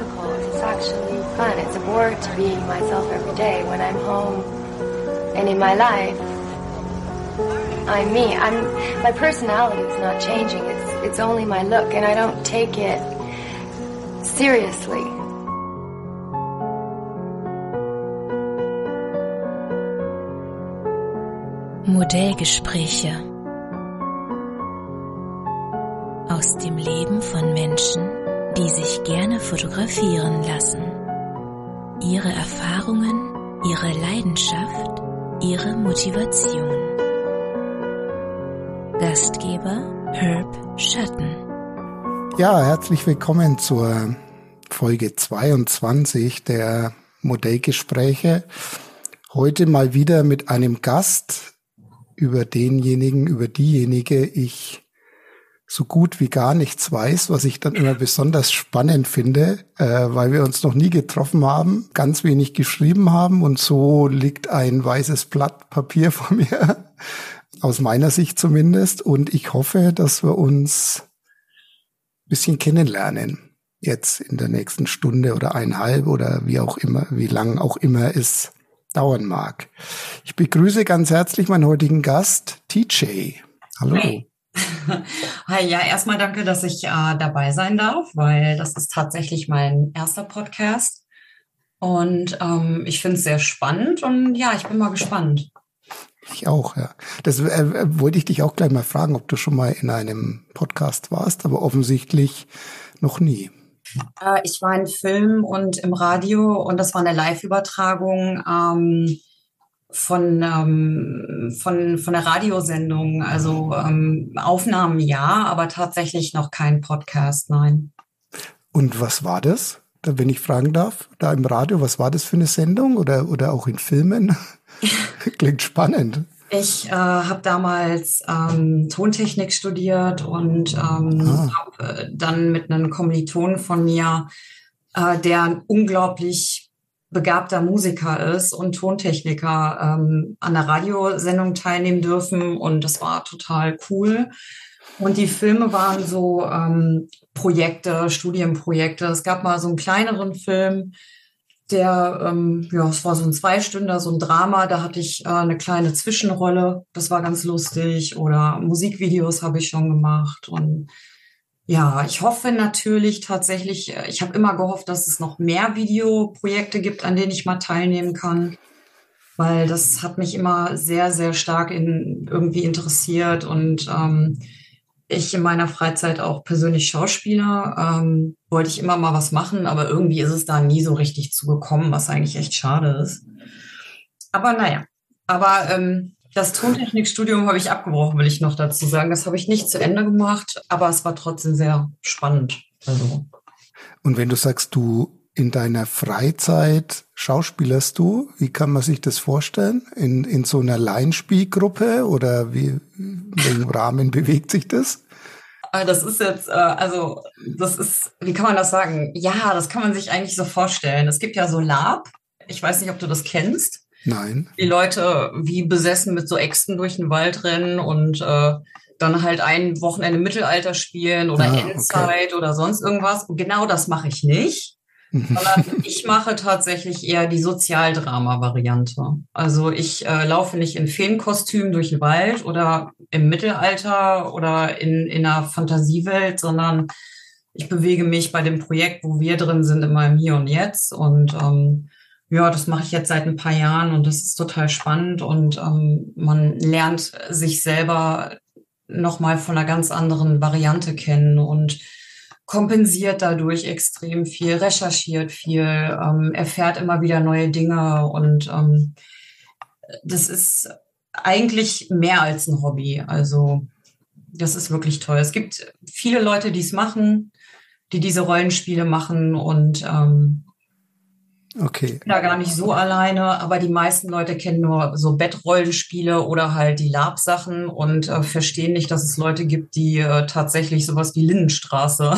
difficult. It's actually fun. It's a bore to be myself every day. When I'm home and in my life, I'm me. I'm my personality is not changing. It's it's only my look, and I don't take it seriously. Modellgespräche aus dem Leben von Menschen, die sich gerne fotografieren lassen. Ihre Erfahrungen, ihre Leidenschaft, ihre Motivation. Gastgeber Herb Schatten. Ja, herzlich willkommen zur Folge 22 der Modellgespräche. Heute mal wieder mit einem Gast, über denjenigen, über diejenige ich so gut wie gar nichts weiß, was ich dann immer besonders spannend finde, äh, weil wir uns noch nie getroffen haben, ganz wenig geschrieben haben und so liegt ein weißes Blatt Papier vor mir, aus meiner Sicht zumindest. Und ich hoffe, dass wir uns ein bisschen kennenlernen. Jetzt in der nächsten Stunde oder eineinhalb oder wie auch immer, wie lang auch immer es dauern mag. Ich begrüße ganz herzlich meinen heutigen Gast, TJ. Hallo. Hey. Hi, ja, erstmal danke, dass ich äh, dabei sein darf, weil das ist tatsächlich mein erster Podcast. Und ähm, ich finde es sehr spannend und ja, ich bin mal gespannt. Ich auch, ja. Das äh, wollte ich dich auch gleich mal fragen, ob du schon mal in einem Podcast warst, aber offensichtlich noch nie. Äh, ich war in Film und im Radio und das war eine Live-Übertragung. Ähm, von, ähm, von, von der Radiosendung, also ähm, Aufnahmen ja, aber tatsächlich noch kein Podcast, nein. Und was war das, wenn ich fragen darf, da im Radio, was war das für eine Sendung oder, oder auch in Filmen? Klingt spannend. Ich äh, habe damals ähm, Tontechnik studiert und ähm, ah. habe äh, dann mit einem Kommiliton von mir, äh, der unglaublich begabter Musiker ist und Tontechniker ähm, an der Radiosendung teilnehmen dürfen und das war total cool. Und die Filme waren so ähm, Projekte, Studienprojekte. Es gab mal so einen kleineren Film, der, ähm, ja, es war so ein Zweistünder, so ein Drama, da hatte ich äh, eine kleine Zwischenrolle. Das war ganz lustig. Oder Musikvideos habe ich schon gemacht und ja, ich hoffe natürlich tatsächlich, äh, ich habe immer gehofft, dass es noch mehr Videoprojekte gibt, an denen ich mal teilnehmen kann, weil das hat mich immer sehr, sehr stark in, irgendwie interessiert und ähm, ich in meiner Freizeit auch persönlich Schauspieler, ähm, wollte ich immer mal was machen, aber irgendwie ist es da nie so richtig zugekommen, was eigentlich echt schade ist. Aber naja, aber ähm, das Tontechnikstudium habe ich abgebrochen, will ich noch dazu sagen. Das habe ich nicht zu Ende gemacht, aber es war trotzdem sehr spannend. Also. Und wenn du sagst, du in deiner Freizeit schauspielerst du, wie kann man sich das vorstellen? In, in so einer Laienspielgruppe oder wie, in welchem Rahmen bewegt sich das? Ah, das ist jetzt, äh, also, das ist, wie kann man das sagen? Ja, das kann man sich eigentlich so vorstellen. Es gibt ja so Lab. Ich weiß nicht, ob du das kennst. Nein. Die Leute wie besessen mit so Äxten durch den Wald rennen und äh, dann halt ein Wochenende Mittelalter spielen oder ah, Endzeit okay. oder sonst irgendwas. Und genau das mache ich nicht. sondern ich mache tatsächlich eher die Sozialdrama-Variante. Also ich äh, laufe nicht in Feenkostüm durch den Wald oder im Mittelalter oder in, in einer Fantasiewelt, sondern ich bewege mich bei dem Projekt, wo wir drin sind, immer im Hier und Jetzt. Und ähm, ja, das mache ich jetzt seit ein paar Jahren und das ist total spannend und ähm, man lernt sich selber nochmal von einer ganz anderen Variante kennen und kompensiert dadurch extrem viel, recherchiert viel, ähm, erfährt immer wieder neue Dinge und ähm, das ist eigentlich mehr als ein Hobby. Also das ist wirklich toll. Es gibt viele Leute, die es machen, die diese Rollenspiele machen und ähm, Okay. Ich bin da gar nicht so alleine, aber die meisten Leute kennen nur so Bettrollenspiele oder halt die Lab-Sachen und äh, verstehen nicht, dass es Leute gibt, die äh, tatsächlich sowas wie Lindenstraße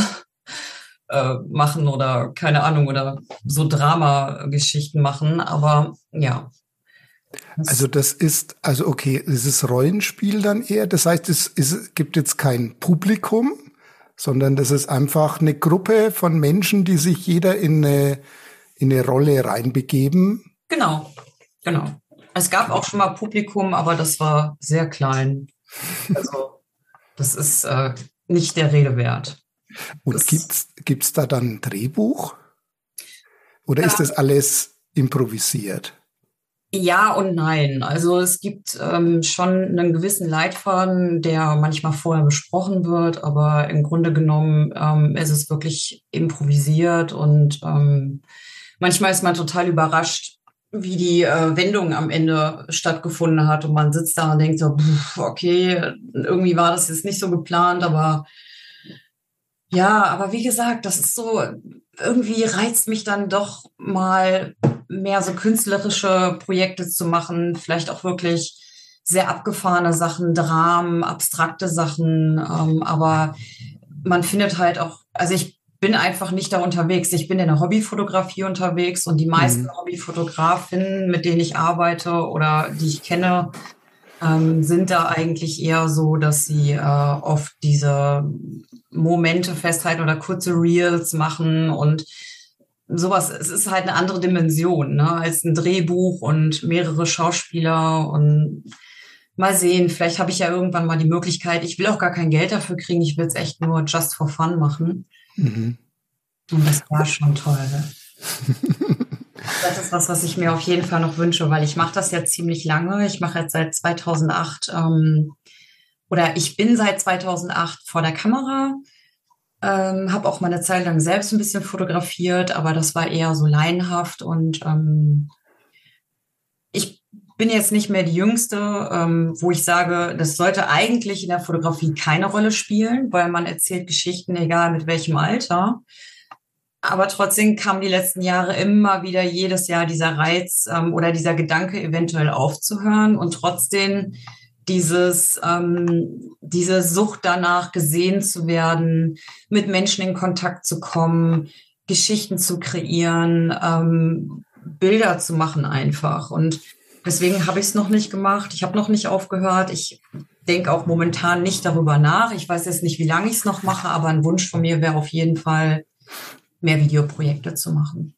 äh, machen oder keine Ahnung oder so Drama-Geschichten machen. Aber ja. Also das ist, also okay, es ist Rollenspiel dann eher. Das heißt, es, es gibt jetzt kein Publikum, sondern das ist einfach eine Gruppe von Menschen, die sich jeder in eine, in eine Rolle reinbegeben. Genau, genau. Es gab auch schon mal Publikum, aber das war sehr klein. Also das ist äh, nicht der Rede wert. Und gibt's gibt's da dann ein Drehbuch? Oder ja. ist das alles improvisiert? Ja und nein. Also es gibt ähm, schon einen gewissen Leitfaden, der manchmal vorher besprochen wird, aber im Grunde genommen ähm, ist es wirklich improvisiert und ähm, manchmal ist man total überrascht, wie die äh, Wendung am Ende stattgefunden hat. Und man sitzt da und denkt so, pff, okay, irgendwie war das jetzt nicht so geplant, aber ja, aber wie gesagt, das ist so, irgendwie reizt mich dann doch mal mehr so künstlerische Projekte zu machen, vielleicht auch wirklich sehr abgefahrene Sachen, Dramen, abstrakte Sachen, ähm, aber man findet halt auch, also ich bin einfach nicht da unterwegs. Ich bin in der Hobbyfotografie unterwegs und die meisten mhm. Hobbyfotografinnen, mit denen ich arbeite oder die ich kenne, ähm, sind da eigentlich eher so, dass sie äh, oft diese Momente festhalten oder kurze Reels machen und sowas. Es ist halt eine andere Dimension ne, als ein Drehbuch und mehrere Schauspieler und mal sehen. Vielleicht habe ich ja irgendwann mal die Möglichkeit. Ich will auch gar kein Geld dafür kriegen. Ich will es echt nur just for fun machen. Mhm. Und das war schon toll. das ist was, was ich mir auf jeden Fall noch wünsche, weil ich mache das jetzt ziemlich lange. Ich mache jetzt seit 2008 ähm, oder ich bin seit 2008 vor der Kamera. Ähm, habe auch mal eine Zeit lang selbst ein bisschen fotografiert, aber das war eher so laienhaft und ähm, ich bin jetzt nicht mehr die Jüngste, ähm, wo ich sage, das sollte eigentlich in der Fotografie keine Rolle spielen, weil man erzählt Geschichten, egal mit welchem Alter. Aber trotzdem kam die letzten Jahre immer wieder jedes Jahr dieser Reiz ähm, oder dieser Gedanke, eventuell aufzuhören und trotzdem dieses, ähm, diese Sucht danach, gesehen zu werden, mit Menschen in Kontakt zu kommen, Geschichten zu kreieren, ähm, Bilder zu machen einfach. Und deswegen habe ich es noch nicht gemacht. Ich habe noch nicht aufgehört. Ich denke auch momentan nicht darüber nach. Ich weiß jetzt nicht, wie lange ich es noch mache, aber ein Wunsch von mir wäre auf jeden Fall, mehr Videoprojekte zu machen.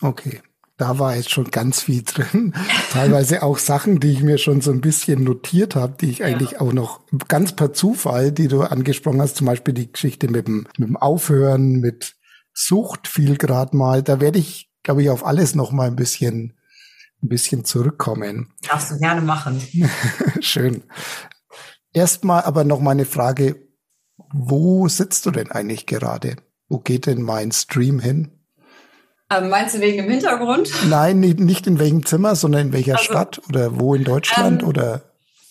Okay. Da war jetzt schon ganz viel drin. Teilweise auch Sachen, die ich mir schon so ein bisschen notiert habe, die ich ja. eigentlich auch noch ganz per Zufall, die du angesprochen hast, zum Beispiel die Geschichte mit dem, mit dem Aufhören, mit Sucht viel gerade mal. Da werde ich, glaube ich, auf alles noch mal ein bisschen, ein bisschen zurückkommen. Darfst du gerne machen. Schön. Erstmal aber noch mal eine Frage. Wo sitzt du denn eigentlich gerade? Wo geht denn mein Stream hin? Ähm, meinst du wegen dem Hintergrund? Nein, nicht, nicht in welchem Zimmer, sondern in welcher also, Stadt oder wo in Deutschland ähm, oder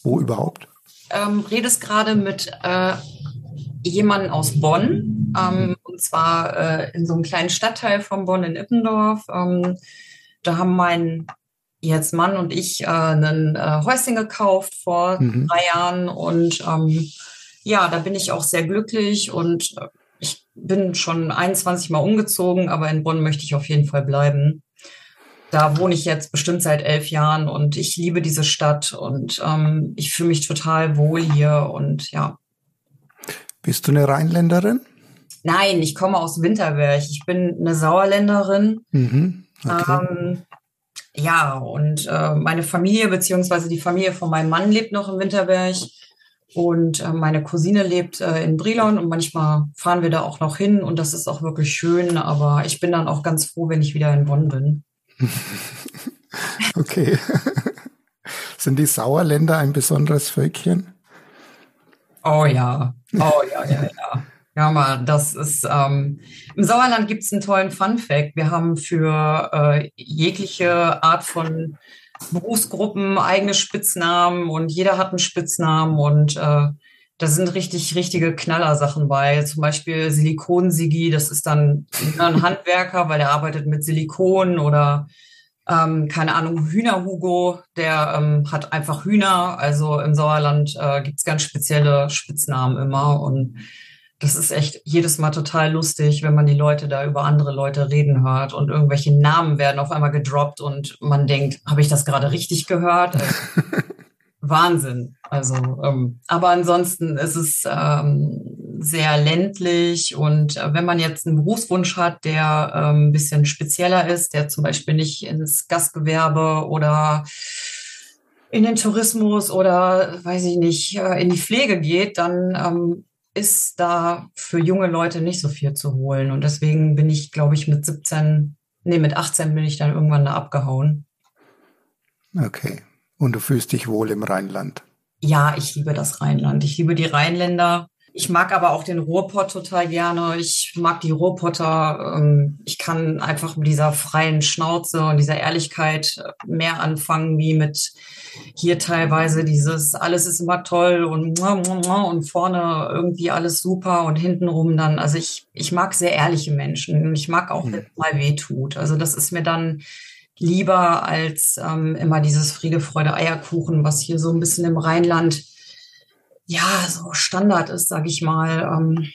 wo überhaupt? Ähm, redest gerade mit äh, jemandem aus Bonn, ähm, und zwar äh, in so einem kleinen Stadtteil von Bonn in Ippendorf. Ähm, da haben mein jetzt Mann und ich äh, ein äh, Häuschen gekauft vor mhm. drei Jahren und ähm, ja, da bin ich auch sehr glücklich und äh, ich bin schon 21 Mal umgezogen, aber in Bonn möchte ich auf jeden Fall bleiben. Da wohne ich jetzt bestimmt seit elf Jahren und ich liebe diese Stadt und ähm, ich fühle mich total wohl hier und ja. Bist du eine Rheinländerin? Nein, ich komme aus Winterberg. Ich bin eine Sauerländerin. Mhm, okay. ähm, ja, und äh, meine Familie beziehungsweise die Familie von meinem Mann lebt noch in Winterberg. Und äh, meine Cousine lebt äh, in Brilon und manchmal fahren wir da auch noch hin und das ist auch wirklich schön. Aber ich bin dann auch ganz froh, wenn ich wieder in Bonn bin. okay. Sind die Sauerländer ein besonderes Völkchen? Oh ja, oh ja, ja, ja. Ja, mal, das ist ähm, im Sauerland gibt es einen tollen Fun Fact. Wir haben für äh, jegliche Art von Berufsgruppen eigene Spitznamen und jeder hat einen Spitznamen und äh, da sind richtig, richtige Knallersachen bei. Zum Beispiel Silikon-Sigi, das ist dann ein Handwerker, weil er arbeitet mit Silikon oder ähm, keine Ahnung, Hühner-Hugo, der ähm, hat einfach Hühner. Also im Sauerland äh, gibt's ganz spezielle Spitznamen immer und das ist echt jedes Mal total lustig, wenn man die Leute da über andere Leute reden hört und irgendwelche Namen werden auf einmal gedroppt und man denkt, habe ich das gerade richtig gehört? Also, Wahnsinn. Also, ähm, aber ansonsten ist es ähm, sehr ländlich und äh, wenn man jetzt einen Berufswunsch hat, der ähm, ein bisschen spezieller ist, der zum Beispiel nicht ins Gastgewerbe oder in den Tourismus oder weiß ich nicht, äh, in die Pflege geht, dann ähm, ist da für junge Leute nicht so viel zu holen. Und deswegen bin ich, glaube ich, mit 17, nee, mit 18 bin ich dann irgendwann da abgehauen. Okay. Und du fühlst dich wohl im Rheinland? Ja, ich liebe das Rheinland. Ich liebe die Rheinländer. Ich mag aber auch den Ruhrpott total gerne. Ich mag die Ruhrpotter. Ähm, ich kann einfach mit dieser freien Schnauze und dieser Ehrlichkeit mehr anfangen, wie mit hier teilweise dieses alles ist immer toll und und vorne irgendwie alles super und hintenrum dann. Also ich, ich mag sehr ehrliche Menschen. Ich mag auch, wenn es mal weh tut. Also das ist mir dann lieber als ähm, immer dieses Friede, Freude, Eierkuchen, was hier so ein bisschen im Rheinland ja so Standard ist, sage ich mal. Ähm,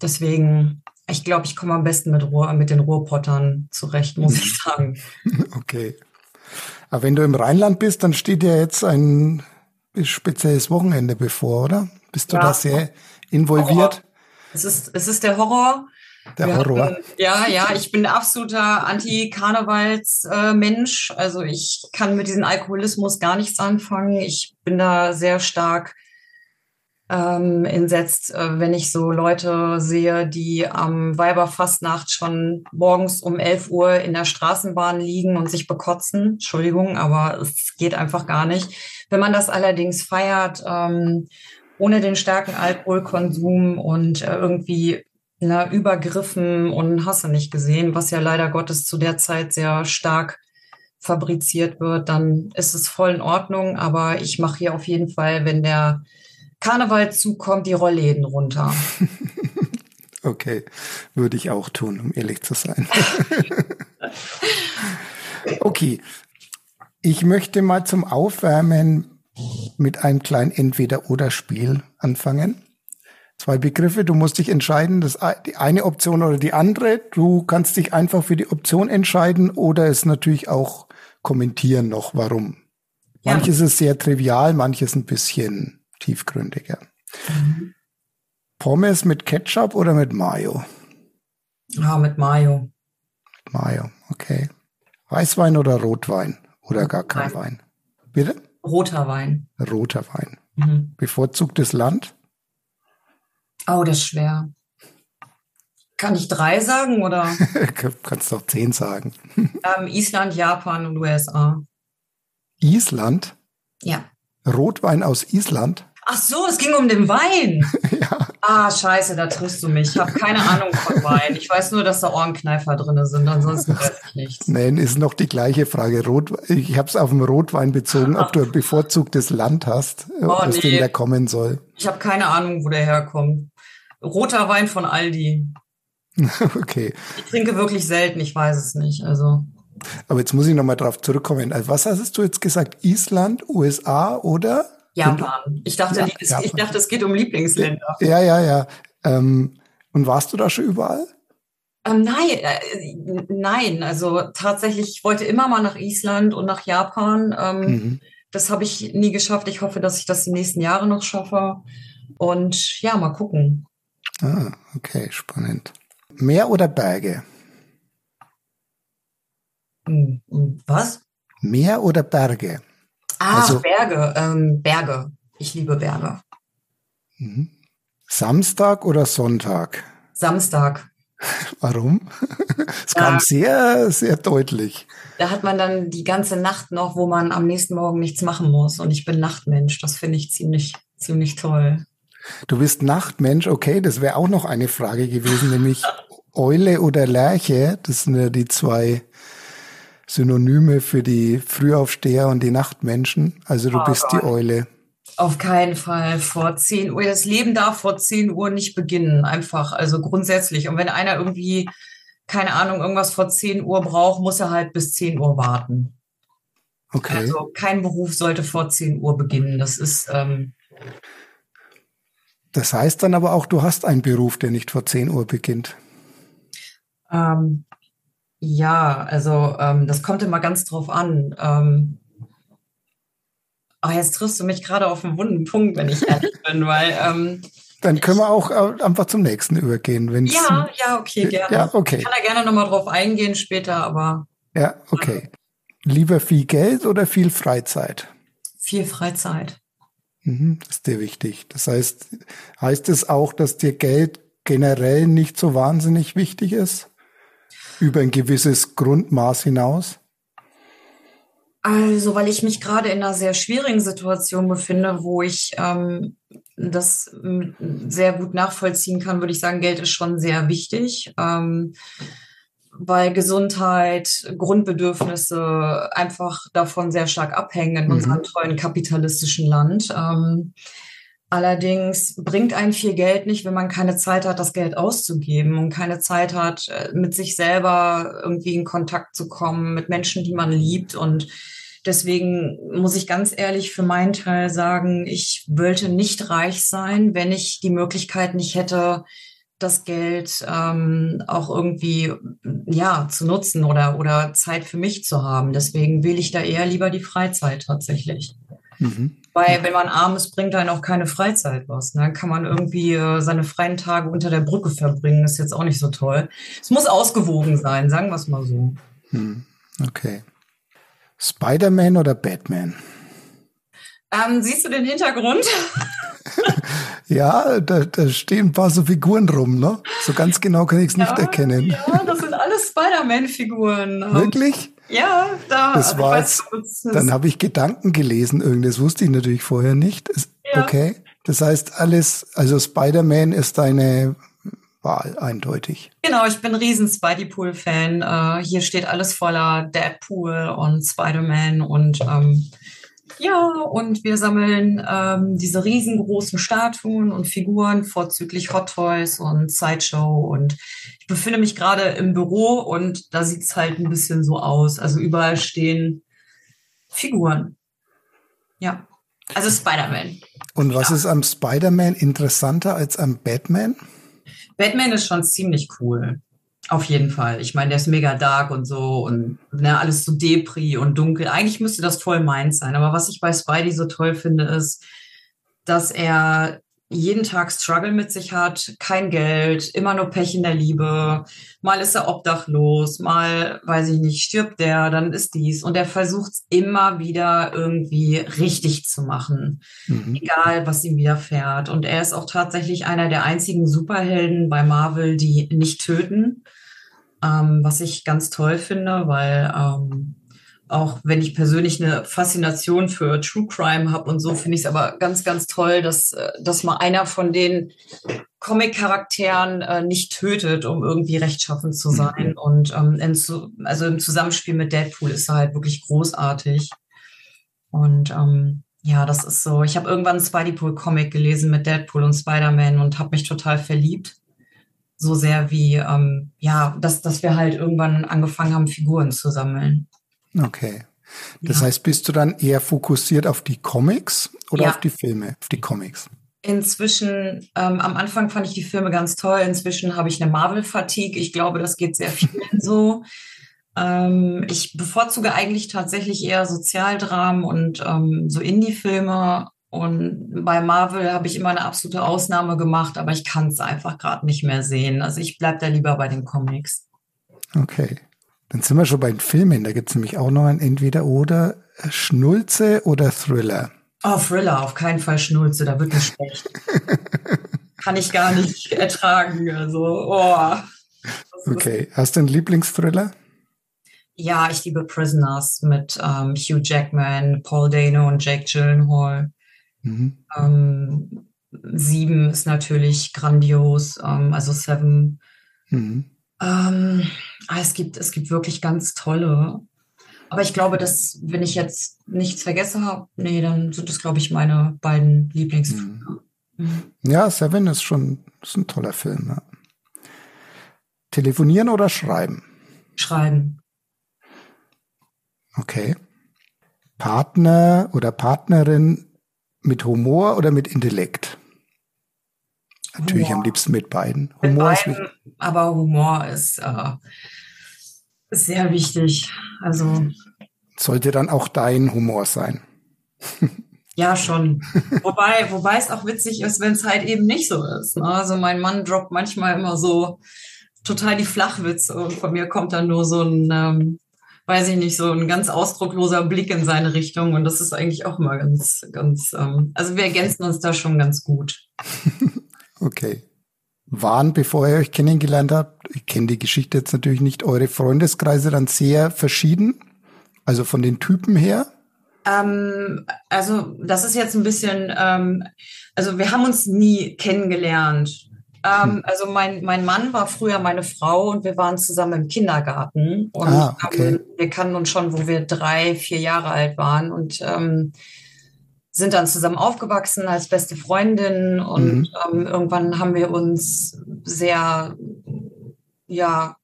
deswegen, ich glaube, ich komme am besten mit, Ruhr, mit den Ruhrpottern zurecht, muss ich sagen. Okay. Aber wenn du im Rheinland bist, dann steht ja jetzt ein spezielles Wochenende bevor, oder? Bist du ja. da sehr involviert? Es ist, es ist der Horror. Der Horror. Hatten, ja, ja, ich bin absoluter Anti-Karnevals-Mensch. also ich kann mit diesem Alkoholismus gar nichts anfangen. Ich bin da sehr stark ähm, entsetzt, äh, wenn ich so Leute sehe, die am Weiberfastnacht schon morgens um 11 Uhr in der Straßenbahn liegen und sich bekotzen. Entschuldigung, aber es geht einfach gar nicht. Wenn man das allerdings feiert, ähm, ohne den starken Alkoholkonsum und äh, irgendwie ne, Übergriffen und Hasse nicht gesehen, was ja leider Gottes zu der Zeit sehr stark fabriziert wird, dann ist es voll in Ordnung. Aber ich mache hier auf jeden Fall, wenn der Karneval zukommt, die Rollläden runter. okay, würde ich auch tun, um ehrlich zu sein. okay, ich möchte mal zum Aufwärmen mit einem kleinen Entweder-Oder-Spiel anfangen zwei Begriffe. Du musst dich entscheiden, das die eine Option oder die andere. Du kannst dich einfach für die Option entscheiden oder es natürlich auch kommentieren noch, warum. Ja. Manches ist sehr trivial, manches ein bisschen tiefgründiger. Mhm. Pommes mit Ketchup oder mit Mayo? Ja, mit Mayo. Mit Mayo, okay. Weißwein oder Rotwein? Oder gar kein Wein? Bitte? Roter Wein. Roter Wein. Mhm. Bevorzugtes Land? Oh, das ist schwer. Kann ich drei sagen oder? Kannst doch zehn sagen. Ähm, Island, Japan und USA. Island? Ja. Rotwein aus Island? Ach so, es ging um den Wein. ja. Ah, scheiße, da triffst du mich. Ich habe keine Ahnung von Wein. Ich weiß nur, dass da Ohrenkneifer drin sind, ansonsten weiß ich nichts. Nein, ist noch die gleiche Frage. Rot, ich habe es auf den Rotwein bezogen, ob du ein bevorzugtes Land hast, oh, aus nee. dem der kommen soll. Ich habe keine Ahnung, wo der herkommt. Roter Wein von Aldi. okay. Ich trinke wirklich selten, ich weiß es nicht. Also. Aber jetzt muss ich nochmal drauf zurückkommen. Also was hast du jetzt gesagt? Island, USA oder? Japan. Ich dachte, ja, es, ich dachte, es geht um Lieblingsländer. Ja, ja, ja. Ähm, und warst du da schon überall? Ähm, nein, äh, nein. Also tatsächlich, ich wollte immer mal nach Island und nach Japan. Ähm, mhm. Das habe ich nie geschafft. Ich hoffe, dass ich das die nächsten Jahre noch schaffe. Und ja, mal gucken. Ah, okay, spannend. Meer oder Berge? Hm, hm, was? Meer oder Berge? Ah, also, Berge, ähm, Berge. Ich liebe Berge. Mhm. Samstag oder Sonntag? Samstag. Warum? Es kam ja. sehr, sehr deutlich. Da hat man dann die ganze Nacht noch, wo man am nächsten Morgen nichts machen muss. Und ich bin Nachtmensch. Das finde ich ziemlich, ziemlich toll. Du bist Nachtmensch, okay, das wäre auch noch eine Frage gewesen, nämlich Eule oder Lerche, das sind ja die zwei Synonyme für die Frühaufsteher und die Nachtmenschen. Also du oh bist Gott. die Eule. Auf keinen Fall vor 10 Uhr. Das Leben darf vor 10 Uhr nicht beginnen, einfach, also grundsätzlich. Und wenn einer irgendwie, keine Ahnung, irgendwas vor 10 Uhr braucht, muss er halt bis 10 Uhr warten. Okay. Also kein Beruf sollte vor 10 Uhr beginnen. Das ist, ähm, das heißt dann aber auch, du hast einen Beruf, der nicht vor 10 Uhr beginnt. Ähm, ja, also ähm, das kommt immer ganz drauf an. Ähm, aber jetzt triffst du mich gerade auf einen wunden Punkt, wenn ich ehrlich bin, weil ähm, Dann können wir auch äh, einfach zum nächsten übergehen, wenn Ja, ja, okay, gerne. Ja, okay. Ich kann da gerne nochmal drauf eingehen später, aber. Ja, okay. Lieber viel Geld oder viel Freizeit? Viel Freizeit. Mhm, das ist dir wichtig. Das heißt, heißt es auch, dass dir Geld generell nicht so wahnsinnig wichtig ist? Über ein gewisses Grundmaß hinaus? Also, weil ich mich gerade in einer sehr schwierigen Situation befinde, wo ich ähm, das sehr gut nachvollziehen kann, würde ich sagen, Geld ist schon sehr wichtig. Ähm, weil Gesundheit, Grundbedürfnisse einfach davon sehr stark abhängen in mhm. unserem tollen kapitalistischen Land. Ähm, allerdings bringt einen viel Geld nicht, wenn man keine Zeit hat, das Geld auszugeben und keine Zeit hat, äh, mit sich selber irgendwie in Kontakt zu kommen, mit Menschen, die man liebt und Deswegen muss ich ganz ehrlich für meinen Teil sagen, ich wollte nicht reich sein, wenn ich die Möglichkeit nicht hätte, das Geld ähm, auch irgendwie ja zu nutzen oder oder Zeit für mich zu haben. Deswegen will ich da eher lieber die Freizeit tatsächlich. Mhm. Weil wenn man arm ist, bringt einen auch keine Freizeit was. Ne? Kann man irgendwie äh, seine freien Tage unter der Brücke verbringen, ist jetzt auch nicht so toll. Es muss ausgewogen sein, sagen wir es mal so. Mhm. Okay. Spider-Man oder Batman? Ähm, siehst du den Hintergrund? ja, da, da stehen ein paar so Figuren rum, ne? So ganz genau kann ich es nicht erkennen. Ja, das sind alles Spider-Man-Figuren. Wirklich? Ja, da. Das also war jetzt, dann habe ich Gedanken gelesen, irgendwas wusste ich natürlich vorher nicht. Ja. Okay. Das heißt, alles, also Spider-Man ist deine Wahl, eindeutig. Genau, ich bin ein riesen Spidey-Pool-Fan. Äh, hier steht alles voller Deadpool und Spider-Man und ähm, ja, und wir sammeln ähm, diese riesengroßen Statuen und Figuren, vorzüglich Hot Toys und Sideshow. Und ich befinde mich gerade im Büro und da sieht es halt ein bisschen so aus. Also überall stehen Figuren. Ja, also Spider-Man. Und was ja. ist am Spider-Man interessanter als am Batman? Batman ist schon ziemlich cool. Auf jeden Fall. Ich meine, der ist mega dark und so und ne, alles so Depri und dunkel. Eigentlich müsste das voll meins sein. Aber was ich bei Spidey so toll finde, ist, dass er jeden Tag Struggle mit sich hat, kein Geld, immer nur Pech in der Liebe. Mal ist er obdachlos, mal, weiß ich nicht, stirbt der, dann ist dies. Und er versucht es immer wieder irgendwie richtig zu machen, mhm. egal was ihm widerfährt. Und er ist auch tatsächlich einer der einzigen Superhelden bei Marvel, die nicht töten, ähm, was ich ganz toll finde, weil ähm, auch wenn ich persönlich eine Faszination für True Crime habe und so, finde ich es aber ganz, ganz toll, dass, äh, dass mal einer von den Comic-Charakteren äh, nicht tötet, um irgendwie rechtschaffen zu sein. Mhm. Und ähm, in, also im Zusammenspiel mit Deadpool ist er halt wirklich großartig. Und ähm, ja, das ist so. Ich habe irgendwann einen Spideypool-Comic gelesen mit Deadpool und Spider-Man und habe mich total verliebt. So sehr wie, ähm, ja, dass, dass wir halt irgendwann angefangen haben, Figuren zu sammeln. Okay. Das ja. heißt, bist du dann eher fokussiert auf die Comics oder ja. auf die Filme, auf die Comics? Inzwischen, ähm, am Anfang fand ich die Filme ganz toll. Inzwischen habe ich eine Marvel-Fatigue. Ich glaube, das geht sehr vielen so. Ähm, ich bevorzuge eigentlich tatsächlich eher Sozialdramen und ähm, so Indie-Filme. Und bei Marvel habe ich immer eine absolute Ausnahme gemacht, aber ich kann es einfach gerade nicht mehr sehen. Also ich bleibe da lieber bei den Comics. Okay. Dann sind wir schon bei den Filmen. Da gibt es nämlich auch noch ein Entweder-Oder. Äh, Schnulze oder Thriller? Oh, Thriller, auf keinen Fall Schnulze, da wird mir schlecht. Kann ich gar nicht ertragen. Also, oh. Okay, hast du einen Lieblingsthriller? Ja, ich liebe Prisoners mit ähm, Hugh Jackman, Paul Dano und Jake Gyllenhaal. Mhm. Ähm, Sieben ist natürlich grandios, ähm, also Seven. Mhm. Ähm, ah, es gibt, es gibt wirklich ganz tolle. Aber ich glaube, dass, wenn ich jetzt nichts vergessen habe, nee, dann sind das, glaube ich, meine beiden Lieblingsfilme. Mhm. Ja, Seven ist schon ist ein toller Film. Ja. Telefonieren oder schreiben? Schreiben. Okay. Partner oder Partnerin mit Humor oder mit Intellekt? Natürlich Humor. am liebsten mit beiden. Humor mit beiden, ist aber Humor ist, äh, sehr wichtig. Also sollte dann auch dein Humor sein. Ja, schon. wobei, wobei es auch witzig ist, wenn es halt eben nicht so ist. Ne? Also mein Mann droppt manchmal immer so total die Flachwitze und von mir kommt dann nur so ein, ähm, weiß ich nicht, so ein ganz ausdruckloser Blick in seine Richtung und das ist eigentlich auch immer ganz, ganz, ähm, also wir ergänzen uns da schon ganz gut. okay. Waren, bevor ihr euch kennengelernt habt, ich kenne die Geschichte jetzt natürlich nicht, eure Freundeskreise dann sehr verschieden? Also von den Typen her? Ähm, also das ist jetzt ein bisschen, ähm, also wir haben uns nie kennengelernt. Ähm, hm. Also mein, mein Mann war früher meine Frau und wir waren zusammen im Kindergarten. Und ah, okay. ähm, wir kannten uns schon, wo wir drei, vier Jahre alt waren und ähm, sind dann zusammen aufgewachsen als beste Freundin und mhm. ähm, irgendwann haben wir uns sehr, ja,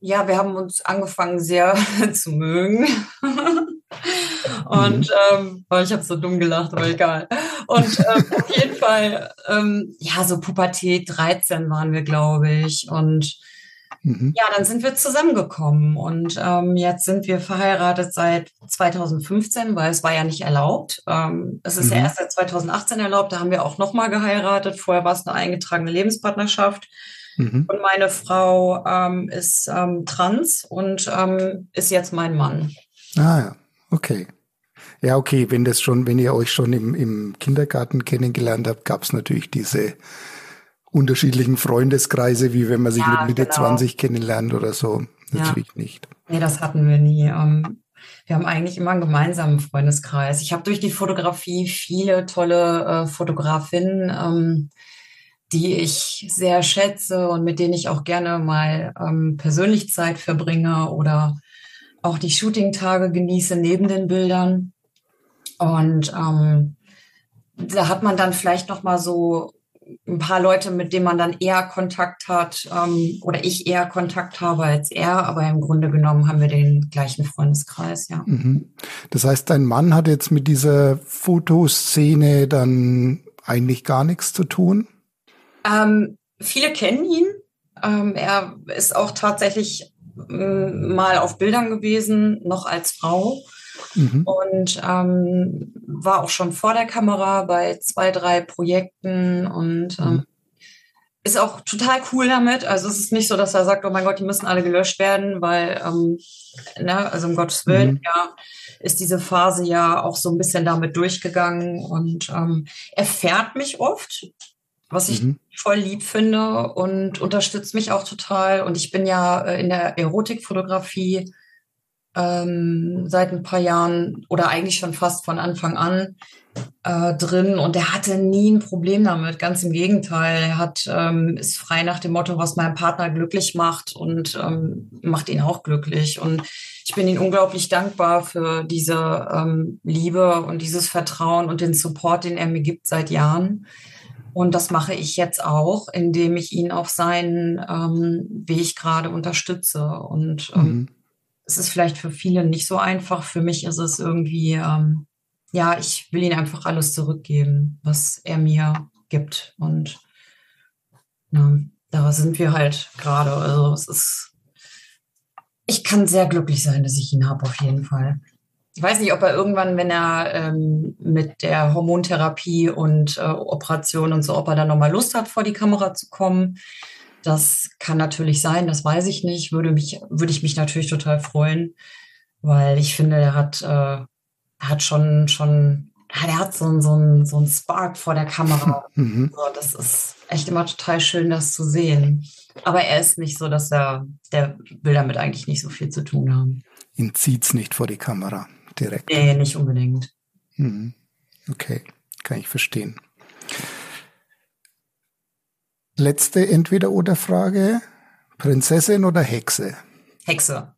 ja, wir haben uns angefangen sehr zu mögen. Und mhm. ähm, oh, ich habe so dumm gelacht, aber egal. Und ähm, auf jeden Fall, ähm, ja, so Pubertät 13 waren wir, glaube ich. Und mhm. ja, dann sind wir zusammengekommen. Und ähm, jetzt sind wir verheiratet seit 2015, weil es war ja nicht erlaubt. Ähm, es ist mhm. ja erst seit 2018 erlaubt. Da haben wir auch nochmal geheiratet. Vorher war es eine eingetragene Lebenspartnerschaft. Mhm. Und meine Frau ähm, ist ähm, trans und ähm, ist jetzt mein Mann. Ah ja, okay. Ja, okay, wenn das schon, wenn ihr euch schon im, im Kindergarten kennengelernt habt, gab es natürlich diese unterschiedlichen Freundeskreise, wie wenn man sich ja, mit Mitte genau. 20 kennenlernt oder so. Natürlich ja. nicht. Nee, das hatten wir nie. Ähm, wir haben eigentlich immer einen gemeinsamen Freundeskreis. Ich habe durch die Fotografie viele tolle äh, Fotografinnen, ähm, die ich sehr schätze und mit denen ich auch gerne mal ähm, persönlich Zeit verbringe oder auch die Shooting-Tage genieße neben den Bildern. Und ähm, da hat man dann vielleicht noch mal so ein paar Leute, mit denen man dann eher Kontakt hat ähm, oder ich eher Kontakt habe als er, aber im Grunde genommen haben wir den gleichen Freundeskreis, ja. Mhm. Das heißt, dein Mann hat jetzt mit dieser Fotoszene dann eigentlich gar nichts zu tun? Ähm, viele kennen ihn. Ähm, er ist auch tatsächlich mal auf Bildern gewesen, noch als Frau. Mhm. Und ähm, war auch schon vor der Kamera bei zwei, drei Projekten und ähm, mhm. ist auch total cool damit. Also es ist nicht so, dass er sagt, oh mein Gott, die müssen alle gelöscht werden, weil, ähm, ne, also um Gottes Willen, mhm. ja, ist diese Phase ja auch so ein bisschen damit durchgegangen und ähm, er fährt mich oft, was ich mhm. voll lieb finde und unterstützt mich auch total. Und ich bin ja äh, in der Erotikfotografie ähm, seit ein paar Jahren oder eigentlich schon fast von Anfang an äh, drin und er hatte nie ein Problem damit. Ganz im Gegenteil, er hat ähm, ist frei nach dem Motto, was meinen Partner glücklich macht und ähm, macht ihn auch glücklich. Und ich bin ihm unglaublich dankbar für diese ähm, Liebe und dieses Vertrauen und den Support, den er mir gibt seit Jahren. Und das mache ich jetzt auch, indem ich ihn auf seinen ähm, Weg gerade unterstütze. Und ähm, mhm es ist vielleicht für viele nicht so einfach. Für mich ist es irgendwie, ähm, ja, ich will ihm einfach alles zurückgeben, was er mir gibt. Und ja, da sind wir halt gerade. Also es ist, ich kann sehr glücklich sein, dass ich ihn habe, auf jeden Fall. Ich weiß nicht, ob er irgendwann, wenn er ähm, mit der Hormontherapie und äh, Operation und so, ob er dann nochmal Lust hat, vor die Kamera zu kommen. Das kann natürlich sein, das weiß ich nicht. Würde mich, würde ich mich natürlich total freuen, weil ich finde, er hat, äh, hat schon, schon, ja, der hat so, so, so einen Spark vor der Kamera. Mhm. So, das ist echt immer total schön, das zu sehen. Aber er ist nicht so, dass er, der will damit eigentlich nicht so viel zu tun haben. Ihn zieht's nicht vor die Kamera direkt. Nee, nicht unbedingt. Mhm. Okay, kann ich verstehen. Letzte Entweder-Oder-Frage. Prinzessin oder Hexe? Hexe.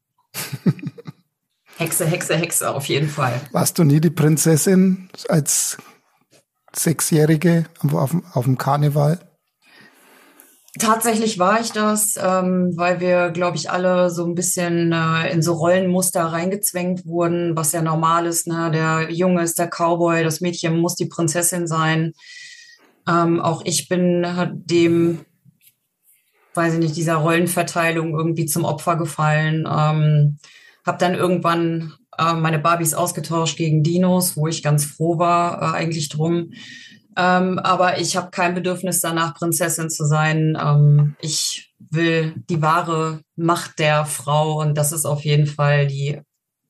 Hexe, Hexe, Hexe, auf jeden Fall. Warst du nie die Prinzessin als Sechsjährige auf, auf dem Karneval? Tatsächlich war ich das, ähm, weil wir, glaube ich, alle so ein bisschen äh, in so Rollenmuster reingezwängt wurden, was ja normal ist. Ne? Der Junge ist der Cowboy, das Mädchen muss die Prinzessin sein. Ähm, auch ich bin dem, weiß ich nicht, dieser Rollenverteilung irgendwie zum Opfer gefallen. Ähm, habe dann irgendwann äh, meine Barbies ausgetauscht gegen Dinos, wo ich ganz froh war äh, eigentlich drum. Ähm, aber ich habe kein Bedürfnis danach, Prinzessin zu sein. Ähm, ich will die wahre Macht der Frau und das ist auf jeden Fall die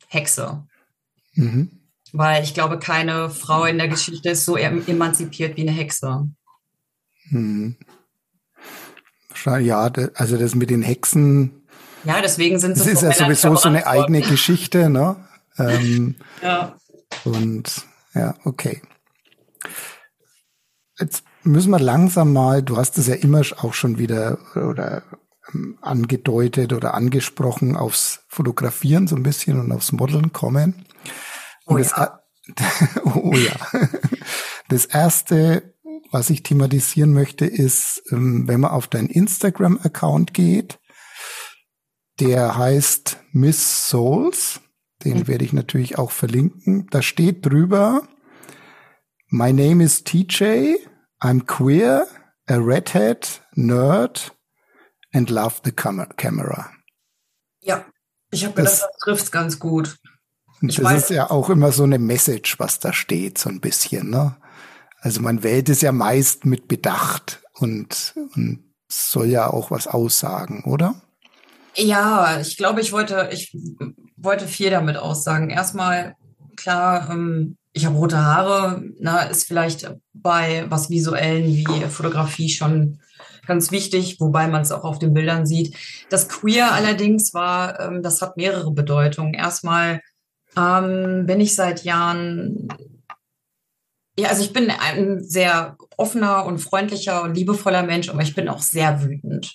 Hexe. Mhm. Weil ich glaube, keine Frau in der Geschichte ist so emanzipiert wie eine Hexe. Mhm. Ja, also das mit den Hexen. Ja, deswegen sind sie. Das ist ja sowieso so eine eigene Geschichte, ne? Ähm, ja. Und ja, okay. Jetzt müssen wir langsam mal, du hast es ja immer auch schon wieder oder ähm, angedeutet oder angesprochen, aufs Fotografieren so ein bisschen und aufs Modeln kommen. Und oh ja. Das, oh ja. Das erste, was ich thematisieren möchte, ist, ähm, wenn man auf deinen Instagram-Account geht, der heißt Miss Souls. Den mhm. werde ich natürlich auch verlinken. Da steht drüber, My name is TJ. I'm queer, a redhead, nerd and love the camera. Ja, ich habe gedacht, das, das trifft ganz gut. Ich das weiß, ist ja auch immer so eine Message, was da steht, so ein bisschen. Ne? Also man wählt es ja meist mit Bedacht und, und soll ja auch was aussagen, oder? Ja, ich glaube, ich wollte, ich wollte viel damit aussagen. Erstmal, klar, ähm, ich habe rote Haare, na, ist vielleicht bei was Visuellen wie Fotografie schon ganz wichtig, wobei man es auch auf den Bildern sieht. Das Queer allerdings war, ähm, das hat mehrere Bedeutungen. Erstmal ähm, bin ich seit Jahren, ja, also ich bin ein sehr offener und freundlicher und liebevoller Mensch, aber ich bin auch sehr wütend.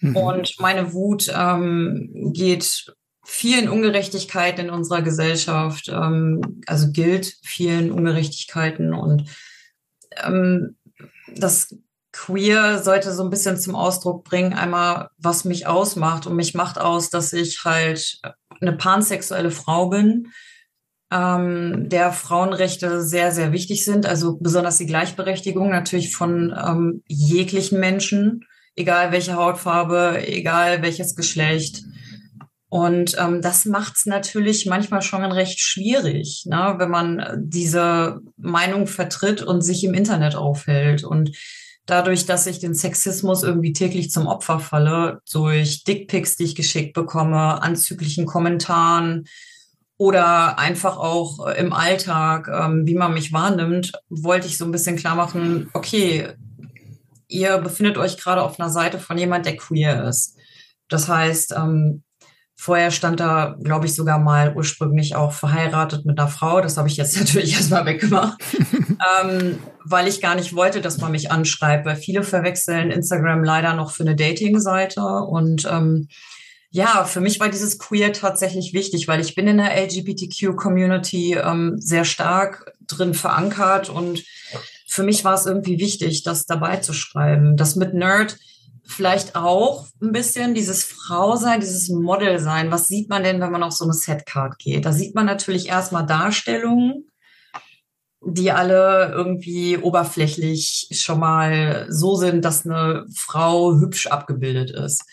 Mhm. Und meine Wut ähm, geht vielen Ungerechtigkeiten in unserer Gesellschaft, ähm, also gilt vielen Ungerechtigkeiten und ähm, das Queer sollte so ein bisschen zum Ausdruck bringen, einmal, was mich ausmacht. Und mich macht aus, dass ich halt eine pansexuelle Frau bin, ähm, der Frauenrechte sehr, sehr wichtig sind. Also besonders die Gleichberechtigung natürlich von ähm, jeglichen Menschen, egal welche Hautfarbe, egal welches Geschlecht. Und ähm, das macht es natürlich manchmal schon recht schwierig, ne, wenn man diese Meinung vertritt und sich im Internet aufhält. Und dadurch, dass ich den Sexismus irgendwie täglich zum Opfer falle, durch Dickpics, die ich geschickt bekomme, anzüglichen Kommentaren oder einfach auch im Alltag, ähm, wie man mich wahrnimmt, wollte ich so ein bisschen klar machen, okay, ihr befindet euch gerade auf einer Seite von jemand, der queer ist. Das heißt, ähm, Vorher stand da, glaube ich, sogar mal ursprünglich auch verheiratet mit einer Frau. Das habe ich jetzt natürlich erstmal weggemacht, ähm, weil ich gar nicht wollte, dass man mich anschreibt, weil viele verwechseln Instagram leider noch für eine Dating-Seite. Und ähm, ja, für mich war dieses Queer tatsächlich wichtig, weil ich bin in der LGBTQ-Community ähm, sehr stark drin verankert und für mich war es irgendwie wichtig, das dabei zu schreiben. Das mit Nerd vielleicht auch ein bisschen dieses Frau sein, dieses Model sein. Was sieht man denn, wenn man auf so eine Setcard geht? Da sieht man natürlich erstmal Darstellungen, die alle irgendwie oberflächlich schon mal so sind, dass eine Frau hübsch abgebildet ist.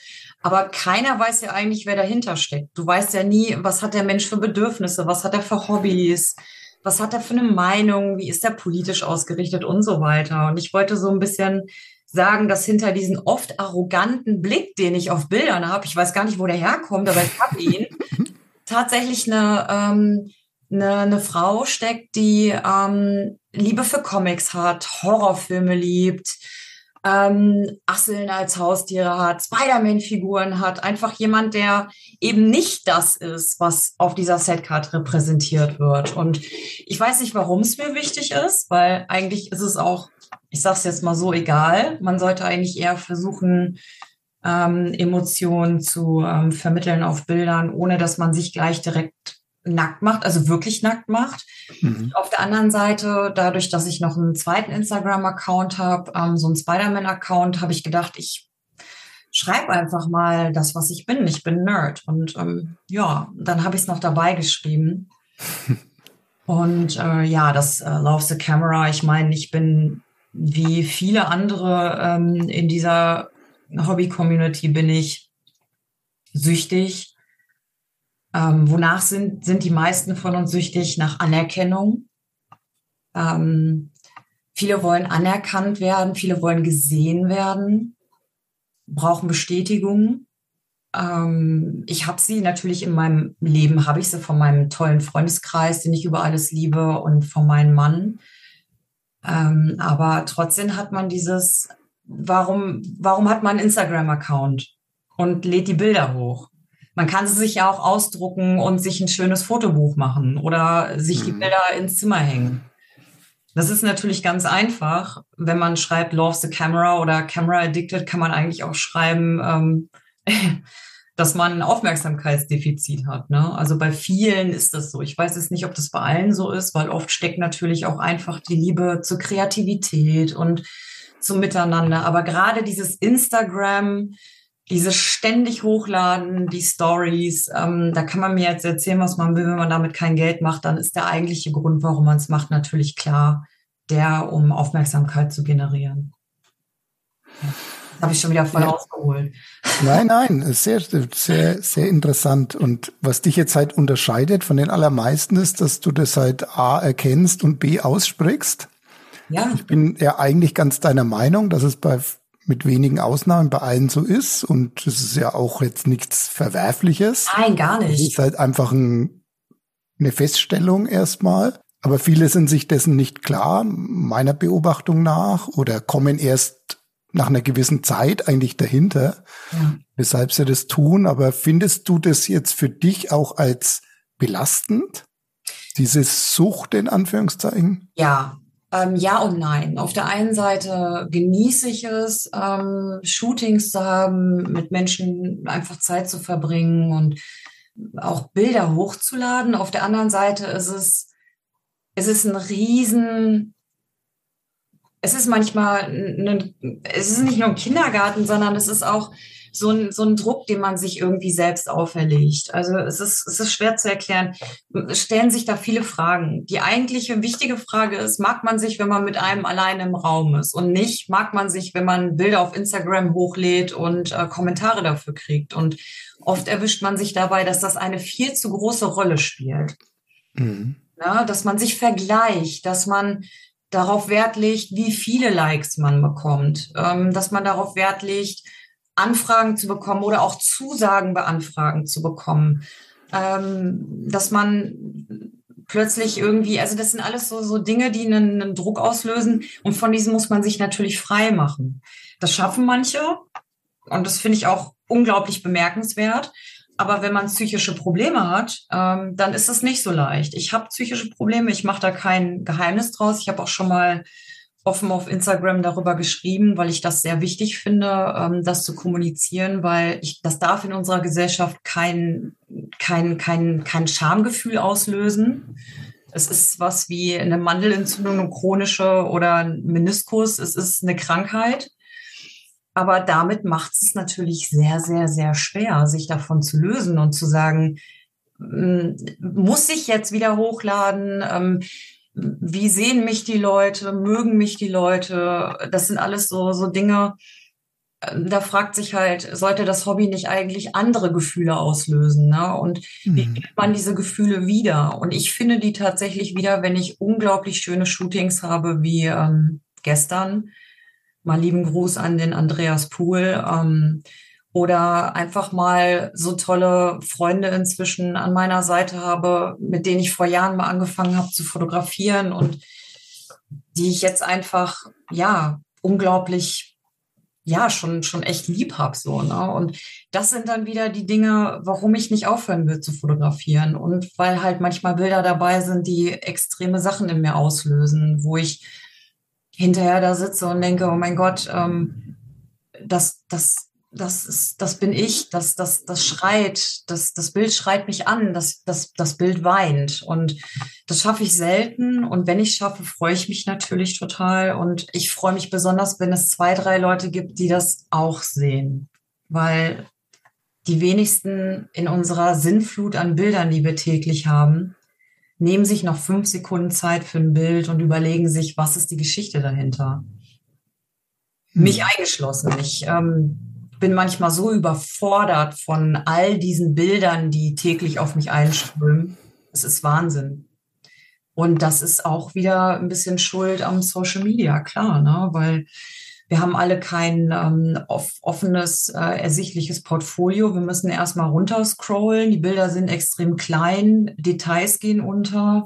Aber keiner weiß ja eigentlich, wer dahinter steckt. Du weißt ja nie, was hat der Mensch für Bedürfnisse, was hat er für Hobbys, was hat er für eine Meinung, wie ist er politisch ausgerichtet und so weiter. Und ich wollte so ein bisschen sagen, dass hinter diesen oft arroganten Blick, den ich auf Bildern habe, ich weiß gar nicht, wo der herkommt, aber ich habe ihn, tatsächlich eine, ähm, eine, eine Frau steckt, die ähm, Liebe für Comics hat, Horrorfilme liebt, ähm, Asseln als Haustiere hat, Spider-Man-Figuren hat, einfach jemand, der eben nicht das ist, was auf dieser Setcard repräsentiert wird. Und ich weiß nicht, warum es mir wichtig ist, weil eigentlich ist es auch ich sage es jetzt mal so, egal. Man sollte eigentlich eher versuchen, ähm, Emotionen zu ähm, vermitteln auf Bildern, ohne dass man sich gleich direkt nackt macht, also wirklich nackt macht. Mhm. Auf der anderen Seite, dadurch, dass ich noch einen zweiten Instagram-Account habe, ähm, so einen Spider-Man-Account, habe ich gedacht, ich schreibe einfach mal das, was ich bin. Ich bin Nerd. Und ähm, ja, dann habe ich es noch dabei geschrieben. Und äh, ja, das äh, Love the Camera, ich meine, ich bin wie viele andere ähm, in dieser Hobby-Community bin ich süchtig Ähm, wonach sind, sind die meisten von uns süchtig? Nach Anerkennung. Ähm, viele wollen anerkannt werden, viele wollen gesehen werden, brauchen Bestätigung. Ähm, ich habe sie natürlich in meinem Leben, habe ich sie von meinem tollen Freundeskreis, den ich über alles liebe und von meinem Mann. Ähm, aber trotzdem hat man dieses, warum, warum hat man einen Instagram-Account und lädt die Bilder hoch? Man kann sie sich ja auch ausdrucken und sich ein schönes Fotobuch machen oder sich die mhm. Bilder ins Zimmer hängen. Das ist natürlich ganz einfach. Wenn man schreibt Love the Camera oder Camera Addicted, kann man eigentlich auch schreiben, ähm, dass man ein Aufmerksamkeitsdefizit hat. Ne? Also bei vielen ist das so. Ich weiß jetzt nicht, ob das bei allen so ist, weil oft steckt natürlich auch einfach die Liebe zur Kreativität und zum Miteinander. Aber gerade dieses Instagram, dieses ständig hochladen, die Stories, ähm, da kann man mir jetzt erzählen, was man will, wenn man damit kein Geld macht, dann ist der eigentliche Grund, warum man es macht, natürlich klar, der, um Aufmerksamkeit zu generieren. Ja. Habe ich schon wieder voll ja. ausgeholt. Nein, nein, sehr, sehr, sehr interessant. Und was dich jetzt halt unterscheidet von den allermeisten ist, dass du das halt A erkennst und B aussprichst. Ja. Ich bin ja eigentlich ganz deiner Meinung, dass es bei mit wenigen Ausnahmen bei allen so ist. Und das ist ja auch jetzt nichts Verwerfliches. Nein, gar nicht. Es ist halt einfach ein, eine Feststellung erstmal. Aber viele sind sich dessen nicht klar, meiner Beobachtung nach, oder kommen erst nach einer gewissen Zeit eigentlich dahinter, ja. weshalb sie das tun. Aber findest du das jetzt für dich auch als belastend? Diese Sucht in Anführungszeichen? Ja, ähm, ja und nein. Auf der einen Seite genieße ich es, ähm, Shootings zu haben, mit Menschen einfach Zeit zu verbringen und auch Bilder hochzuladen. Auf der anderen Seite ist es, es ist ein riesen, es ist manchmal, eine, es ist nicht nur ein Kindergarten, sondern es ist auch so ein, so ein Druck, den man sich irgendwie selbst auferlegt. Also es ist, es ist schwer zu erklären. Es stellen sich da viele Fragen. Die eigentliche wichtige Frage ist, mag man sich, wenn man mit einem alleine im Raum ist und nicht, mag man sich, wenn man Bilder auf Instagram hochlädt und äh, Kommentare dafür kriegt. Und oft erwischt man sich dabei, dass das eine viel zu große Rolle spielt. Mhm. Ja, dass man sich vergleicht, dass man darauf Wert legt, wie viele Likes man bekommt, ähm, dass man darauf Wert legt, Anfragen zu bekommen oder auch Zusagen beanfragen zu bekommen. Ähm, dass man plötzlich irgendwie, also das sind alles so, so Dinge, die einen, einen Druck auslösen und von diesen muss man sich natürlich frei machen. Das schaffen manche und das finde ich auch unglaublich bemerkenswert. Aber wenn man psychische Probleme hat, ähm, dann ist es nicht so leicht. Ich habe psychische Probleme, ich mache da kein Geheimnis draus. Ich habe auch schon mal offen auf Instagram darüber geschrieben, weil ich das sehr wichtig finde, ähm, das zu kommunizieren, weil ich, das darf in unserer Gesellschaft kein, kein, kein, kein Schamgefühl auslösen. Es ist was wie eine Mandelentzündung, eine chronische oder ein Meniskus. Es ist eine Krankheit. Aber damit macht es natürlich sehr, sehr, sehr schwer, sich davon zu lösen und zu sagen, muss ich jetzt wieder hochladen? Ähm, wie sehen mich die Leute, mögen mich die Leute? Das sind alles so, so Dinge, da fragt sich halt, sollte das Hobby nicht eigentlich andere Gefühle auslösen? Ne? Und mhm. wie findet man diese Gefühle wieder? Und ich finde die tatsächlich wieder, wenn ich unglaublich schöne Shootings habe, wie ähm, gestern. Mal lieben Gruß an den Andreas Pool. Ähm, oder einfach mal so tolle Freunde inzwischen an meiner Seite habe, mit denen ich vor Jahren mal angefangen habe zu fotografieren und die ich jetzt einfach, ja, unglaublich, ja, schon, schon echt lieb habe, so, ne? Und das sind dann wieder die Dinge, warum ich nicht aufhören will zu fotografieren und weil halt manchmal Bilder dabei sind, die extreme Sachen in mir auslösen, wo ich hinterher da sitze und denke, oh mein Gott, ähm, das, das, das ist, das bin ich, das, das, das schreit, das, das Bild schreit mich an, das, das, das Bild weint. Und das schaffe ich selten. Und wenn ich schaffe, freue ich mich natürlich total. Und ich freue mich besonders, wenn es zwei, drei Leute gibt, die das auch sehen. Weil die wenigsten in unserer Sinnflut an Bildern, die wir täglich haben, nehmen sich noch fünf Sekunden Zeit für ein Bild und überlegen sich, was ist die Geschichte dahinter. Hm. Mich eingeschlossen. Ich, ähm, bin manchmal so überfordert von all diesen Bildern, die täglich auf mich einströmen. Es ist Wahnsinn. Und das ist auch wieder ein bisschen Schuld am Social Media, klar, ne? weil wir haben alle kein ähm, offenes, äh, ersichtliches Portfolio. Wir müssen erstmal runterscrollen. Die Bilder sind extrem klein, Details gehen unter.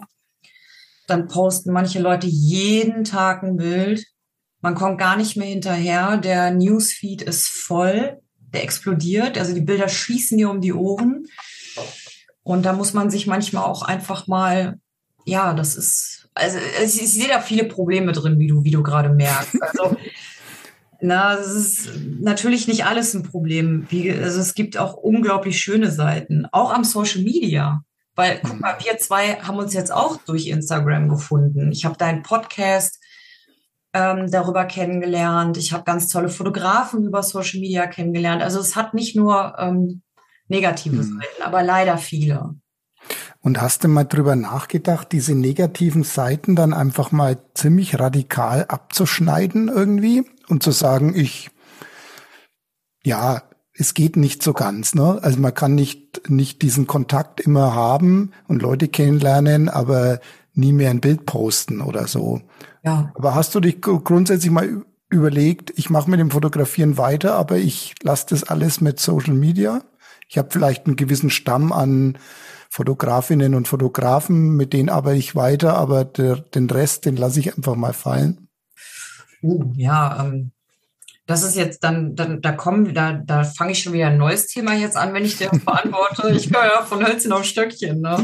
Dann posten manche Leute jeden Tag ein Bild. Man kommt gar nicht mehr hinterher. Der Newsfeed ist voll, der explodiert. Also die Bilder schießen dir um die Ohren. Und da muss man sich manchmal auch einfach mal, ja, das ist, also ich, ich sehe da viele Probleme drin, wie du, wie du gerade merkst. Also na, es ist natürlich nicht alles ein Problem. Wie, also es gibt auch unglaublich schöne Seiten, auch am Social Media. Weil, guck mal, wir zwei haben uns jetzt auch durch Instagram gefunden. Ich habe deinen Podcast ähm, darüber kennengelernt. Ich habe ganz tolle Fotografen über Social Media kennengelernt. Also es hat nicht nur ähm, negative hm. Seiten, aber leider viele. Und hast du mal drüber nachgedacht, diese negativen Seiten dann einfach mal ziemlich radikal abzuschneiden irgendwie und zu sagen, ich, ja, es geht nicht so ganz, ne? Also man kann nicht, nicht diesen Kontakt immer haben und Leute kennenlernen, aber nie mehr ein Bild posten oder so. Ja. Aber hast du dich grundsätzlich mal überlegt, ich mache mit dem Fotografieren weiter, aber ich lasse das alles mit Social Media? Ich habe vielleicht einen gewissen Stamm an Fotografinnen und Fotografen, mit denen arbeite ich weiter, aber der, den Rest, den lasse ich einfach mal fallen. Uh, ja, ähm, das ist jetzt dann, dann da kommen, da, da fange ich schon wieder ein neues Thema jetzt an, wenn ich dir beantworte. ich höre ja von Hölzchen auf Stöckchen. Ne?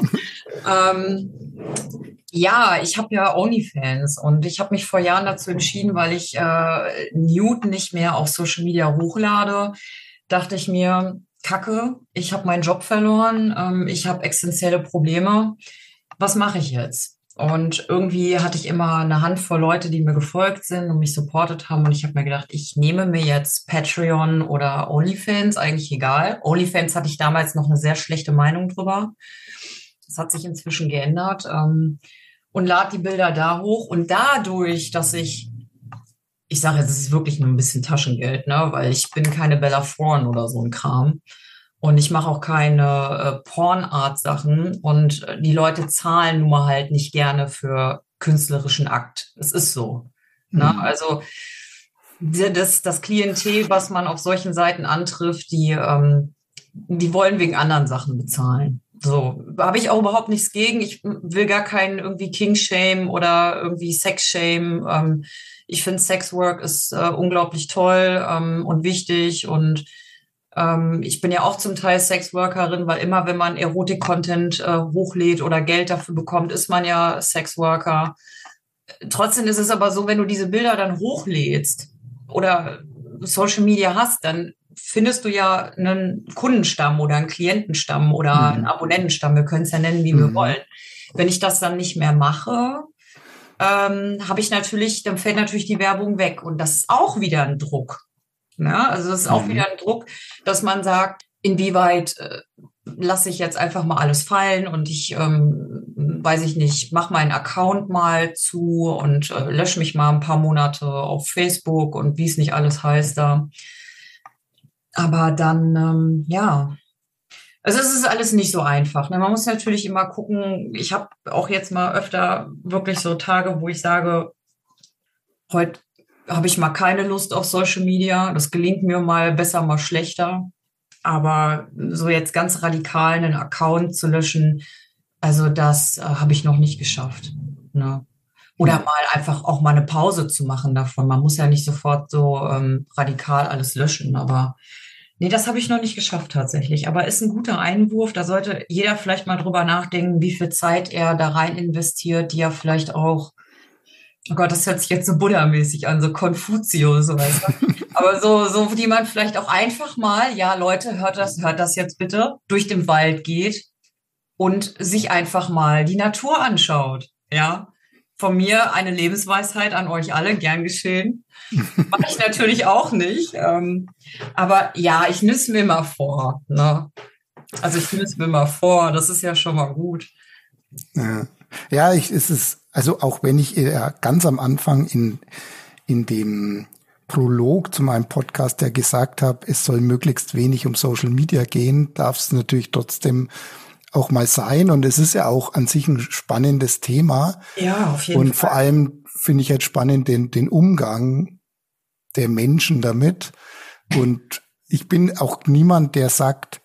ähm, ja, ich habe ja OnlyFans und ich habe mich vor Jahren dazu entschieden, weil ich äh, Nude nicht mehr auf Social Media hochlade, dachte ich mir, Kacke, ich habe meinen Job verloren, ähm, ich habe existenzielle Probleme. Was mache ich jetzt? Und irgendwie hatte ich immer eine Handvoll Leute, die mir gefolgt sind und mich supportet haben. Und ich habe mir gedacht, ich nehme mir jetzt Patreon oder OnlyFans, eigentlich egal. OnlyFans hatte ich damals noch eine sehr schlechte Meinung drüber. Das hat sich inzwischen geändert. Ähm, und lade die Bilder da hoch. Und dadurch, dass ich ich sage jetzt, es ist wirklich nur ein bisschen Taschengeld, ne? weil ich bin keine Bella Thorne oder so ein Kram. Und ich mache auch keine äh, Pornart-Sachen. Und äh, die Leute zahlen nun mal halt nicht gerne für künstlerischen Akt. Es ist so. Ne? Mhm. Ne? Also das, das Klientel, was man auf solchen Seiten antrifft, die, ähm, die wollen wegen anderen Sachen bezahlen. So, habe ich auch überhaupt nichts gegen. Ich will gar keinen irgendwie King-Shame oder irgendwie Sex-Shame. Ähm, ich finde, Sexwork ist äh, unglaublich toll ähm, und wichtig und ähm, ich bin ja auch zum Teil Sexworkerin, weil immer, wenn man Erotik-Content äh, hochlädt oder Geld dafür bekommt, ist man ja Sexworker. Trotzdem ist es aber so, wenn du diese Bilder dann hochlädst oder Social Media hast, dann findest du ja einen Kundenstamm oder einen Klientenstamm oder mhm. einen Abonnentenstamm. Wir können es ja nennen, wie mhm. wir wollen. Wenn ich das dann nicht mehr mache, ähm, habe ich natürlich, dann fällt natürlich die Werbung weg. Und das ist auch wieder ein Druck. Ne? Also das ist auch mhm. wieder ein Druck, dass man sagt, inwieweit äh, lasse ich jetzt einfach mal alles fallen und ich, ähm, weiß ich nicht, mache meinen Account mal zu und äh, lösche mich mal ein paar Monate auf Facebook und wie es nicht alles heißt da. Aber dann, ähm, ja, also es ist alles nicht so einfach. Ne? Man muss natürlich immer gucken. Ich habe auch jetzt mal öfter wirklich so Tage, wo ich sage, heute habe ich mal keine Lust auf Social Media. Das gelingt mir mal besser, mal schlechter. Aber so jetzt ganz radikal einen Account zu löschen, also das äh, habe ich noch nicht geschafft. Ne? Oder mal einfach auch mal eine Pause zu machen davon. Man muss ja nicht sofort so ähm, radikal alles löschen, aber Nee, das habe ich noch nicht geschafft tatsächlich. Aber ist ein guter Einwurf. Da sollte jeder vielleicht mal drüber nachdenken, wie viel Zeit er da rein investiert, die er vielleicht auch, oh Gott, das hört sich jetzt so Buddha-mäßig an, so Konfuzius, so weißt. Aber so, so, die man vielleicht auch einfach mal, ja, Leute, hört das, hört das jetzt bitte, durch den Wald geht und sich einfach mal die Natur anschaut. Ja, von mir eine Lebensweisheit an euch alle, gern geschehen. Mache ich natürlich auch nicht. Ähm, aber ja, ich nüss mir mal vor. Ne? Also ich nüss mir mal vor, das ist ja schon mal gut. Ja, ja ich, es ist, also auch wenn ich äh, ganz am Anfang in, in dem Prolog zu meinem Podcast, der gesagt habe, es soll möglichst wenig um Social Media gehen, darf es natürlich trotzdem auch mal sein. Und es ist ja auch an sich ein spannendes Thema. Ja, auf jeden Und Fall. vor allem finde ich jetzt spannend den, den Umgang der Menschen damit. Und ich bin auch niemand, der sagt,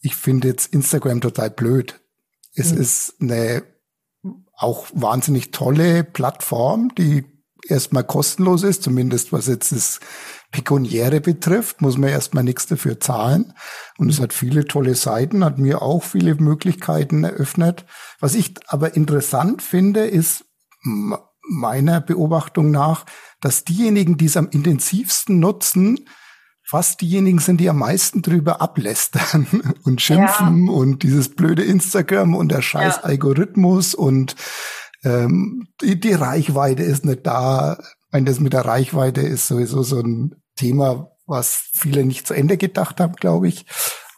ich finde jetzt Instagram total blöd. Es mhm. ist eine auch wahnsinnig tolle Plattform, die erstmal kostenlos ist, zumindest was jetzt das Pekuniäre betrifft, muss man erstmal nichts dafür zahlen. Und es hat viele tolle Seiten, hat mir auch viele Möglichkeiten eröffnet. Was ich aber interessant finde, ist meiner Beobachtung nach, dass diejenigen, die es am intensivsten nutzen, fast diejenigen sind, die am meisten drüber ablästern und schimpfen ja. und dieses blöde Instagram und der scheiß ja. Algorithmus und ähm, die, die Reichweite ist nicht da. Ich meine, das mit der Reichweite ist sowieso so ein Thema, was viele nicht zu Ende gedacht haben, glaube ich.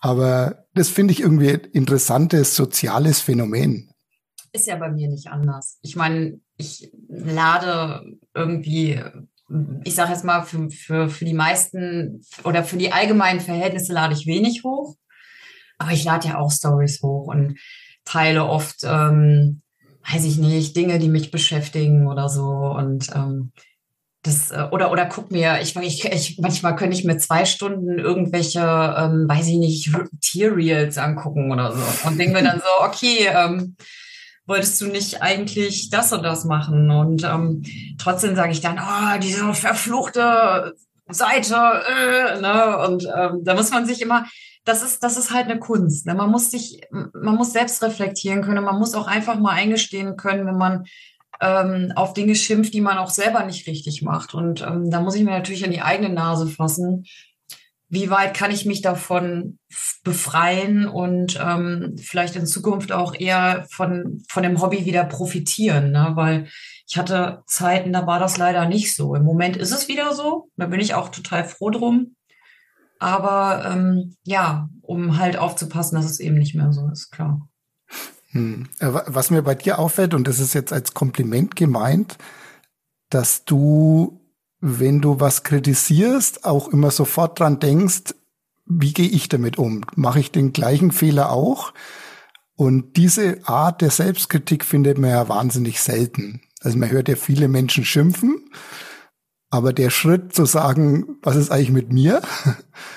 Aber das finde ich irgendwie interessantes soziales Phänomen. Ist ja bei mir nicht anders. Ich meine, ich lade irgendwie, ich sage jetzt mal, für, für, für die meisten oder für die allgemeinen Verhältnisse lade ich wenig hoch. Aber ich lade ja auch Stories hoch und teile oft ähm, weiß ich nicht, Dinge, die mich beschäftigen oder so. Und ähm, das, äh, oder, oder guck mir, ich, ich, ich manchmal könnte ich mir zwei Stunden irgendwelche, ähm, weiß ich nicht, Tierreels angucken oder so. Und denke mir dann so, okay, ähm, wolltest du nicht eigentlich das und das machen? Und ähm, trotzdem sage ich dann, oh, diese verfluchte Seite, äh, ne? Und ähm, da muss man sich immer, das ist, das ist halt eine Kunst. Ne? Man muss sich, man muss selbst reflektieren können. Man muss auch einfach mal eingestehen können, wenn man ähm, auf Dinge schimpft, die man auch selber nicht richtig macht. Und ähm, da muss ich mir natürlich an die eigene Nase fassen. Wie weit kann ich mich davon befreien und ähm, vielleicht in Zukunft auch eher von, von dem Hobby wieder profitieren? Ne? Weil ich hatte Zeiten, da war das leider nicht so. Im Moment ist es wieder so. Da bin ich auch total froh drum. Aber ähm, ja, um halt aufzupassen, dass es eben nicht mehr so ist, klar. Hm. Äh, was mir bei dir auffällt, und das ist jetzt als Kompliment gemeint, dass du, wenn du was kritisierst, auch immer sofort dran denkst, wie gehe ich damit um? Mache ich den gleichen Fehler auch? Und diese Art der Selbstkritik findet man ja wahnsinnig selten. Also man hört ja viele Menschen schimpfen aber der Schritt zu sagen, was ist eigentlich mit mir,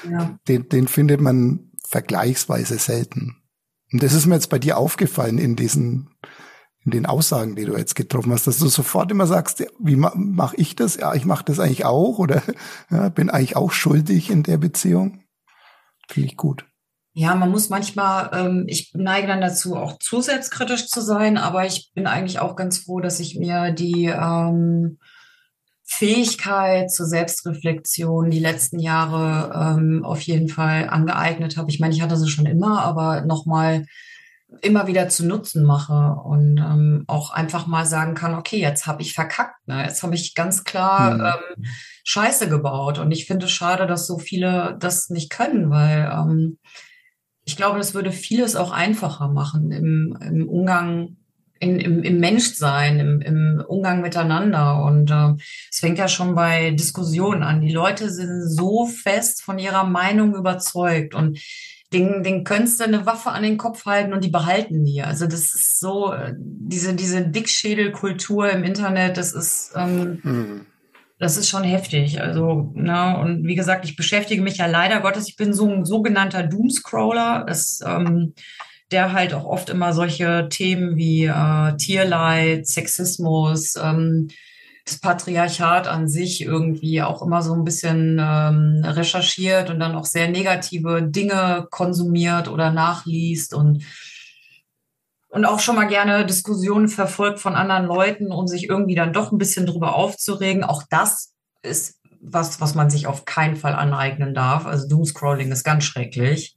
ja. den, den findet man vergleichsweise selten. Und das ist mir jetzt bei dir aufgefallen in diesen, in den Aussagen, die du jetzt getroffen hast, dass du sofort immer sagst, wie mache ich das? Ja, ich mache das eigentlich auch oder ja, bin eigentlich auch schuldig in der Beziehung. Finde ich gut. Ja, man muss manchmal, ähm, ich neige dann dazu, auch zu selbstkritisch zu sein, aber ich bin eigentlich auch ganz froh, dass ich mir die ähm, Fähigkeit zur Selbstreflexion die letzten Jahre ähm, auf jeden Fall angeeignet habe. Ich meine, ich hatte sie schon immer, aber nochmal immer wieder zu Nutzen mache und ähm, auch einfach mal sagen kann, okay, jetzt habe ich verkackt, ne? jetzt habe ich ganz klar mhm. ähm, Scheiße gebaut und ich finde es schade, dass so viele das nicht können, weil ähm, ich glaube, das würde vieles auch einfacher machen im, im Umgang in, im, im Menschsein, im, im Umgang miteinander. Und äh, es fängt ja schon bei Diskussionen an. Die Leute sind so fest von ihrer Meinung überzeugt und den, den könntest du eine Waffe an den Kopf halten und die behalten die. Also das ist so, äh, diese, diese Dickschädelkultur im Internet, das ist, ähm, mhm. das ist schon heftig. Also, na, und wie gesagt, ich beschäftige mich ja leider Gottes, ich bin so ein sogenannter Doomscroller. Das ähm, der halt auch oft immer solche Themen wie äh, Tierleid, Sexismus, ähm, das Patriarchat an sich irgendwie auch immer so ein bisschen ähm, recherchiert und dann auch sehr negative Dinge konsumiert oder nachliest und und auch schon mal gerne Diskussionen verfolgt von anderen Leuten, um sich irgendwie dann doch ein bisschen drüber aufzuregen. Auch das ist was, was man sich auf keinen Fall aneignen darf. Also Doomscrolling ist ganz schrecklich.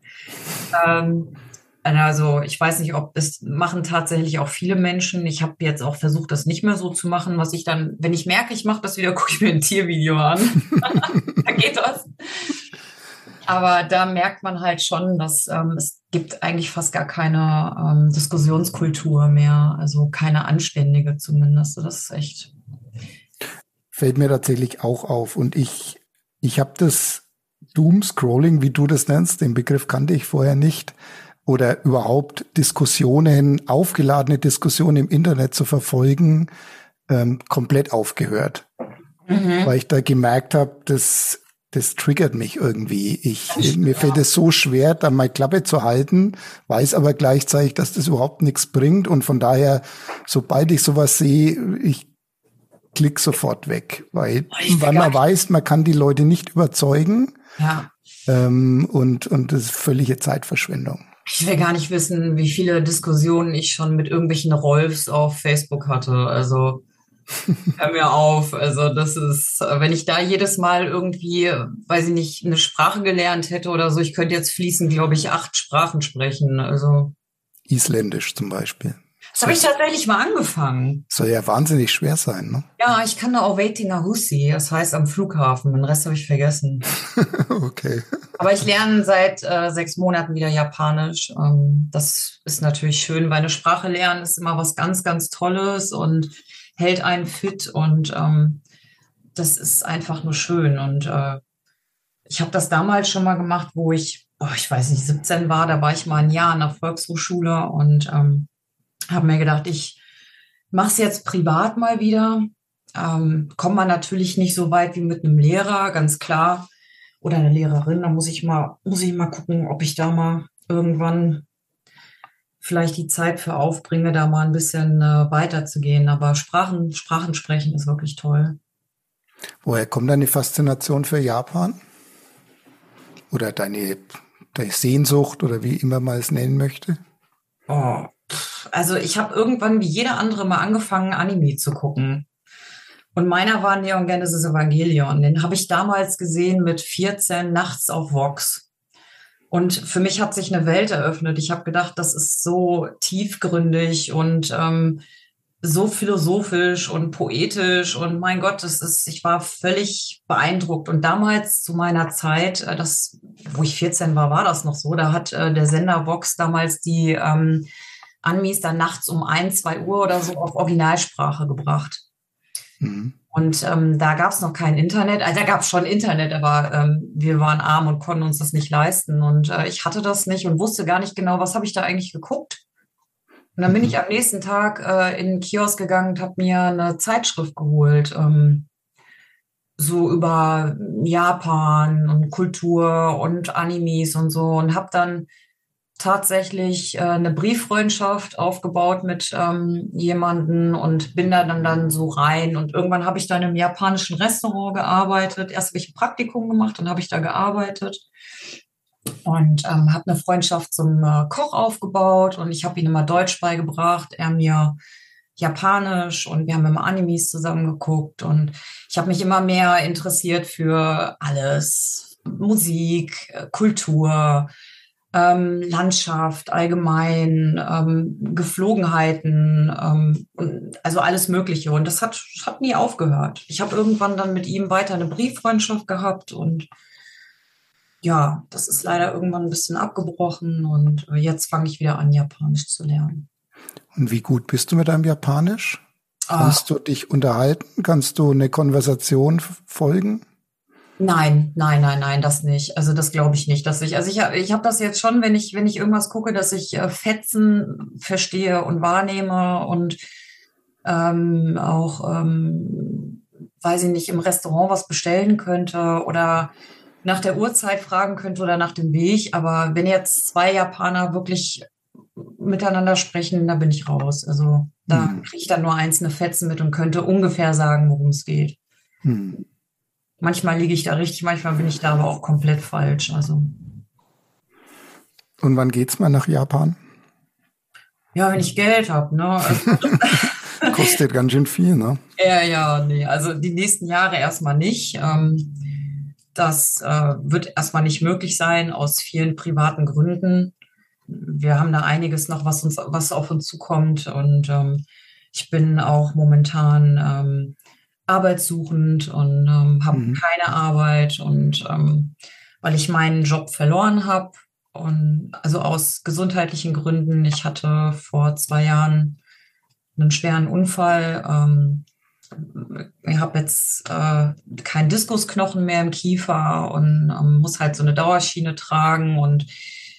Ähm, also ich weiß nicht, ob das machen tatsächlich auch viele Menschen. Ich habe jetzt auch versucht, das nicht mehr so zu machen, was ich dann, wenn ich merke, ich mache das wieder, gucke ich mir ein Tiervideo an. da geht das. Aber da merkt man halt schon, dass ähm, es gibt eigentlich fast gar keine ähm, Diskussionskultur mehr, also keine anständige zumindest. Das ist echt. Fällt mir tatsächlich auch auf. Und ich Ich habe das Doom-Scrolling, wie du das nennst, den Begriff kannte ich vorher nicht, oder überhaupt Diskussionen, aufgeladene Diskussionen im Internet zu verfolgen, ähm, komplett aufgehört. Mhm. Weil ich da gemerkt habe, das, das triggert mich irgendwie. Ich, mir fällt es so schwer, da mal Klappe zu halten, weiß aber gleichzeitig, dass das überhaupt nichts bringt. Und von daher, sobald ich sowas sehe, ich klick sofort weg. Weil, weil man weiß, man kann die Leute nicht überzeugen. Ja. Ähm, und, und das ist völlige Zeitverschwendung. Ich will gar nicht wissen, wie viele Diskussionen ich schon mit irgendwelchen Rolfs auf Facebook hatte. Also hör mir auf. Also das ist, wenn ich da jedes Mal irgendwie, weiß ich nicht, eine Sprache gelernt hätte oder so, ich könnte jetzt fließend, glaube ich, acht Sprachen sprechen. Also Isländisch zum Beispiel. Das habe ich tatsächlich mal angefangen. Soll ja wahnsinnig schwer sein, ne? Ja, ich kann da auch Waiting Hussi, das heißt am Flughafen. Den Rest habe ich vergessen. okay. Aber ich lerne seit äh, sechs Monaten wieder Japanisch. Ähm, das ist natürlich schön, weil eine Sprache lernen ist immer was ganz, ganz Tolles und hält einen fit und ähm, das ist einfach nur schön. Und äh, ich habe das damals schon mal gemacht, wo ich, oh, ich weiß nicht, 17 war, da war ich mal ein Jahr an der Volkshochschule und ähm, habe mir gedacht, ich mache es jetzt privat mal wieder. Ähm, kommt man natürlich nicht so weit wie mit einem Lehrer, ganz klar. Oder eine Lehrerin. Da muss ich mal, muss ich mal gucken, ob ich da mal irgendwann vielleicht die Zeit für aufbringe, da mal ein bisschen äh, weiterzugehen. Aber Sprachen, Sprachen sprechen ist wirklich toll. Woher kommt deine Faszination für Japan? Oder deine, deine Sehnsucht oder wie immer man es nennen möchte? Oh, also ich habe irgendwann wie jeder andere mal angefangen, Anime zu gucken. Und meiner war Neon Genesis Evangelion. Den habe ich damals gesehen mit 14 nachts auf Vox. Und für mich hat sich eine Welt eröffnet. Ich habe gedacht, das ist so tiefgründig und ähm, so philosophisch und poetisch und mein Gott, das ist, ich war völlig beeindruckt. Und damals zu meiner Zeit, äh, das, wo ich 14 war, war das noch so. Da hat äh, der Sender Vox damals die ähm, Anmis dann nachts um ein, zwei Uhr oder so auf Originalsprache gebracht. Mhm. Und ähm, da gab es noch kein Internet. Also da gab es schon Internet, aber ähm, wir waren arm und konnten uns das nicht leisten. Und äh, ich hatte das nicht und wusste gar nicht genau, was habe ich da eigentlich geguckt. Und dann bin ich mhm. am nächsten Tag äh, in den Kiosk gegangen und habe mir eine Zeitschrift geholt. Ähm, so über Japan und Kultur und Animes und so und habe dann tatsächlich äh, eine Brieffreundschaft aufgebaut mit ähm, jemanden und bin da dann, dann so rein. Und irgendwann habe ich dann im japanischen Restaurant gearbeitet. Erst habe ich ein Praktikum gemacht, dann habe ich da gearbeitet und ähm, habe eine Freundschaft zum äh, Koch aufgebaut und ich habe ihm immer Deutsch beigebracht, er mir Japanisch und wir haben immer Animes zusammengeguckt und ich habe mich immer mehr interessiert für alles, Musik, äh, Kultur, ähm, Landschaft allgemein, ähm, Geflogenheiten, ähm, also alles Mögliche. Und das hat, hat nie aufgehört. Ich habe irgendwann dann mit ihm weiter eine Brieffreundschaft gehabt und ja, das ist leider irgendwann ein bisschen abgebrochen und jetzt fange ich wieder an, Japanisch zu lernen. Und wie gut bist du mit deinem Japanisch? Kannst ah. du dich unterhalten? Kannst du eine Konversation folgen? Nein, nein, nein, nein, das nicht. Also das glaube ich nicht, dass ich. Also ich habe ich hab das jetzt schon, wenn ich wenn ich irgendwas gucke, dass ich äh, Fetzen verstehe und wahrnehme und ähm, auch ähm, weiß ich nicht im Restaurant was bestellen könnte oder nach der Uhrzeit fragen könnte oder nach dem Weg. Aber wenn jetzt zwei Japaner wirklich miteinander sprechen, da bin ich raus. Also da hm. kriege ich dann nur einzelne Fetzen mit und könnte ungefähr sagen, worum es geht. Hm. Manchmal liege ich da richtig, manchmal bin ich da aber auch komplett falsch. Also. Und wann geht's mal nach Japan? Ja, wenn ich Geld habe, ne? Kostet ganz schön viel, ne? Ja, ja, nee. Also die nächsten Jahre erstmal nicht. Ähm, das äh, wird erstmal nicht möglich sein aus vielen privaten Gründen. Wir haben da einiges noch, was uns, was auf uns zukommt. Und ähm, ich bin auch momentan ähm, arbeitssuchend und ähm, habe mhm. keine Arbeit und ähm, weil ich meinen Job verloren habe und also aus gesundheitlichen Gründen. Ich hatte vor zwei Jahren einen schweren Unfall, ähm, ich habe jetzt äh, keinen Diskusknochen mehr im Kiefer und ähm, muss halt so eine Dauerschiene tragen und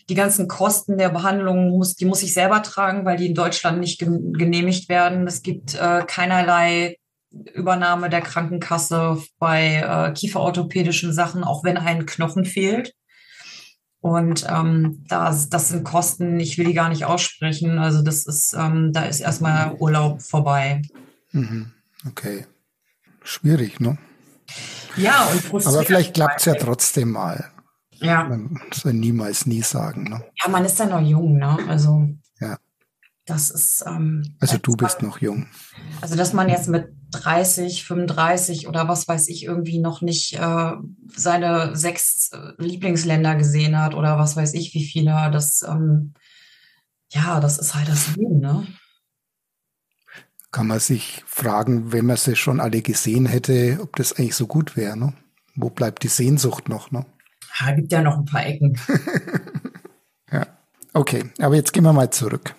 die ganzen Kosten der Behandlung muss, die muss ich selber tragen, weil die in Deutschland nicht genehmigt werden. Es gibt äh, keinerlei Übernahme der Krankenkasse bei äh, kieferorthopädischen Sachen, auch wenn ein Knochen fehlt. Und ähm, das, das sind Kosten, ich will die gar nicht aussprechen. Also das ist, ähm, da ist erstmal Urlaub vorbei. Mhm. Okay. Schwierig, ne? Ja, und Aber vielleicht klappt es ja trotzdem mal. Ja. Man soll niemals nie sagen, ne? Ja, man ist ja noch jung, ne? Also. Ja. Das ist. Ähm, also du bist noch jung. Also, dass man jetzt mit 30, 35 oder was weiß ich irgendwie noch nicht äh, seine sechs äh, Lieblingsländer gesehen hat oder was weiß ich wie viele, das, ähm, ja, das ist halt das Leben, ne? Kann man sich fragen, wenn man sie schon alle gesehen hätte, ob das eigentlich so gut wäre, ne? Wo bleibt die Sehnsucht noch, ne? Ja, gibt ja noch ein paar Ecken. ja. Okay, aber jetzt gehen wir mal zurück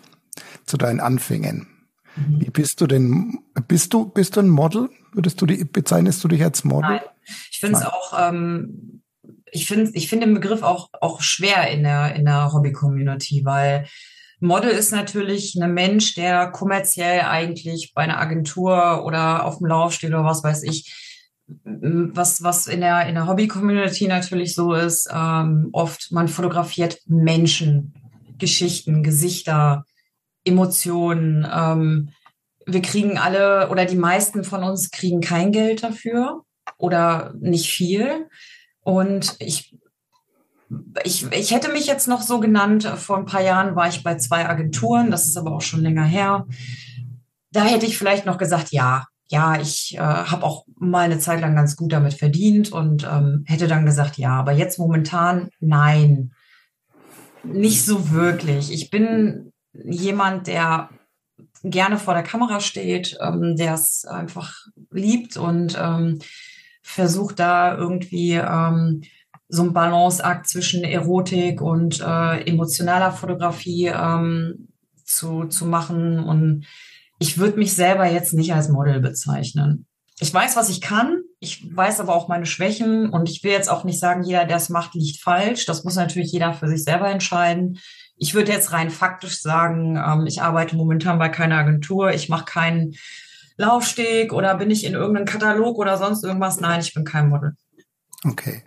zu deinen Anfängen. Mhm. Wie bist du denn, bist du, bist du ein Model? Würdest du die, bezeichnest du dich als Model? Nein. Ich finde es auch, ähm, ich finde, ich finde den Begriff auch, auch schwer in der, in der Hobby-Community, weil Model ist natürlich ein Mensch, der kommerziell eigentlich bei einer Agentur oder auf dem Lauf steht oder was weiß ich, was, was in der, in der Hobby-Community natürlich so ist, ähm, oft man fotografiert Menschen, Geschichten, Gesichter, Emotionen. Ähm, wir kriegen alle oder die meisten von uns kriegen kein Geld dafür oder nicht viel. Und ich, ich, ich hätte mich jetzt noch so genannt, vor ein paar Jahren war ich bei zwei Agenturen, das ist aber auch schon länger her. Da hätte ich vielleicht noch gesagt, ja, ja, ich äh, habe auch mal eine Zeit lang ganz gut damit verdient und ähm, hätte dann gesagt, ja, aber jetzt momentan nein, nicht so wirklich. Ich bin jemand, der gerne vor der Kamera steht, ähm, der es einfach liebt und ähm, versucht da irgendwie ähm, so ein Balanceakt zwischen Erotik und äh, emotionaler Fotografie ähm, zu, zu machen. Und ich würde mich selber jetzt nicht als Model bezeichnen. Ich weiß, was ich kann. Ich weiß aber auch meine Schwächen und ich will jetzt auch nicht sagen, jeder, der es macht, liegt falsch. Das muss natürlich jeder für sich selber entscheiden. Ich würde jetzt rein faktisch sagen, ähm, ich arbeite momentan bei keiner Agentur, ich mache keinen Laufsteg oder bin ich in irgendeinem Katalog oder sonst irgendwas. Nein, ich bin kein Model. Okay.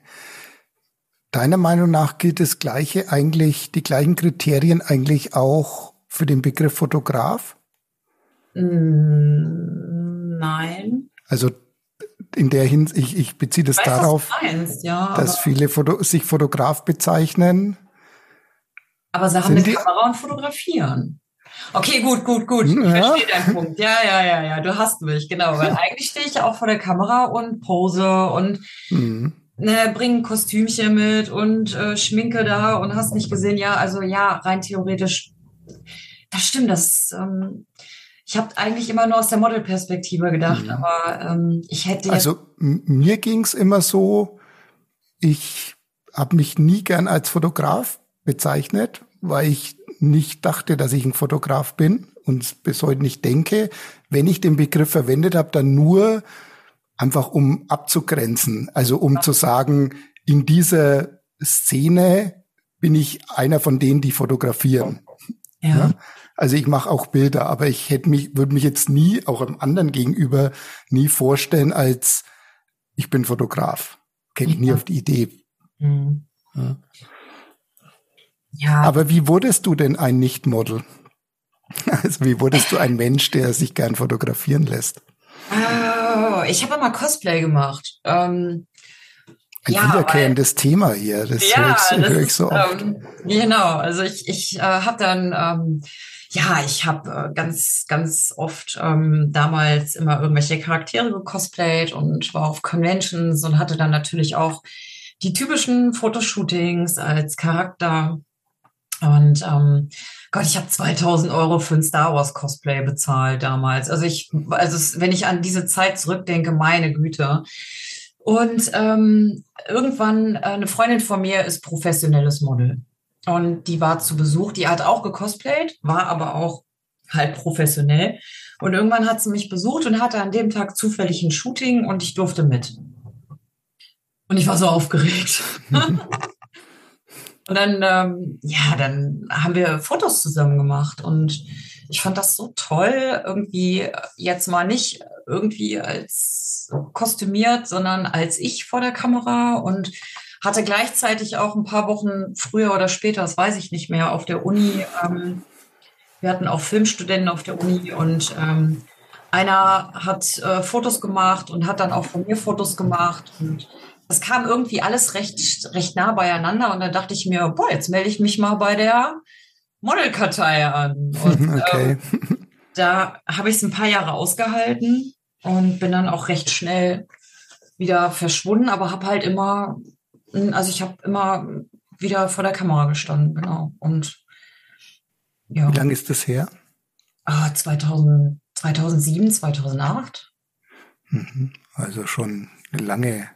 Deiner Meinung nach gilt das Gleiche eigentlich, die gleichen Kriterien eigentlich auch für den Begriff Fotograf? Mm, nein. Also in der Hinsicht, ich, ich beziehe das weiß, darauf, meinst, ja, dass viele Foto sich Fotograf bezeichnen aber sie haben eine Kamera und fotografieren. Okay, gut, gut, gut. Ich ja. verstehe deinen Punkt. Ja, ja, ja, ja, du hast mich, genau. Weil eigentlich stehe ich ja auch vor der Kamera und pose und mhm. ne, bringe ein Kostümchen mit und äh, schminke da und hast nicht gesehen. Ja, also ja, rein theoretisch, das stimmt. Das, ähm, ich habe eigentlich immer nur aus der Modelperspektive gedacht, mhm. aber ähm, ich hätte. Also mir ging's immer so, ich habe mich nie gern als Fotograf bezeichnet, weil ich nicht dachte, dass ich ein Fotograf bin und bis heute nicht denke. Wenn ich den Begriff verwendet habe, dann nur einfach um abzugrenzen, also um zu sagen, in dieser Szene bin ich einer von denen, die fotografieren. Ja. ja? Also ich mache auch Bilder, aber ich hätte mich, würde mich jetzt nie, auch einem anderen gegenüber, nie vorstellen als ich bin Fotograf. Käme ich nie auf die Idee. Mhm. Ja. Ja. Aber wie wurdest du denn ein Nicht-Model? Also wie wurdest du ein Mensch, der sich gern fotografieren lässt? Oh, ich habe mal Cosplay gemacht. Ähm, ein ja, wiederkehrendes weil, Thema hier. Das ja, höre ich, hör ich so oft. Ähm, genau, also ich, ich äh, habe dann, ähm, ja, ich habe äh, ganz, ganz oft ähm, damals immer irgendwelche Charaktere gecosplayt und war auf Conventions und hatte dann natürlich auch die typischen Fotoshootings als Charakter. Und ähm, Gott, ich habe 2000 Euro für ein Star Wars Cosplay bezahlt damals. Also ich, also wenn ich an diese Zeit zurückdenke, meine Güte. Und ähm, irgendwann äh, eine Freundin von mir ist professionelles Model und die war zu Besuch. Die hat auch gecosplayt, war aber auch halt professionell. Und irgendwann hat sie mich besucht und hatte an dem Tag zufällig ein Shooting und ich durfte mit. Und ich war so aufgeregt. und dann, ähm, ja, dann haben wir Fotos zusammen gemacht. Und ich fand das so toll, irgendwie jetzt mal nicht irgendwie als kostümiert, sondern als ich vor der Kamera und hatte gleichzeitig auch ein paar Wochen früher oder später, das weiß ich nicht mehr, auf der Uni, ähm, wir hatten auch Filmstudenten auf der Uni und ähm, einer hat äh, Fotos gemacht und hat dann auch von mir Fotos gemacht und das kam irgendwie alles recht, recht nah beieinander und dann dachte ich mir, boah, jetzt melde ich mich mal bei der Modelkartei an. Und okay. ähm, da habe ich es ein paar Jahre ausgehalten und bin dann auch recht schnell wieder verschwunden, aber habe halt immer, also ich habe immer wieder vor der Kamera gestanden, genau. Und ja. Wie lange ist das her? Ah, 2000, 2007, 2008. Mhm. Also schon eine lange,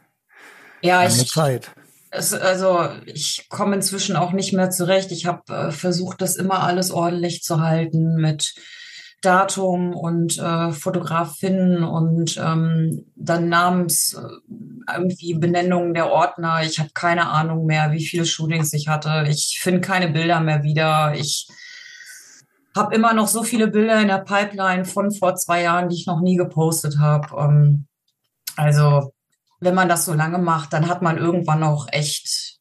ja, ich, Zeit. Es, also ich komme inzwischen auch nicht mehr zurecht. Ich habe äh, versucht, das immer alles ordentlich zu halten mit Datum und äh, Fotograf finden und ähm, dann Namens äh, irgendwie Benennungen der Ordner. Ich habe keine Ahnung mehr, wie viele Shootings ich hatte. Ich finde keine Bilder mehr wieder. Ich habe immer noch so viele Bilder in der Pipeline von vor zwei Jahren, die ich noch nie gepostet habe. Ähm, also wenn man das so lange macht, dann hat man irgendwann auch echt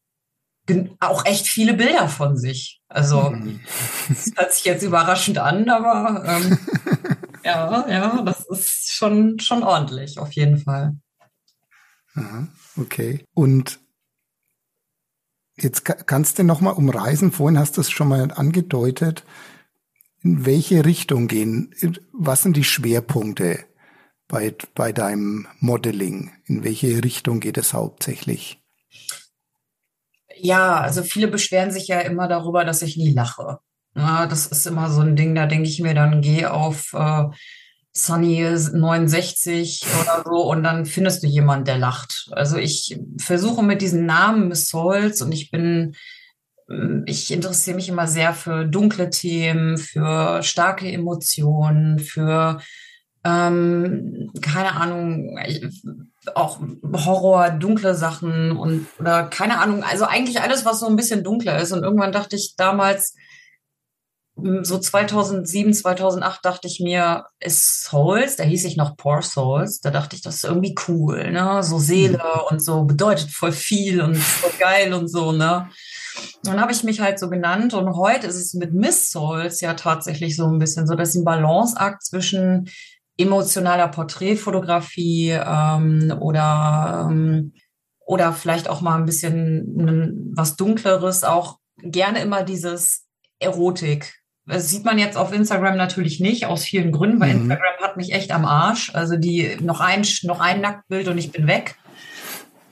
auch echt viele Bilder von sich. Also mhm. das hört sich jetzt überraschend an, aber ähm, ja, ja, das ist schon schon ordentlich auf jeden Fall. Aha, okay. Und jetzt kannst du noch mal umreißen. Vorhin hast du es schon mal angedeutet. In welche Richtung gehen? Was sind die Schwerpunkte? Bei, bei deinem Modeling? In welche Richtung geht es hauptsächlich? Ja, also viele beschweren sich ja immer darüber, dass ich nie lache. Ja, das ist immer so ein Ding, da denke ich mir dann, geh auf äh, Sunny 69 oder so und dann findest du jemanden, der lacht. Also ich versuche mit diesen Namen Miss Souls und ich bin, ich interessiere mich immer sehr für dunkle Themen, für starke Emotionen, für ähm, keine Ahnung, auch Horror, dunkle Sachen und oder keine Ahnung, also eigentlich alles, was so ein bisschen dunkler ist. Und irgendwann dachte ich damals, so 2007, 2008 dachte ich mir, ist Souls, da hieß ich noch Poor Souls, da dachte ich, das ist irgendwie cool, ne, so Seele mhm. und so bedeutet voll viel und voll geil und so, ne. Dann habe ich mich halt so genannt und heute ist es mit Miss Souls ja tatsächlich so ein bisschen so, dass ein Balanceakt zwischen emotionaler Porträtfotografie ähm, oder ähm, oder vielleicht auch mal ein bisschen was Dunkleres, auch gerne immer dieses Erotik. Das sieht man jetzt auf Instagram natürlich nicht, aus vielen Gründen, weil mhm. Instagram hat mich echt am Arsch. Also die noch ein, noch ein Nacktbild und ich bin weg.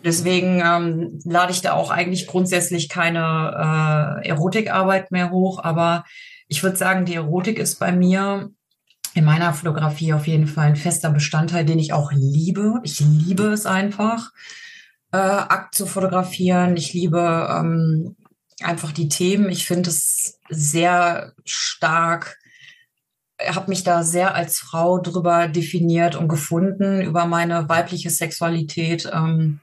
Deswegen ähm, lade ich da auch eigentlich grundsätzlich keine äh, Erotikarbeit mehr hoch. Aber ich würde sagen, die Erotik ist bei mir in meiner Fotografie auf jeden Fall ein fester Bestandteil, den ich auch liebe. Ich liebe es einfach, äh, Akt zu fotografieren. Ich liebe ähm, einfach die Themen. Ich finde es sehr stark. Habe mich da sehr als Frau drüber definiert und gefunden, über meine weibliche Sexualität. Ähm,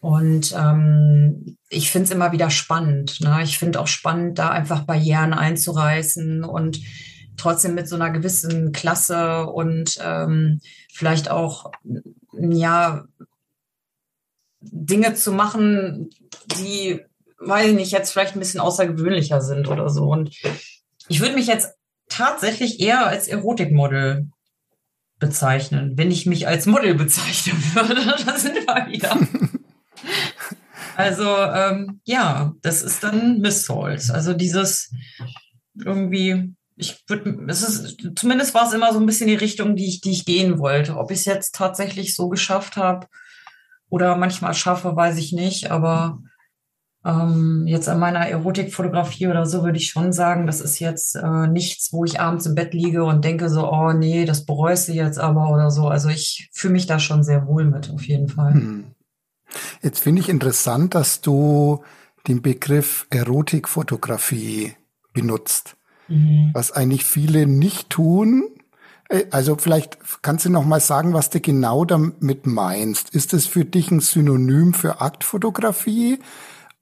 und ähm, ich finde es immer wieder spannend. Ne? Ich finde auch spannend, da einfach Barrieren einzureißen und trotzdem mit so einer gewissen Klasse und ähm, vielleicht auch, ja, Dinge zu machen, die, weiß ich nicht, jetzt vielleicht ein bisschen außergewöhnlicher sind oder so. Und ich würde mich jetzt tatsächlich eher als Erotikmodel bezeichnen, wenn ich mich als Model bezeichnen würde. da sind wir wieder. Also ähm, ja, das ist dann Miss Souls. Also dieses irgendwie ich würde, es ist, zumindest war es immer so ein bisschen die Richtung, die ich, die ich gehen wollte. Ob ich es jetzt tatsächlich so geschafft habe oder manchmal schaffe, weiß ich nicht. Aber ähm, jetzt an meiner Erotikfotografie oder so würde ich schon sagen, das ist jetzt äh, nichts, wo ich abends im Bett liege und denke so, oh nee, das bereust du jetzt aber oder so. Also ich fühle mich da schon sehr wohl mit, auf jeden Fall. Hm. Jetzt finde ich interessant, dass du den Begriff Erotikfotografie benutzt. Mhm. was eigentlich viele nicht tun. Äh, also vielleicht kannst du noch mal sagen, was du genau damit meinst. Ist es für dich ein Synonym für Aktfotografie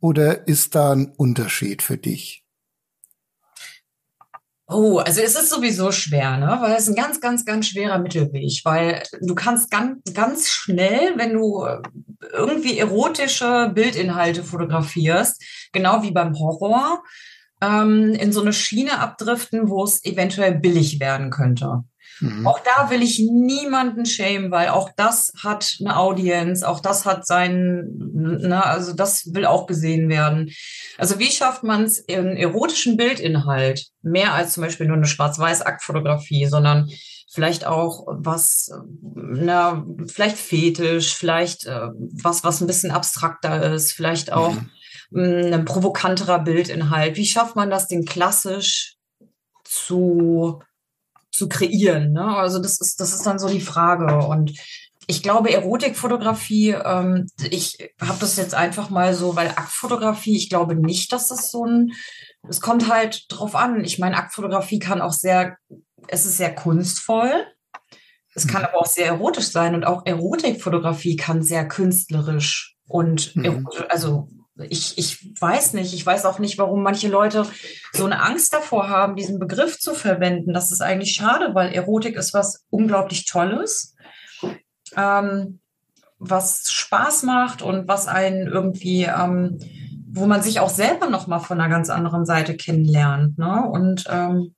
oder ist da ein Unterschied für dich? Oh, also es ist sowieso schwer, ne? Weil es ist ein ganz, ganz, ganz schwerer Mittelweg, weil du kannst ganz, ganz schnell, wenn du irgendwie erotische Bildinhalte fotografierst, genau wie beim Horror, ähm, in so eine Schiene abdriften, wo es eventuell billig werden könnte. Mhm. Auch da will ich niemanden schämen, weil auch das hat eine Audienz, auch das hat sein, ne, also das will auch gesehen werden. Also wie schafft man es, einen erotischen Bildinhalt mehr als zum Beispiel nur eine Schwarz-Weiß-Aktfotografie, sondern vielleicht auch was, na, vielleicht fetisch, vielleicht äh, was, was ein bisschen abstrakter ist, vielleicht auch mhm. Ein provokanterer Bildinhalt. Wie schafft man das, den klassisch zu zu kreieren. Ne? Also das ist, das ist dann so die Frage. Und ich glaube, Erotikfotografie, ähm, ich habe das jetzt einfach mal so, weil Aktfotografie, ich glaube nicht, dass das so ein, es kommt halt drauf an. Ich meine, Aktfotografie kann auch sehr, es ist sehr kunstvoll. Es kann aber auch sehr erotisch sein und auch Erotikfotografie kann sehr künstlerisch und mhm. also ich, ich weiß nicht, ich weiß auch nicht, warum manche Leute so eine Angst davor haben, diesen Begriff zu verwenden. Das ist eigentlich schade, weil Erotik ist was unglaublich Tolles, ähm, was Spaß macht und was einen irgendwie, ähm, wo man sich auch selber nochmal von einer ganz anderen Seite kennenlernt. Ne? Und ähm,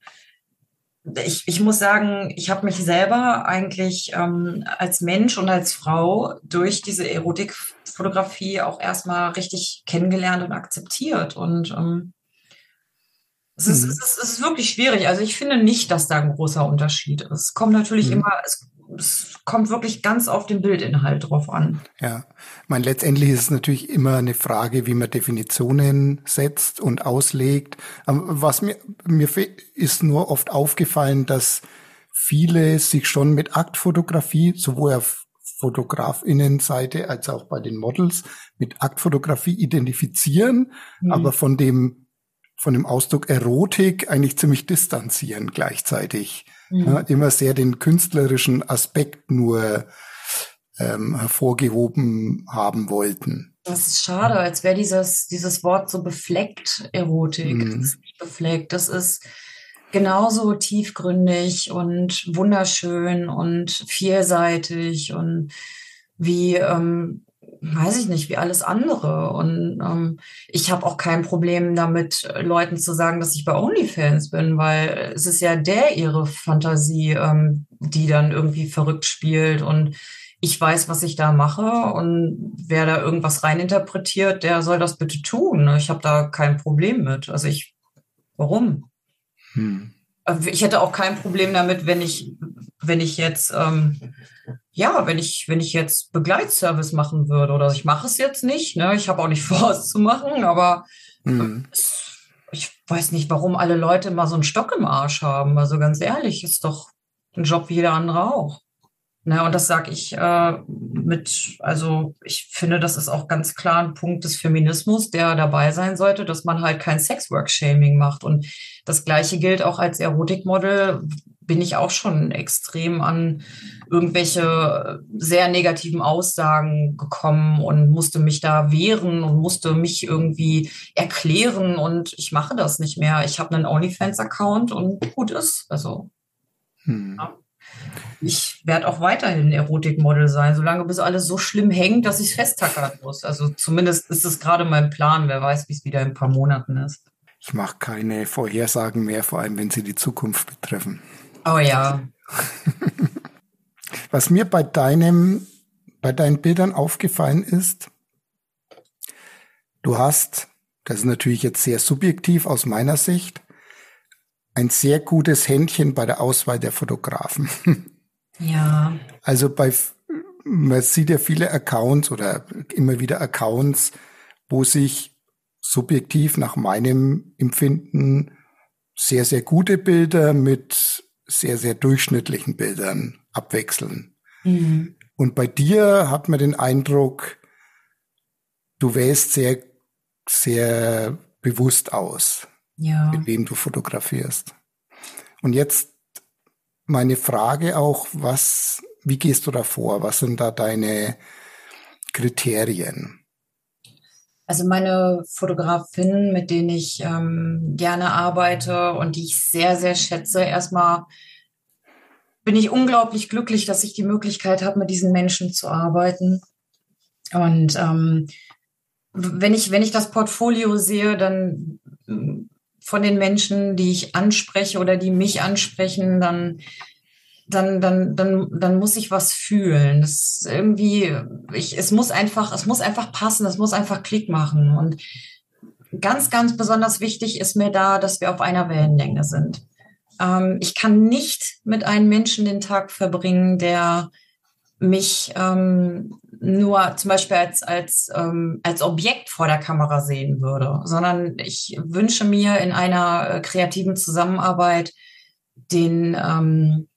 ich, ich muss sagen, ich habe mich selber eigentlich ähm, als Mensch und als Frau durch diese Erotikfotografie auch erstmal richtig kennengelernt und akzeptiert. Und ähm, es, ist, mhm. es, ist, es ist wirklich schwierig. Also ich finde nicht, dass da ein großer Unterschied ist. Es kommt natürlich mhm. immer, es es kommt wirklich ganz auf den Bildinhalt drauf an. Ja, ich meine, letztendlich ist es natürlich immer eine Frage, wie man Definitionen setzt und auslegt. Was mir, mir ist nur oft aufgefallen, dass viele sich schon mit Aktfotografie, sowohl auf Fotografinnenseite als auch bei den Models, mit Aktfotografie identifizieren, mhm. aber von dem von dem Ausdruck Erotik eigentlich ziemlich distanzieren gleichzeitig mhm. ja, immer sehr den künstlerischen Aspekt nur ähm, hervorgehoben haben wollten. Das ist schade, als wäre dieses, dieses Wort so befleckt, Erotik. Mhm. Das ist nicht befleckt, das ist genauso tiefgründig und wunderschön und vielseitig und wie ähm, weiß ich nicht, wie alles andere. Und ähm, ich habe auch kein Problem damit, Leuten zu sagen, dass ich bei OnlyFans bin, weil es ist ja der ihre Fantasie, ähm, die dann irgendwie verrückt spielt und ich weiß, was ich da mache und wer da irgendwas reininterpretiert, der soll das bitte tun. Ich habe da kein Problem mit. Also ich, warum? Hm. Ich hätte auch kein Problem damit, wenn ich, wenn ich jetzt ähm, ja, wenn ich, wenn ich jetzt Begleitservice machen würde oder ich mache es jetzt nicht, ne, ich habe auch nicht vor, es zu machen, aber mhm. ich weiß nicht, warum alle Leute immer so einen Stock im Arsch haben. Also ganz ehrlich, ist doch ein Job wie jeder andere auch. Ne, und das sage ich äh, mit, also ich finde, das ist auch ganz klar ein Punkt des Feminismus, der dabei sein sollte, dass man halt kein Sexwork-Shaming macht. Und das Gleiche gilt auch als Erotikmodel, bin ich auch schon extrem an irgendwelche sehr negativen Aussagen gekommen und musste mich da wehren und musste mich irgendwie erklären und ich mache das nicht mehr. Ich habe einen OnlyFans-Account und gut ist. Also hm. ja. Ich werde auch weiterhin Erotikmodel sein, solange bis alles so schlimm hängt, dass ich es festtackern muss. Also zumindest ist es gerade mein Plan. Wer weiß, wie es wieder in ein paar Monaten ist. Ich mache keine Vorhersagen mehr, vor allem wenn sie die Zukunft betreffen. Oh ja. Was mir bei deinem, bei deinen Bildern aufgefallen ist, du hast, das ist natürlich jetzt sehr subjektiv aus meiner Sicht, ein sehr gutes Händchen bei der Auswahl der Fotografen. Ja. Also bei, man sieht ja viele Accounts oder immer wieder Accounts, wo sich subjektiv nach meinem Empfinden sehr, sehr gute Bilder mit sehr, sehr durchschnittlichen Bildern abwechseln. Mhm. Und bei dir hat man den Eindruck, du wählst sehr, sehr bewusst aus, ja. mit wem du fotografierst. Und jetzt meine Frage auch, was, wie gehst du da vor? Was sind da deine Kriterien? Also meine Fotografinnen, mit denen ich ähm, gerne arbeite und die ich sehr, sehr schätze, erstmal bin ich unglaublich glücklich, dass ich die Möglichkeit habe, mit diesen Menschen zu arbeiten. Und ähm, wenn ich, wenn ich das Portfolio sehe, dann von den Menschen, die ich anspreche oder die mich ansprechen, dann, dann, dann, dann, dann muss ich was fühlen. Das irgendwie, ich, es muss einfach, es muss einfach passen, es muss einfach Klick machen. Und ganz, ganz besonders wichtig ist mir da, dass wir auf einer Wellenlänge sind. Ähm, ich kann nicht mit einem Menschen den Tag verbringen, der mich ähm, nur zum Beispiel als, als, ähm, als Objekt vor der Kamera sehen würde, sondern ich wünsche mir in einer äh, kreativen Zusammenarbeit den, ähm,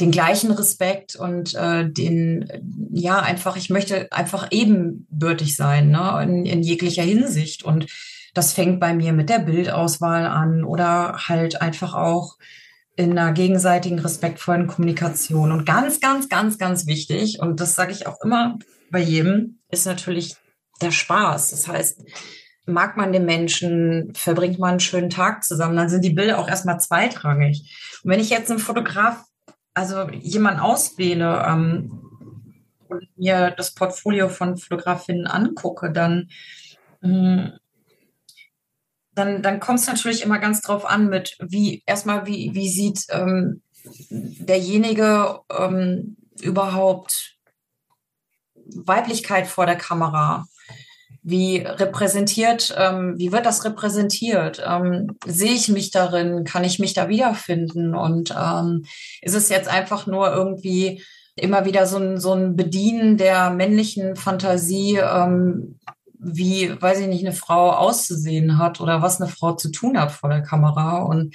den gleichen Respekt und äh, den, ja, einfach, ich möchte einfach ebenbürtig sein, ne, in, in jeglicher Hinsicht. Und das fängt bei mir mit der Bildauswahl an oder halt einfach auch in einer gegenseitigen, respektvollen Kommunikation. Und ganz, ganz, ganz, ganz wichtig, und das sage ich auch immer bei jedem, ist natürlich der Spaß. Das heißt, mag man den Menschen, verbringt man einen schönen Tag zusammen, dann sind die Bilder auch erstmal zweitrangig. Und wenn ich jetzt einen Fotograf, also jemanden auswähle ähm, und mir das Portfolio von Fotografinnen angucke, dann mh, hm, dann, dann kommt es natürlich immer ganz drauf an mit, wie erstmal, wie, wie sieht ähm, derjenige ähm, überhaupt Weiblichkeit vor der Kamera? Wie repräsentiert, ähm, wie wird das repräsentiert? Ähm, sehe ich mich darin? Kann ich mich da wiederfinden? Und ähm, ist es jetzt einfach nur irgendwie immer wieder so ein, so ein Bedienen der männlichen Fantasie, ähm, wie, weiß ich nicht, eine Frau auszusehen hat oder was eine Frau zu tun hat vor der Kamera. Und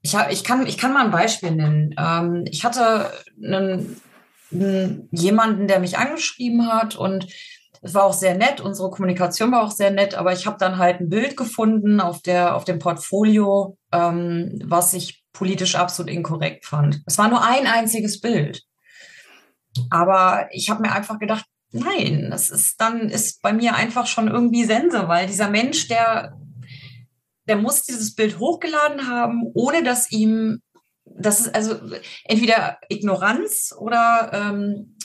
ich, hab, ich, kann, ich kann mal ein Beispiel nennen. Ähm, ich hatte einen, einen, jemanden, der mich angeschrieben hat und es war auch sehr nett, unsere Kommunikation war auch sehr nett, aber ich habe dann halt ein Bild gefunden auf, der, auf dem Portfolio, ähm, was ich politisch absolut inkorrekt fand. Es war nur ein einziges Bild. Aber ich habe mir einfach gedacht, Nein, das ist dann ist bei mir einfach schon irgendwie Sense, weil dieser Mensch, der, der muss dieses Bild hochgeladen haben, ohne dass ihm, das ist also entweder Ignoranz oder ähm,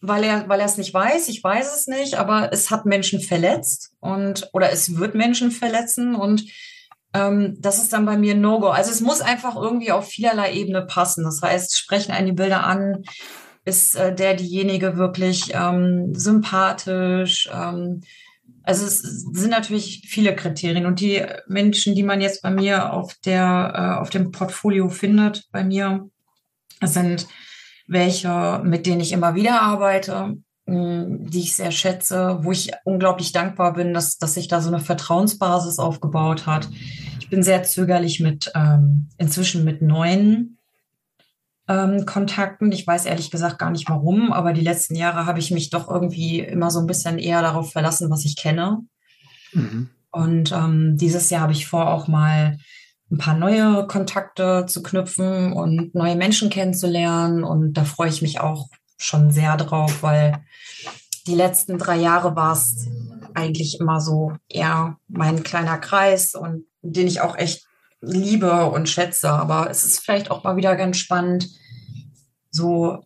weil er, weil er es nicht weiß, ich weiß es nicht, aber es hat Menschen verletzt und oder es wird Menschen verletzen und ähm, das ist dann bei mir No-Go. Also es muss einfach irgendwie auf vielerlei Ebene passen. Das heißt, sprechen einen die Bilder an, ist äh, der diejenige wirklich ähm, sympathisch? Ähm, also es sind natürlich viele Kriterien und die Menschen, die man jetzt bei mir auf der äh, auf dem Portfolio findet, bei mir sind welche, mit denen ich immer wieder arbeite, die ich sehr schätze, wo ich unglaublich dankbar bin, dass, dass sich da so eine Vertrauensbasis aufgebaut hat. Ich bin sehr zögerlich mit ähm, inzwischen mit neuen ähm, Kontakten. Ich weiß ehrlich gesagt gar nicht warum, aber die letzten Jahre habe ich mich doch irgendwie immer so ein bisschen eher darauf verlassen, was ich kenne. Mhm. Und ähm, dieses Jahr habe ich vor, auch mal ein paar neue Kontakte zu knüpfen und neue Menschen kennenzulernen. Und da freue ich mich auch schon sehr drauf, weil die letzten drei Jahre war es eigentlich immer so eher mein kleiner Kreis und den ich auch echt liebe und schätze. Aber es ist vielleicht auch mal wieder ganz spannend, so,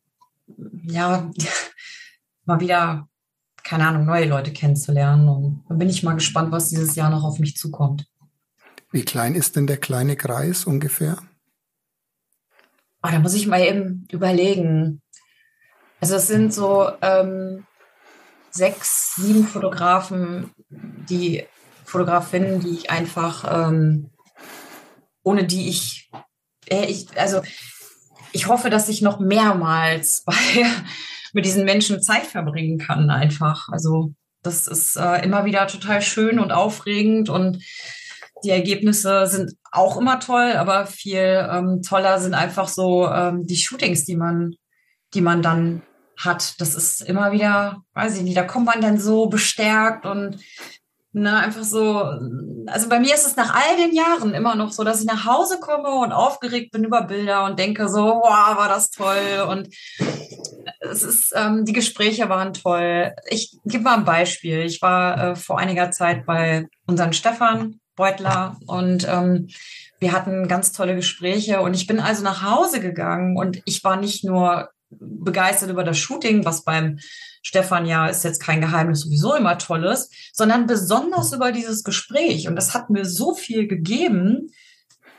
ja, mal wieder, keine Ahnung, neue Leute kennenzulernen. Und da bin ich mal gespannt, was dieses Jahr noch auf mich zukommt. Wie klein ist denn der kleine Kreis ungefähr? Oh, da muss ich mal eben überlegen. Also es sind so ähm, sechs, sieben Fotografen, die Fotografinnen, die ich einfach ähm, ohne die ich, äh, ich, also ich hoffe, dass ich noch mehrmals bei, mit diesen Menschen Zeit verbringen kann, einfach. Also das ist äh, immer wieder total schön und aufregend und die Ergebnisse sind auch immer toll, aber viel ähm, toller sind einfach so ähm, die Shootings, die man, die man dann hat. Das ist immer wieder, weiß ich nicht, da kommt man dann so bestärkt und Ne, einfach so, also bei mir ist es nach all den Jahren immer noch so, dass ich nach Hause komme und aufgeregt bin über Bilder und denke so, wow, war das toll. Und es ist, ähm, die Gespräche waren toll. Ich gebe mal ein Beispiel. Ich war äh, vor einiger Zeit bei unseren Stefan Beutler und ähm, wir hatten ganz tolle Gespräche und ich bin also nach Hause gegangen und ich war nicht nur begeistert über das Shooting, was beim Stefan ja ist jetzt kein Geheimnis sowieso immer tolles, sondern besonders über dieses Gespräch. Und das hat mir so viel gegeben.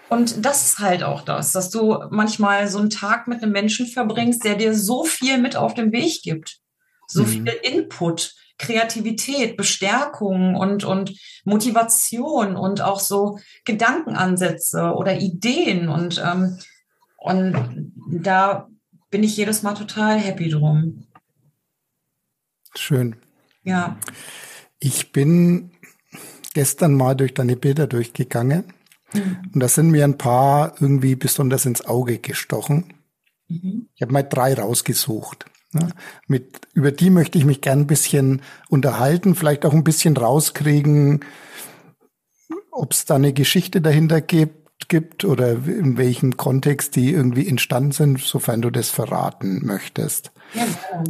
Und das ist halt auch das, dass du manchmal so einen Tag mit einem Menschen verbringst, der dir so viel mit auf den Weg gibt. So mhm. viel Input, Kreativität, Bestärkung und, und Motivation und auch so Gedankenansätze oder Ideen. Und, ähm, und da bin ich jedes Mal total happy drum. Schön. Ja. Ich bin gestern mal durch deine Bilder durchgegangen mhm. und da sind mir ein paar irgendwie besonders ins Auge gestochen. Mhm. Ich habe mal drei rausgesucht. Ne? Mit, über die möchte ich mich gern ein bisschen unterhalten, vielleicht auch ein bisschen rauskriegen, ob es da eine Geschichte dahinter gibt, gibt oder in welchem Kontext die irgendwie entstanden sind, sofern du das verraten möchtest.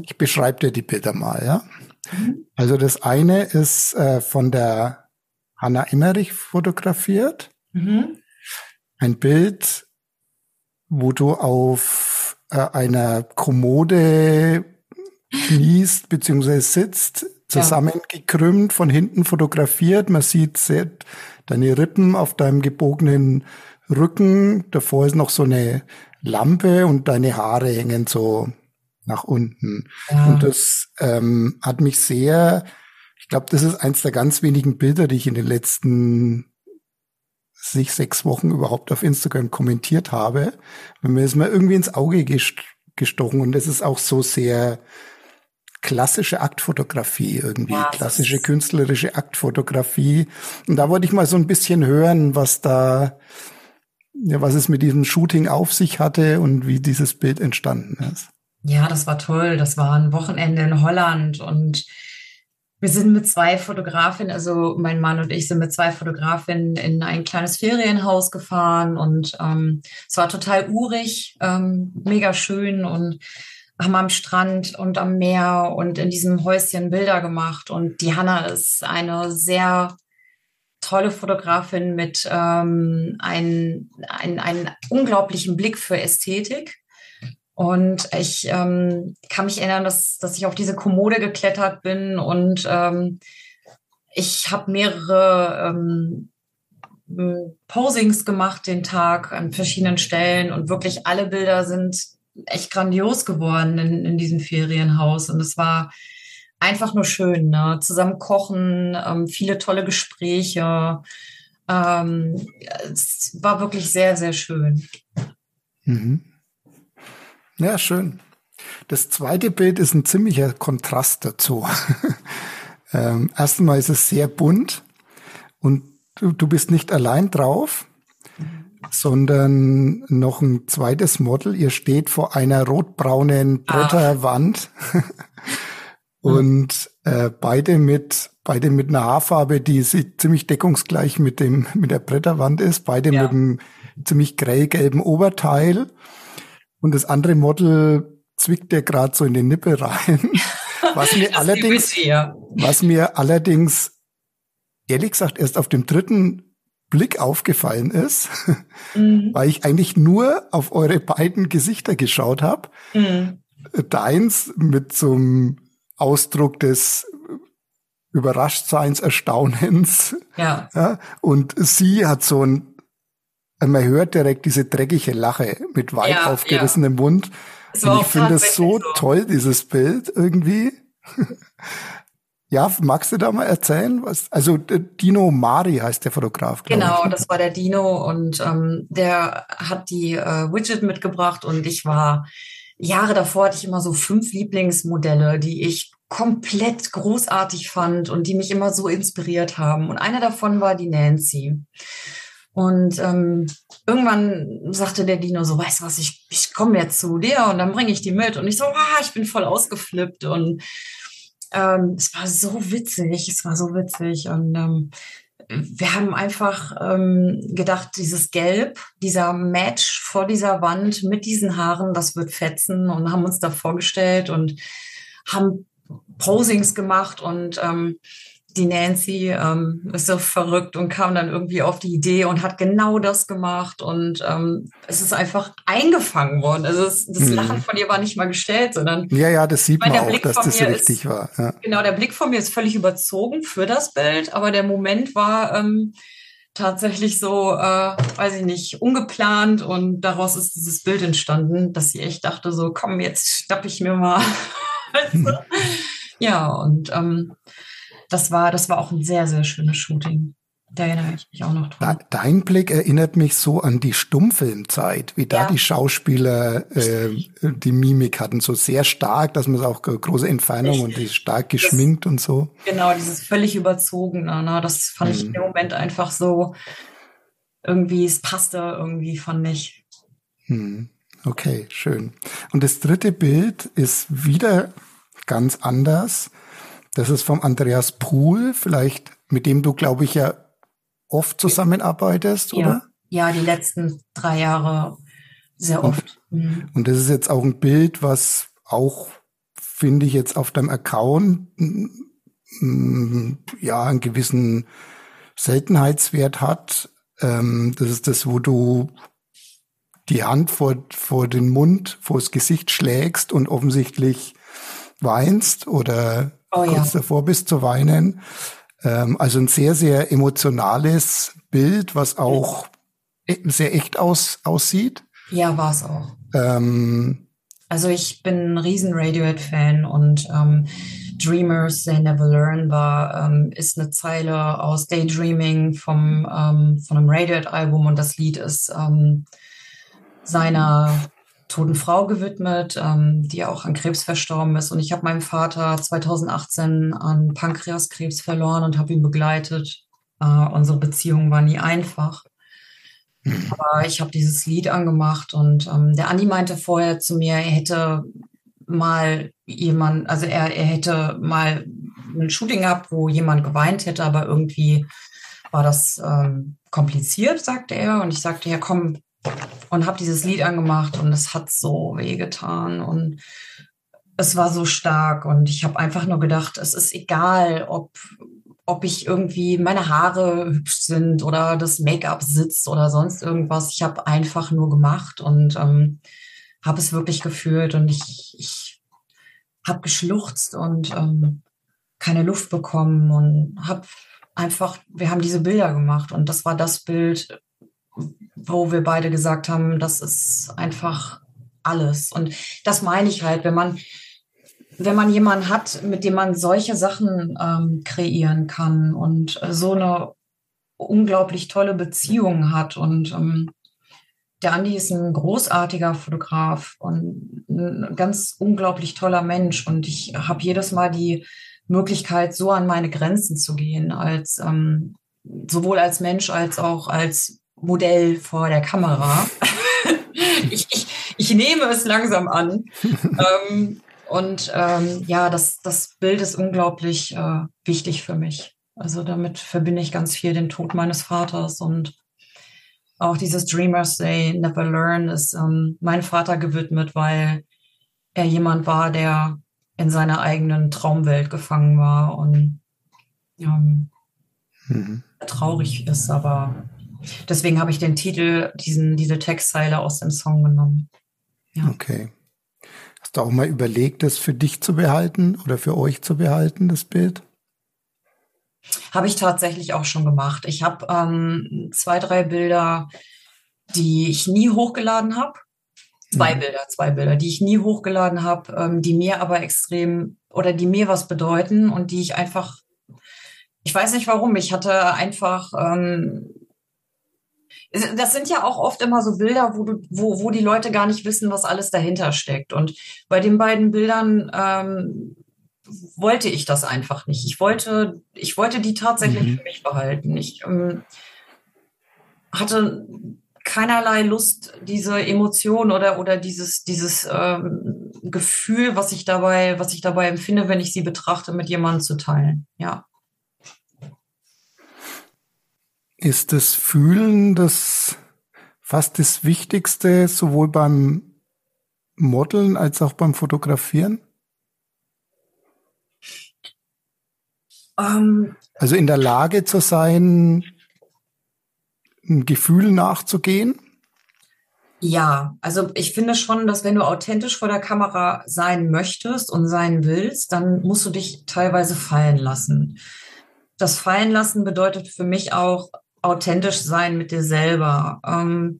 Ich beschreibe dir die Bilder mal, ja. Mhm. Also das eine ist äh, von der Hanna Emmerich fotografiert. Mhm. Ein Bild, wo du auf äh, einer Kommode kniest bzw. sitzt, zusammengekrümmt, von hinten fotografiert. Man sieht sehr, deine Rippen auf deinem gebogenen Rücken. Davor ist noch so eine Lampe und deine Haare hängen so nach unten. Ja. Und das ähm, hat mich sehr, ich glaube, das ist eins der ganz wenigen Bilder, die ich in den letzten sich sechs Wochen überhaupt auf Instagram kommentiert habe. Wenn mir ist mal irgendwie ins Auge gestochen und das ist auch so sehr klassische Aktfotografie irgendwie, ja, klassische künstlerische Aktfotografie. Und da wollte ich mal so ein bisschen hören, was da, ja, was es mit diesem Shooting auf sich hatte und wie dieses Bild entstanden ist. Ja, das war toll. Das war ein Wochenende in Holland und wir sind mit zwei Fotografinnen, also mein Mann und ich sind mit zwei Fotografinnen in ein kleines Ferienhaus gefahren und ähm, es war total urig, ähm, mega schön und haben am Strand und am Meer und in diesem Häuschen Bilder gemacht. Und die Hanna ist eine sehr tolle Fotografin mit ähm, einem ein, einen unglaublichen Blick für Ästhetik. Und ich ähm, kann mich erinnern, dass, dass ich auf diese Kommode geklettert bin und ähm, ich habe mehrere ähm, Posings gemacht den Tag an verschiedenen Stellen und wirklich alle Bilder sind echt grandios geworden in, in diesem Ferienhaus und es war einfach nur schön, ne? zusammen kochen, ähm, viele tolle Gespräche. Ähm, es war wirklich sehr, sehr schön. Mhm. Ja, schön. Das zweite Bild ist ein ziemlicher Kontrast dazu. ähm, erstmal ist es sehr bunt und du, du bist nicht allein drauf, sondern noch ein zweites Model. Ihr steht vor einer rotbraunen Bretterwand und äh, beide mit beide mit einer Haarfarbe, die ziemlich deckungsgleich mit dem mit der Bretterwand ist. Beide ja. mit einem ziemlich grellgelben Oberteil und das andere Model zwickt der gerade so in den Nippel rein. Was mir allerdings, was mir allerdings ehrlich gesagt erst auf dem dritten Blick aufgefallen ist, mhm. weil ich eigentlich nur auf eure beiden Gesichter geschaut habe. Mhm. Deins mit so einem Ausdruck des Überraschtseins, Erstaunens. Ja. ja. Und sie hat so ein man hört direkt diese dreckige Lache mit weit ja, aufgerissenem ja. Mund. Und ich finde es so, so toll, dieses Bild irgendwie. ja, magst du da mal erzählen? Was, also Dino Mari heißt der Fotograf. Genau, ich. das war der Dino und ähm, der hat die äh, Widget mitgebracht und ich war Jahre davor hatte ich immer so fünf Lieblingsmodelle, die ich komplett großartig fand und die mich immer so inspiriert haben. Und eine davon war die Nancy. Und ähm, irgendwann sagte der Dino so, weißt du was, ich, ich komme jetzt zu dir und dann bringe ich die mit. Und ich so, ah, ich bin voll ausgeflippt. Und ähm, es war so witzig, es war so witzig und ähm, wir haben einfach ähm, gedacht, dieses Gelb, dieser Match vor dieser Wand mit diesen Haaren, das wird fetzen und haben uns da vorgestellt und haben Posings gemacht und ähm, die Nancy ähm, ist so verrückt und kam dann irgendwie auf die Idee und hat genau das gemacht und ähm, es ist einfach eingefangen worden. Also es, das hm. Lachen von ihr war nicht mal gestellt, sondern ja, ja, das sieht man auch, dass das richtig ist, war. Ja. Genau, der Blick von mir ist völlig überzogen für das Bild, aber der Moment war ähm, tatsächlich so, äh, weiß ich nicht, ungeplant und daraus ist dieses Bild entstanden, dass sie echt dachte so, komm, jetzt schnapp ich mir mal. Hm. Ja, und ähm, das war, das war auch ein sehr, sehr schönes Shooting. Da erinnere ich mich auch noch dran. Dein Blick erinnert mich so an die Stummfilmzeit, wie da ja. die Schauspieler äh, die Mimik hatten, so sehr stark, dass man es auch große Entfernung ich, und die stark geschminkt das, und so. Genau, dieses völlig überzogene, ne? das fand mhm. ich im Moment einfach so irgendwie, es passte irgendwie, fand ich. Mhm. Okay, schön. Und das dritte Bild ist wieder ganz anders. Das ist vom Andreas Pohl, vielleicht mit dem du, glaube ich, ja oft zusammenarbeitest, oder? Ja, die letzten drei Jahre sehr oft. Mhm. Und das ist jetzt auch ein Bild, was auch, finde ich, jetzt auf deinem Account mm, ja einen gewissen Seltenheitswert hat. Ähm, das ist das, wo du die Hand vor, vor den Mund, vor das Gesicht schlägst und offensichtlich weinst oder oh, kurz ja. davor bist zu weinen. Ähm, also ein sehr, sehr emotionales Bild, was auch e-, sehr echt aus, aussieht. Ja, war es auch. Ähm, also ich bin ein riesen Radiohead-Fan und ähm, Dreamers, They Never Learn war, ähm, ist eine Zeile aus Daydreaming vom, ähm, von einem Radiohead-Album und das Lied ist ähm, seiner toten Frau gewidmet, ähm, die auch an Krebs verstorben ist. Und ich habe meinen Vater 2018 an Pankreaskrebs verloren und habe ihn begleitet. Äh, unsere Beziehung war nie einfach. Aber ich habe dieses Lied angemacht und ähm, der Andi meinte vorher zu mir, er hätte mal jemand, also er, er hätte mal ein Shooting gehabt, wo jemand geweint hätte, aber irgendwie war das ähm, kompliziert, sagte er. Und ich sagte, ja komm, und habe dieses Lied angemacht und es hat so wehgetan und es war so stark und ich habe einfach nur gedacht, es ist egal, ob ob ich irgendwie meine Haare hübsch sind oder das Make-up sitzt oder sonst irgendwas. Ich habe einfach nur gemacht und ähm, habe es wirklich gefühlt und ich, ich habe geschluchzt und ähm, keine Luft bekommen und habe einfach, wir haben diese Bilder gemacht und das war das Bild, wo wir beide gesagt haben, das ist einfach alles. Und das meine ich halt, wenn man, wenn man jemanden hat, mit dem man solche Sachen ähm, kreieren kann und so eine unglaublich tolle Beziehung hat. Und ähm, der Andi ist ein großartiger Fotograf und ein ganz unglaublich toller Mensch. Und ich habe jedes Mal die Möglichkeit, so an meine Grenzen zu gehen, als ähm, sowohl als Mensch als auch als Modell vor der Kamera. ich, ich, ich nehme es langsam an. ähm, und ähm, ja, das, das Bild ist unglaublich äh, wichtig für mich. Also damit verbinde ich ganz viel den Tod meines Vaters und auch dieses Dreamers They Never Learn ist ähm, mein Vater gewidmet, weil er jemand war, der in seiner eigenen Traumwelt gefangen war und ähm, mhm. traurig ist, aber Deswegen habe ich den Titel, diesen, diese Textzeile aus dem Song genommen. Ja. Okay. Hast du auch mal überlegt, das für dich zu behalten oder für euch zu behalten, das Bild? Habe ich tatsächlich auch schon gemacht. Ich habe ähm, zwei, drei Bilder, die ich nie hochgeladen habe. Zwei mhm. Bilder, zwei Bilder, die ich nie hochgeladen habe, ähm, die mir aber extrem oder die mir was bedeuten und die ich einfach, ich weiß nicht warum, ich hatte einfach ähm, das sind ja auch oft immer so Bilder, wo, du, wo, wo die Leute gar nicht wissen, was alles dahinter steckt. Und bei den beiden Bildern ähm, wollte ich das einfach nicht. Ich wollte, ich wollte die tatsächlich mhm. für mich behalten. Ich ähm, hatte keinerlei Lust, diese Emotion oder oder dieses dieses ähm, Gefühl, was ich dabei was ich dabei empfinde, wenn ich sie betrachte, mit jemandem zu teilen. Ja. Ist das Fühlen das fast das Wichtigste, sowohl beim Modeln als auch beim Fotografieren? Ähm, also in der Lage zu sein, ein Gefühl nachzugehen? Ja, also ich finde schon, dass wenn du authentisch vor der Kamera sein möchtest und sein willst, dann musst du dich teilweise fallen lassen. Das Fallen lassen bedeutet für mich auch authentisch sein mit dir selber. Ähm,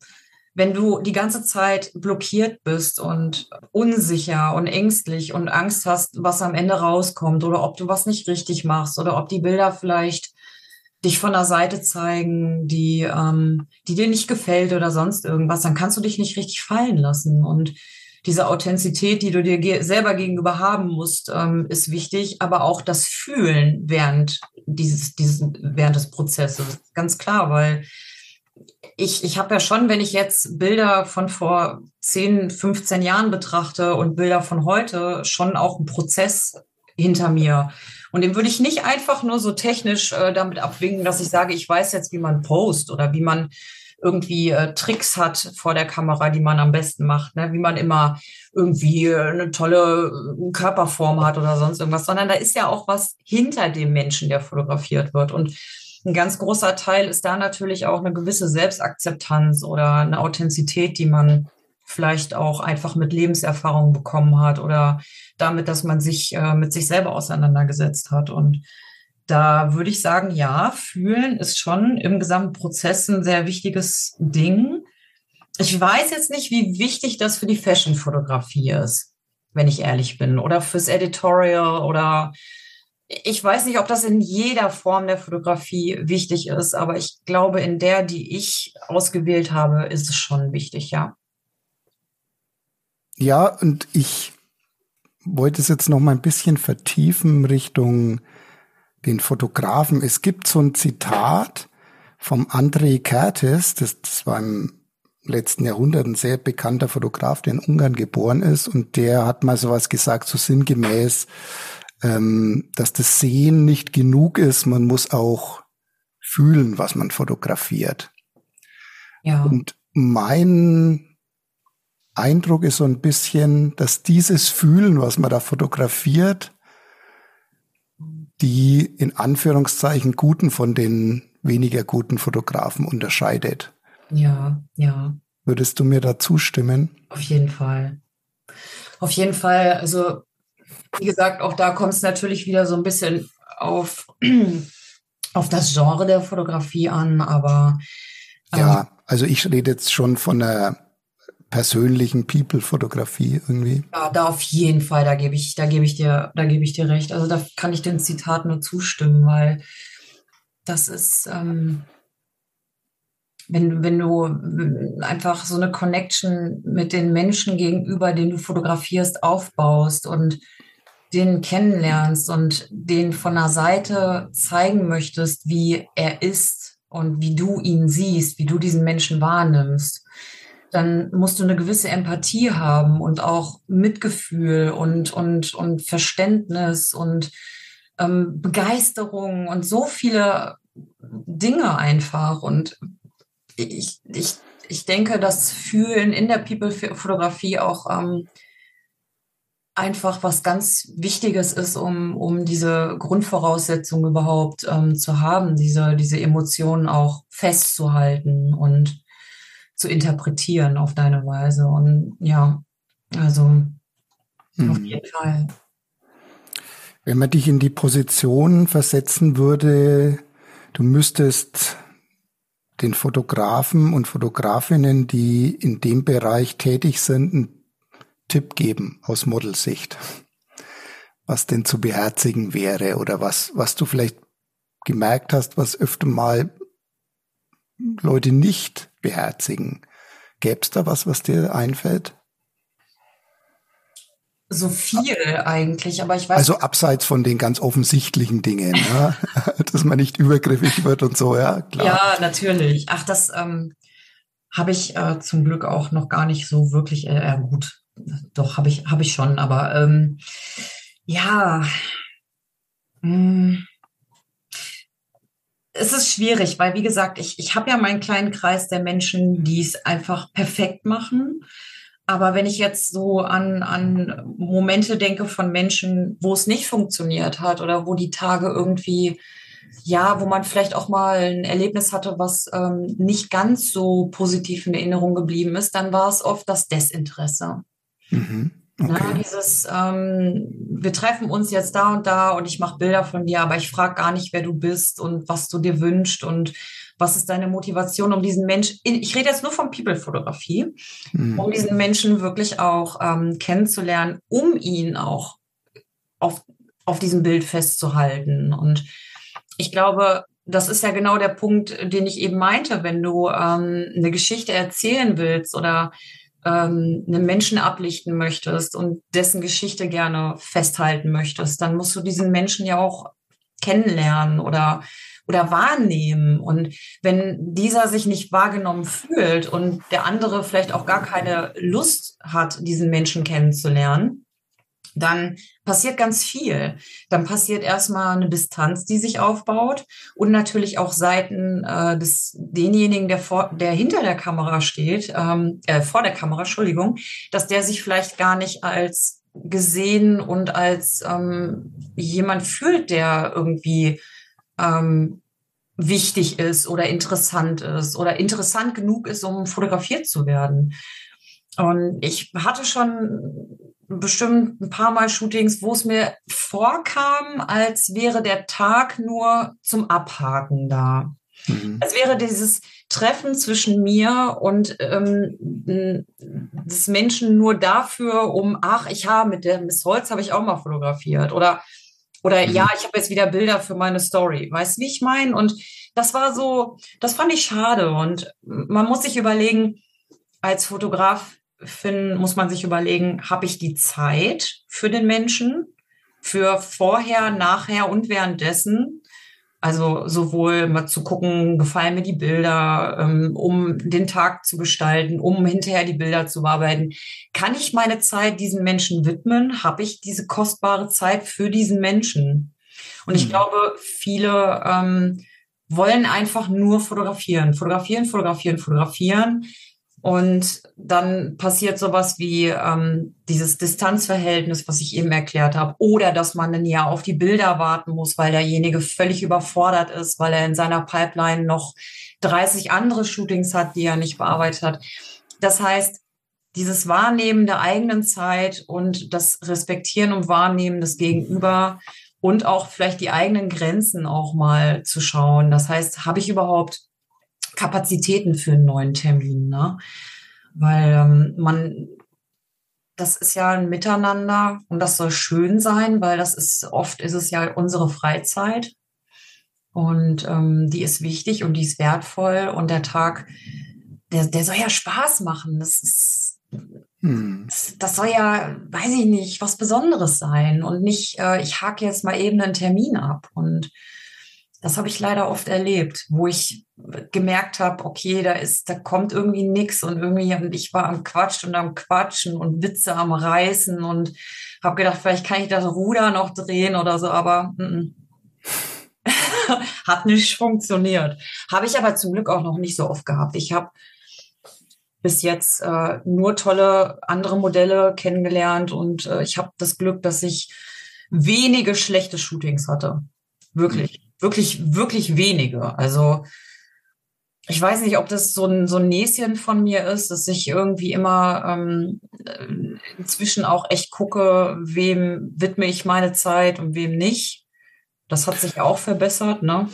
wenn du die ganze Zeit blockiert bist und unsicher und ängstlich und Angst hast, was am Ende rauskommt oder ob du was nicht richtig machst oder ob die Bilder vielleicht dich von der Seite zeigen, die, ähm, die dir nicht gefällt oder sonst irgendwas, dann kannst du dich nicht richtig fallen lassen. Und diese Authentizität, die du dir ge selber gegenüber haben musst, ähm, ist wichtig, aber auch das Fühlen während dieses, dieses, während des Prozesses. Ganz klar, weil ich, ich habe ja schon, wenn ich jetzt Bilder von vor 10, 15 Jahren betrachte und Bilder von heute, schon auch einen Prozess hinter mir. Und den würde ich nicht einfach nur so technisch äh, damit abwinken, dass ich sage, ich weiß jetzt, wie man post oder wie man irgendwie äh, Tricks hat vor der Kamera, die man am besten macht, ne? wie man immer irgendwie äh, eine tolle äh, Körperform hat oder sonst irgendwas, sondern da ist ja auch was hinter dem Menschen, der fotografiert wird. Und ein ganz großer Teil ist da natürlich auch eine gewisse Selbstakzeptanz oder eine Authentizität, die man vielleicht auch einfach mit Lebenserfahrung bekommen hat oder damit, dass man sich äh, mit sich selber auseinandergesetzt hat. Und da würde ich sagen, ja, fühlen ist schon im gesamten Prozess ein sehr wichtiges Ding. Ich weiß jetzt nicht, wie wichtig das für die Fashion-Fotografie ist, wenn ich ehrlich bin, oder fürs Editorial oder ich weiß nicht, ob das in jeder Form der Fotografie wichtig ist, aber ich glaube, in der, die ich ausgewählt habe, ist es schon wichtig, ja. Ja, und ich wollte es jetzt noch mal ein bisschen vertiefen Richtung den Fotografen. Es gibt so ein Zitat vom André Kertész, das, das war im letzten Jahrhundert ein sehr bekannter Fotograf, der in Ungarn geboren ist, und der hat mal sowas gesagt, so sinngemäß, ähm, dass das Sehen nicht genug ist, man muss auch fühlen, was man fotografiert. Ja. Und mein Eindruck ist so ein bisschen, dass dieses Fühlen, was man da fotografiert, die in Anführungszeichen guten von den weniger guten Fotografen unterscheidet. Ja, ja. Würdest du mir da zustimmen? Auf jeden Fall. Auf jeden Fall. Also wie gesagt, auch da kommt es natürlich wieder so ein bisschen auf, auf das Genre der Fotografie an, aber. Ähm, ja, also ich rede jetzt schon von einer persönlichen People-Fotografie irgendwie. Ja, da auf jeden Fall, da gebe ich, da gebe ich dir, da gebe ich dir recht. Also da kann ich den Zitat nur zustimmen, weil das ist, ähm, wenn, wenn du einfach so eine Connection mit den Menschen gegenüber, den du fotografierst, aufbaust und den kennenlernst und den von der Seite zeigen möchtest, wie er ist und wie du ihn siehst, wie du diesen Menschen wahrnimmst, dann musst du eine gewisse Empathie haben und auch Mitgefühl und, und, und Verständnis und ähm, Begeisterung und so viele Dinge einfach. Und ich, ich, ich denke, dass Fühlen in der People-Fotografie auch ähm, einfach was ganz Wichtiges ist, um, um diese Grundvoraussetzung überhaupt ähm, zu haben, diese, diese Emotionen auch festzuhalten und zu interpretieren auf deine Weise. Und ja, also hm. auf jeden Fall. Wenn man dich in die Position versetzen würde, du müsstest den Fotografen und Fotografinnen, die in dem Bereich tätig sind, einen Tipp geben aus Modelsicht, was denn zu beherzigen wäre oder was, was du vielleicht gemerkt hast, was öfter mal Leute nicht beherzigen. Gäbe es da was, was dir einfällt? So viel eigentlich, aber ich weiß. Also abseits von den ganz offensichtlichen Dingen, ja? dass man nicht übergriffig wird und so, ja, klar. Ja, natürlich. Ach, das, ähm, habe ich äh, zum Glück auch noch gar nicht so wirklich, äh, gut, doch, habe ich, habe ich schon, aber ähm, ja, mh, hm, es ist schwierig, weil wie gesagt, ich, ich habe ja meinen kleinen Kreis der Menschen, die es einfach perfekt machen. Aber wenn ich jetzt so an, an Momente denke von Menschen, wo es nicht funktioniert hat oder wo die Tage irgendwie, ja, wo man vielleicht auch mal ein Erlebnis hatte, was ähm, nicht ganz so positiv in Erinnerung geblieben ist, dann war es oft das Desinteresse. Mhm. Okay. Na, dieses, ähm, wir treffen uns jetzt da und da und ich mache Bilder von dir, aber ich frage gar nicht, wer du bist und was du dir wünschst und was ist deine Motivation, um diesen Menschen, ich rede jetzt nur von People-Fotografie, mhm. um diesen Menschen wirklich auch ähm, kennenzulernen, um ihn auch auf, auf diesem Bild festzuhalten. Und ich glaube, das ist ja genau der Punkt, den ich eben meinte, wenn du ähm, eine Geschichte erzählen willst oder ähm, einen Menschen ablichten möchtest und dessen Geschichte gerne festhalten möchtest, dann musst du diesen Menschen ja auch kennenlernen oder oder wahrnehmen. Und wenn dieser sich nicht wahrgenommen fühlt und der andere vielleicht auch gar keine Lust hat, diesen Menschen kennenzulernen, dann passiert ganz viel. Dann passiert erstmal eine Distanz, die sich aufbaut und natürlich auch Seiten äh, des denjenigen, der vor, der hinter der Kamera steht, ähm, äh, vor der Kamera, Entschuldigung, dass der sich vielleicht gar nicht als gesehen und als ähm, jemand fühlt, der irgendwie ähm, wichtig ist oder interessant ist oder interessant genug ist, um fotografiert zu werden. Und ich hatte schon bestimmt ein paar Mal Shootings, wo es mir vorkam, als wäre der Tag nur zum Abhaken da. Mhm. Es wäre dieses Treffen zwischen mir und ähm, des Menschen nur dafür, um, ach, ich habe mit der Miss Holz habe ich auch mal fotografiert oder oder mhm. ja, ich habe jetzt wieder Bilder für meine Story. Weißt du, wie ich meine? Und das war so, das fand ich schade. Und man muss sich überlegen, als Fotograf finden, muss man sich überlegen, habe ich die Zeit für den Menschen, für vorher, nachher und währenddessen? Also sowohl mal zu gucken, gefallen mir die Bilder, ähm, um den Tag zu gestalten, um hinterher die Bilder zu bearbeiten. Kann ich meine Zeit diesen Menschen widmen? Habe ich diese kostbare Zeit für diesen Menschen? Und ich mhm. glaube, viele ähm, wollen einfach nur fotografieren, fotografieren, fotografieren, fotografieren. Und dann passiert sowas wie ähm, dieses Distanzverhältnis, was ich eben erklärt habe, oder dass man ein Jahr auf die Bilder warten muss, weil derjenige völlig überfordert ist, weil er in seiner Pipeline noch 30 andere Shootings hat, die er nicht bearbeitet hat. Das heißt, dieses Wahrnehmen der eigenen Zeit und das Respektieren und Wahrnehmen des Gegenüber und auch vielleicht die eigenen Grenzen auch mal zu schauen. Das heißt, habe ich überhaupt Kapazitäten für einen neuen Termin, ne? Weil ähm, man, das ist ja ein Miteinander und das soll schön sein, weil das ist, oft ist es ja unsere Freizeit und ähm, die ist wichtig und die ist wertvoll und der Tag, der, der soll ja Spaß machen. Das ist, hm. das, das soll ja, weiß ich nicht, was Besonderes sein und nicht, äh, ich hake jetzt mal eben einen Termin ab und das habe ich leider oft erlebt, wo ich gemerkt habe, okay, da ist, da kommt irgendwie nichts und irgendwie und ich war am Quatsch und am Quatschen und Witze am Reißen und habe gedacht, vielleicht kann ich das Ruder noch drehen oder so, aber mm -mm. hat nicht funktioniert. Habe ich aber zum Glück auch noch nicht so oft gehabt. Ich habe bis jetzt äh, nur tolle andere Modelle kennengelernt und äh, ich habe das Glück, dass ich wenige schlechte Shootings hatte. Wirklich wirklich, wirklich wenige. Also ich weiß nicht, ob das so ein, so ein Näschen von mir ist, dass ich irgendwie immer ähm, inzwischen auch echt gucke, wem widme ich meine Zeit und wem nicht. Das hat sich auch verbessert, ne?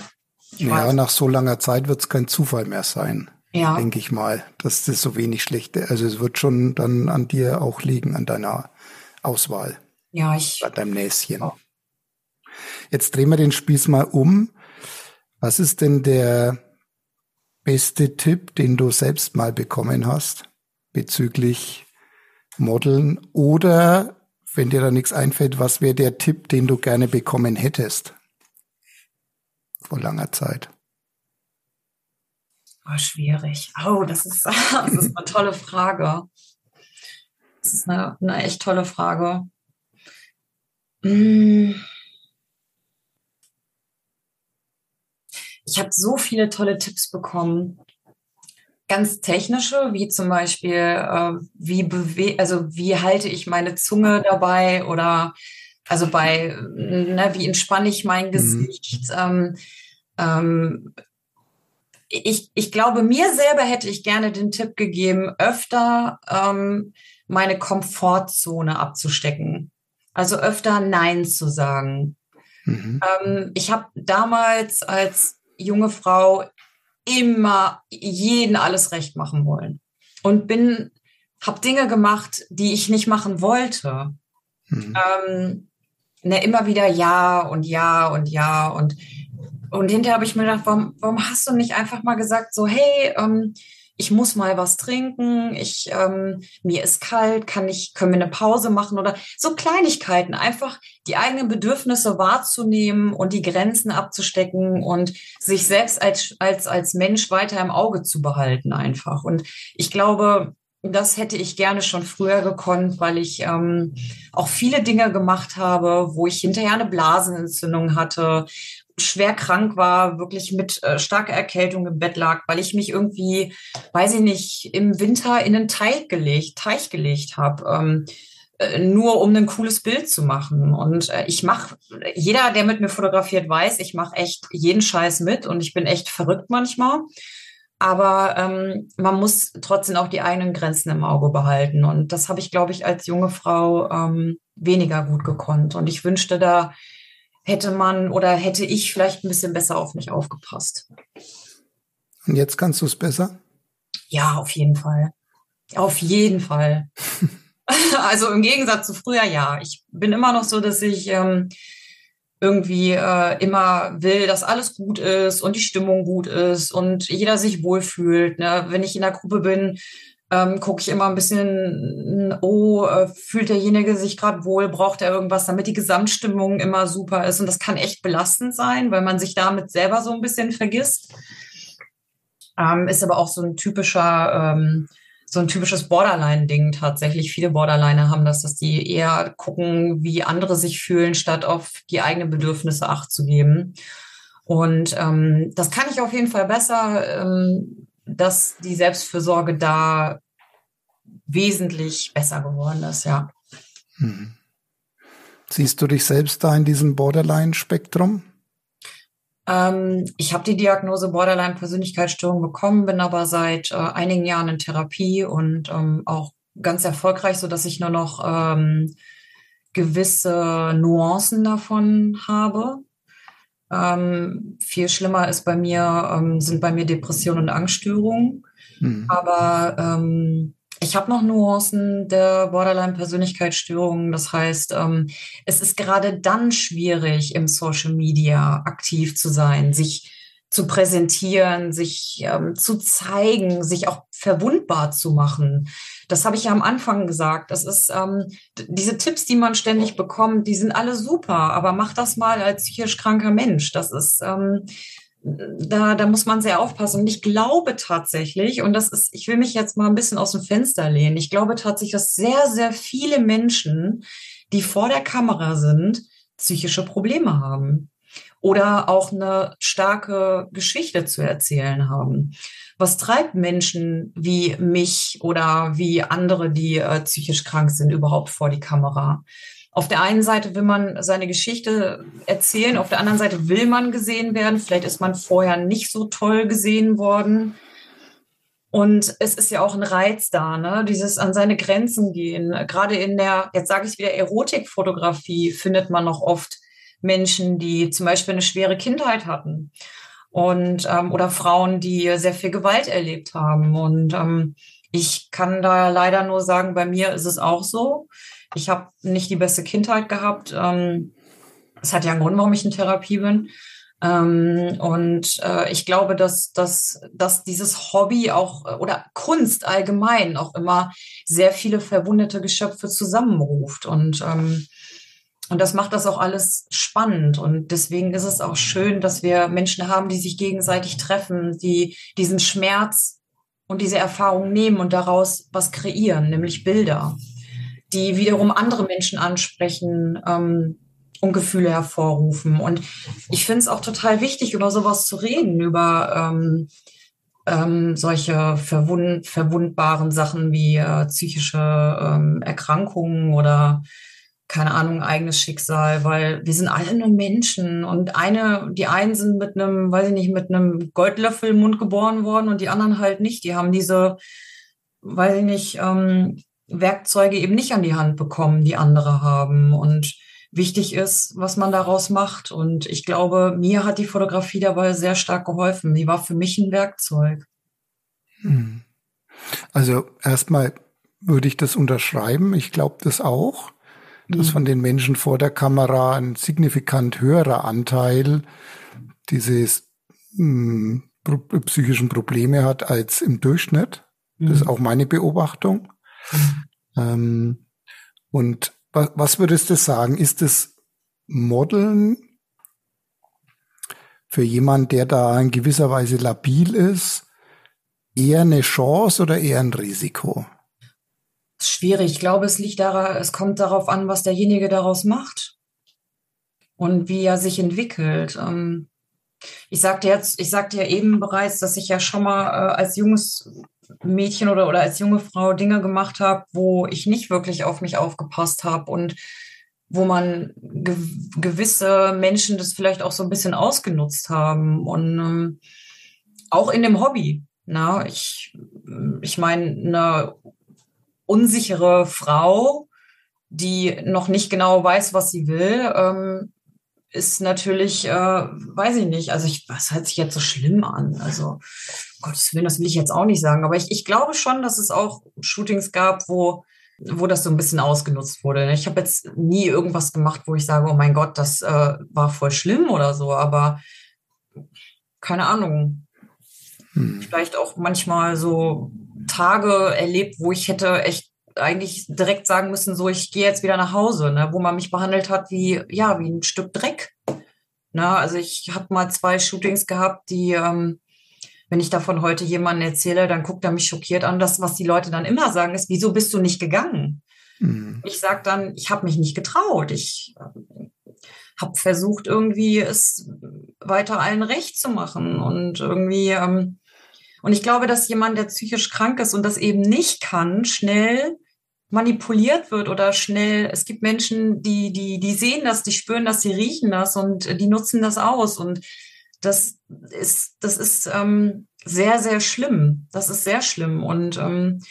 Ich ja, weiß. nach so langer Zeit wird es kein Zufall mehr sein. Ja. Denke ich mal, dass das so wenig schlechte, also es wird schon dann an dir auch liegen, an deiner Auswahl. Ja, ich. Bei deinem Näschen. Oh. Jetzt drehen wir den Spieß mal um. Was ist denn der beste Tipp, den du selbst mal bekommen hast bezüglich Modeln? Oder wenn dir da nichts einfällt, was wäre der Tipp, den du gerne bekommen hättest? Vor langer Zeit. Oh, schwierig. Oh, das ist, das ist eine tolle Frage. Das ist eine, eine echt tolle Frage. Hm. Ich habe so viele tolle Tipps bekommen. Ganz technische, wie zum Beispiel, äh, wie bewe also wie halte ich meine Zunge dabei oder also bei, ne, wie entspanne ich mein mhm. Gesicht? Mhm. Ähm, ähm, ich, ich glaube, mir selber hätte ich gerne den Tipp gegeben, öfter ähm, meine Komfortzone abzustecken. Also öfter Nein zu sagen. Mhm. Ähm, ich habe damals als junge Frau immer jeden alles recht machen wollen und bin, habe Dinge gemacht, die ich nicht machen wollte. Mhm. Ähm, ne, immer wieder ja und ja und ja und und hinterher habe ich mir gedacht, warum, warum hast du nicht einfach mal gesagt, so, hey, ähm, ich muss mal was trinken, ich, ähm, mir ist kalt, kann ich, können wir eine Pause machen oder so Kleinigkeiten, einfach die eigenen Bedürfnisse wahrzunehmen und die Grenzen abzustecken und sich selbst als, als, als Mensch weiter im Auge zu behalten einfach. Und ich glaube, das hätte ich gerne schon früher gekonnt, weil ich ähm, auch viele Dinge gemacht habe, wo ich hinterher eine Blasenentzündung hatte, schwer krank war, wirklich mit äh, starker Erkältung im Bett lag, weil ich mich irgendwie, weiß ich nicht, im Winter in einen Teig gelegt, Teich gelegt habe. Ähm, äh, nur um ein cooles Bild zu machen. Und äh, ich mache, jeder, der mit mir fotografiert, weiß, ich mache echt jeden Scheiß mit und ich bin echt verrückt manchmal. Aber ähm, man muss trotzdem auch die eigenen Grenzen im Auge behalten. Und das habe ich, glaube ich, als junge Frau ähm, weniger gut gekonnt. Und ich wünschte, da hätte man oder hätte ich vielleicht ein bisschen besser auf mich aufgepasst. Und jetzt kannst du es besser? Ja, auf jeden Fall. Auf jeden Fall. also im Gegensatz zu früher, ja. Ich bin immer noch so, dass ich ähm, irgendwie äh, immer will, dass alles gut ist und die Stimmung gut ist und jeder sich wohlfühlt. Ne? Wenn ich in der Gruppe bin, ähm, gucke ich immer ein bisschen, oh, äh, fühlt derjenige sich gerade wohl, braucht er irgendwas, damit die Gesamtstimmung immer super ist. Und das kann echt belastend sein, weil man sich damit selber so ein bisschen vergisst. Ähm, ist aber auch so ein typischer, ähm, so ein typisches Borderline-Ding tatsächlich. Viele Borderliner haben das, dass die eher gucken, wie andere sich fühlen, statt auf die eigenen Bedürfnisse Acht zu geben. Und ähm, das kann ich auf jeden Fall besser. Ähm, dass die Selbstfürsorge da wesentlich besser geworden ist, ja. Hm. Siehst du dich selbst da in diesem Borderline-Spektrum? Ähm, ich habe die Diagnose Borderline-Persönlichkeitsstörung bekommen, bin aber seit äh, einigen Jahren in Therapie und ähm, auch ganz erfolgreich, so dass ich nur noch ähm, gewisse Nuancen davon habe. Ähm, viel schlimmer ist bei mir, ähm, sind bei mir Depressionen und Angststörungen. Mhm. Aber ähm, ich habe noch Nuancen der Borderline-Persönlichkeitsstörungen. Das heißt, ähm, es ist gerade dann schwierig, im Social Media aktiv zu sein, sich zu präsentieren, sich ähm, zu zeigen, sich auch verwundbar zu machen. Das habe ich ja am Anfang gesagt. Das ist ähm, diese Tipps, die man ständig bekommt, die sind alle super, aber mach das mal als psychisch kranker Mensch. Das ist ähm, da, da muss man sehr aufpassen. Und ich glaube tatsächlich, und das ist, ich will mich jetzt mal ein bisschen aus dem Fenster lehnen, ich glaube tatsächlich, dass sehr, sehr viele Menschen, die vor der Kamera sind, psychische Probleme haben oder auch eine starke Geschichte zu erzählen haben. Was treibt Menschen wie mich oder wie andere, die äh, psychisch krank sind, überhaupt vor die Kamera? Auf der einen Seite will man seine Geschichte erzählen, auf der anderen Seite will man gesehen werden. Vielleicht ist man vorher nicht so toll gesehen worden. Und es ist ja auch ein Reiz da, ne? Dieses an seine Grenzen gehen. Gerade in der, jetzt sage ich wieder, Erotikfotografie findet man noch oft Menschen, die zum Beispiel eine schwere Kindheit hatten und ähm, oder Frauen, die sehr viel Gewalt erlebt haben. Und ähm, ich kann da leider nur sagen, bei mir ist es auch so. Ich habe nicht die beste Kindheit gehabt. Ähm, es hat ja einen Grund, warum ich in Therapie bin. Ähm, und äh, ich glaube, dass, dass, dass dieses Hobby auch oder Kunst allgemein auch immer sehr viele verwundete Geschöpfe zusammenruft. Und ähm, und das macht das auch alles spannend. Und deswegen ist es auch schön, dass wir Menschen haben, die sich gegenseitig treffen, die diesen Schmerz und diese Erfahrung nehmen und daraus was kreieren, nämlich Bilder, die wiederum andere Menschen ansprechen ähm, und Gefühle hervorrufen. Und ich finde es auch total wichtig, über sowas zu reden, über ähm, ähm, solche verwund verwundbaren Sachen wie äh, psychische ähm, Erkrankungen oder keine Ahnung, eigenes Schicksal, weil wir sind alle nur Menschen und eine, die einen sind mit einem, weiß ich nicht, mit einem Goldlöffel im Mund geboren worden und die anderen halt nicht. Die haben diese, weiß ich nicht, ähm, Werkzeuge eben nicht an die Hand bekommen, die andere haben. Und wichtig ist, was man daraus macht. Und ich glaube, mir hat die Fotografie dabei sehr stark geholfen. Die war für mich ein Werkzeug. Hm. Also erstmal würde ich das unterschreiben. Ich glaube das auch dass mhm. von den Menschen vor der Kamera ein signifikant höherer Anteil dieses mh, hm, psychischen Probleme hat als im Durchschnitt. Das ist mhm. auch meine Beobachtung. Mhm. Ähm, und was, was würdest du sagen? Ist das Modeln für jemand, der da in gewisser Weise labil ist, eher eine Chance oder eher ein Risiko? Schwierig. Ich glaube, es liegt daran, es kommt darauf an, was derjenige daraus macht und wie er sich entwickelt. Ähm, ich sagte jetzt, ich sagte ja eben bereits, dass ich ja schon mal äh, als junges Mädchen oder, oder als junge Frau Dinge gemacht habe, wo ich nicht wirklich auf mich aufgepasst habe und wo man ge gewisse Menschen das vielleicht auch so ein bisschen ausgenutzt haben und ähm, auch in dem Hobby. Na, ich, ich meine, eine unsichere Frau, die noch nicht genau weiß, was sie will, ähm, ist natürlich, äh, weiß ich nicht, also ich, was hört sich jetzt so schlimm an? Also, um Gottes Willen, das will ich jetzt auch nicht sagen, aber ich, ich glaube schon, dass es auch Shootings gab, wo, wo das so ein bisschen ausgenutzt wurde. Ich habe jetzt nie irgendwas gemacht, wo ich sage, oh mein Gott, das äh, war voll schlimm oder so, aber keine Ahnung. Hm. Vielleicht auch manchmal so Tage erlebt, wo ich hätte echt eigentlich direkt sagen müssen, so ich gehe jetzt wieder nach Hause, ne, wo man mich behandelt hat wie ja wie ein Stück Dreck. Ne, also ich habe mal zwei Shootings gehabt, die ähm, wenn ich davon heute jemandem erzähle, dann guckt er mich schockiert an. Das, was die Leute dann immer sagen, ist, wieso bist du nicht gegangen? Mhm. Ich sage dann, ich habe mich nicht getraut. Ich äh, habe versucht, irgendwie es weiter allen recht zu machen und irgendwie ähm, und ich glaube, dass jemand, der psychisch krank ist und das eben nicht kann, schnell manipuliert wird oder schnell, es gibt Menschen, die, die, die sehen das, die spüren das, die riechen das und die nutzen das aus. Und das ist, das ist ähm, sehr, sehr schlimm. Das ist sehr schlimm. Und ähm,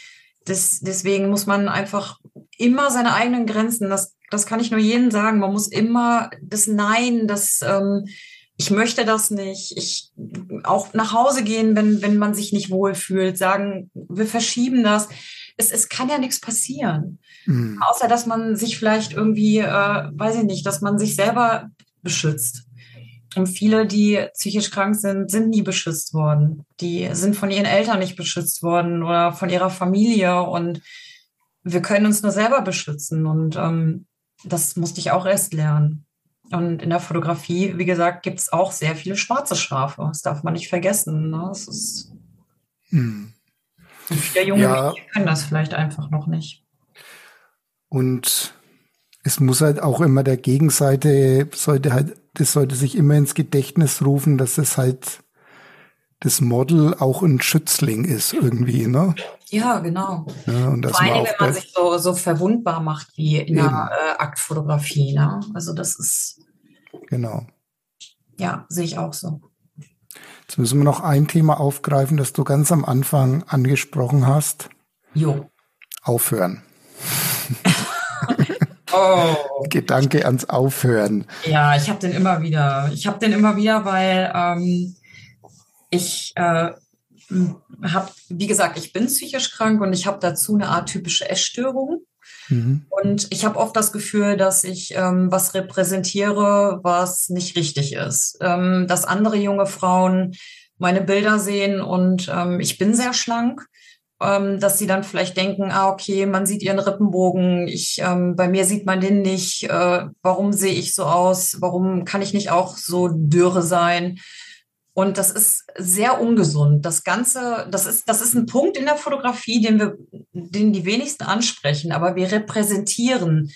das, deswegen muss man einfach immer seine eigenen Grenzen, das, das kann ich nur jedem sagen, man muss immer das Nein, das ähm, ich möchte das nicht. Ich auch nach Hause gehen, wenn, wenn man sich nicht wohlfühlt, sagen, wir verschieben das. Es, es kann ja nichts passieren. Mhm. Außer dass man sich vielleicht irgendwie, äh, weiß ich nicht, dass man sich selber beschützt. Und viele, die psychisch krank sind, sind nie beschützt worden. Die sind von ihren Eltern nicht beschützt worden oder von ihrer Familie. Und wir können uns nur selber beschützen. Und ähm, das musste ich auch erst lernen. Und in der Fotografie, wie gesagt, gibt es auch sehr viele schwarze Schafe. Das darf man nicht vergessen. Ne? Das ist hm. Viele junge ja. Können das vielleicht einfach noch nicht. Und es muss halt auch immer der Gegenseite, sollte halt, das sollte sich immer ins Gedächtnis rufen, dass es halt das Model auch ein Schützling ist irgendwie, ne? Ja, genau. Ja, und Vor allem, wenn man sich so, so verwundbar macht wie in eben. der äh, Aktfotografie, ne? Also das ist. Genau. Ja, sehe ich auch so. Jetzt müssen wir noch ein Thema aufgreifen, das du ganz am Anfang angesprochen hast. Jo. Aufhören. oh. Gedanke ans Aufhören. Ja, ich habe den immer wieder. Ich habe den immer wieder, weil ähm, ich äh, habe, wie gesagt, ich bin psychisch krank und ich habe dazu eine atypische Essstörung. Mhm. Und ich habe oft das Gefühl, dass ich ähm, was repräsentiere, was nicht richtig ist. Ähm, dass andere junge Frauen meine Bilder sehen und ähm, ich bin sehr schlank. ähm, dass sie dann vielleicht denken, ah, okay, man sieht ihren Rippenbogen, ich, ähm, bei mir sieht man den nicht, äh, warum sehe ich so aus, warum kann ich nicht auch so dürre sein? Und das ist sehr ungesund. Das Ganze, das ist, das ist ein Punkt in der Fotografie, den wir, den die wenigsten ansprechen, aber wir repräsentieren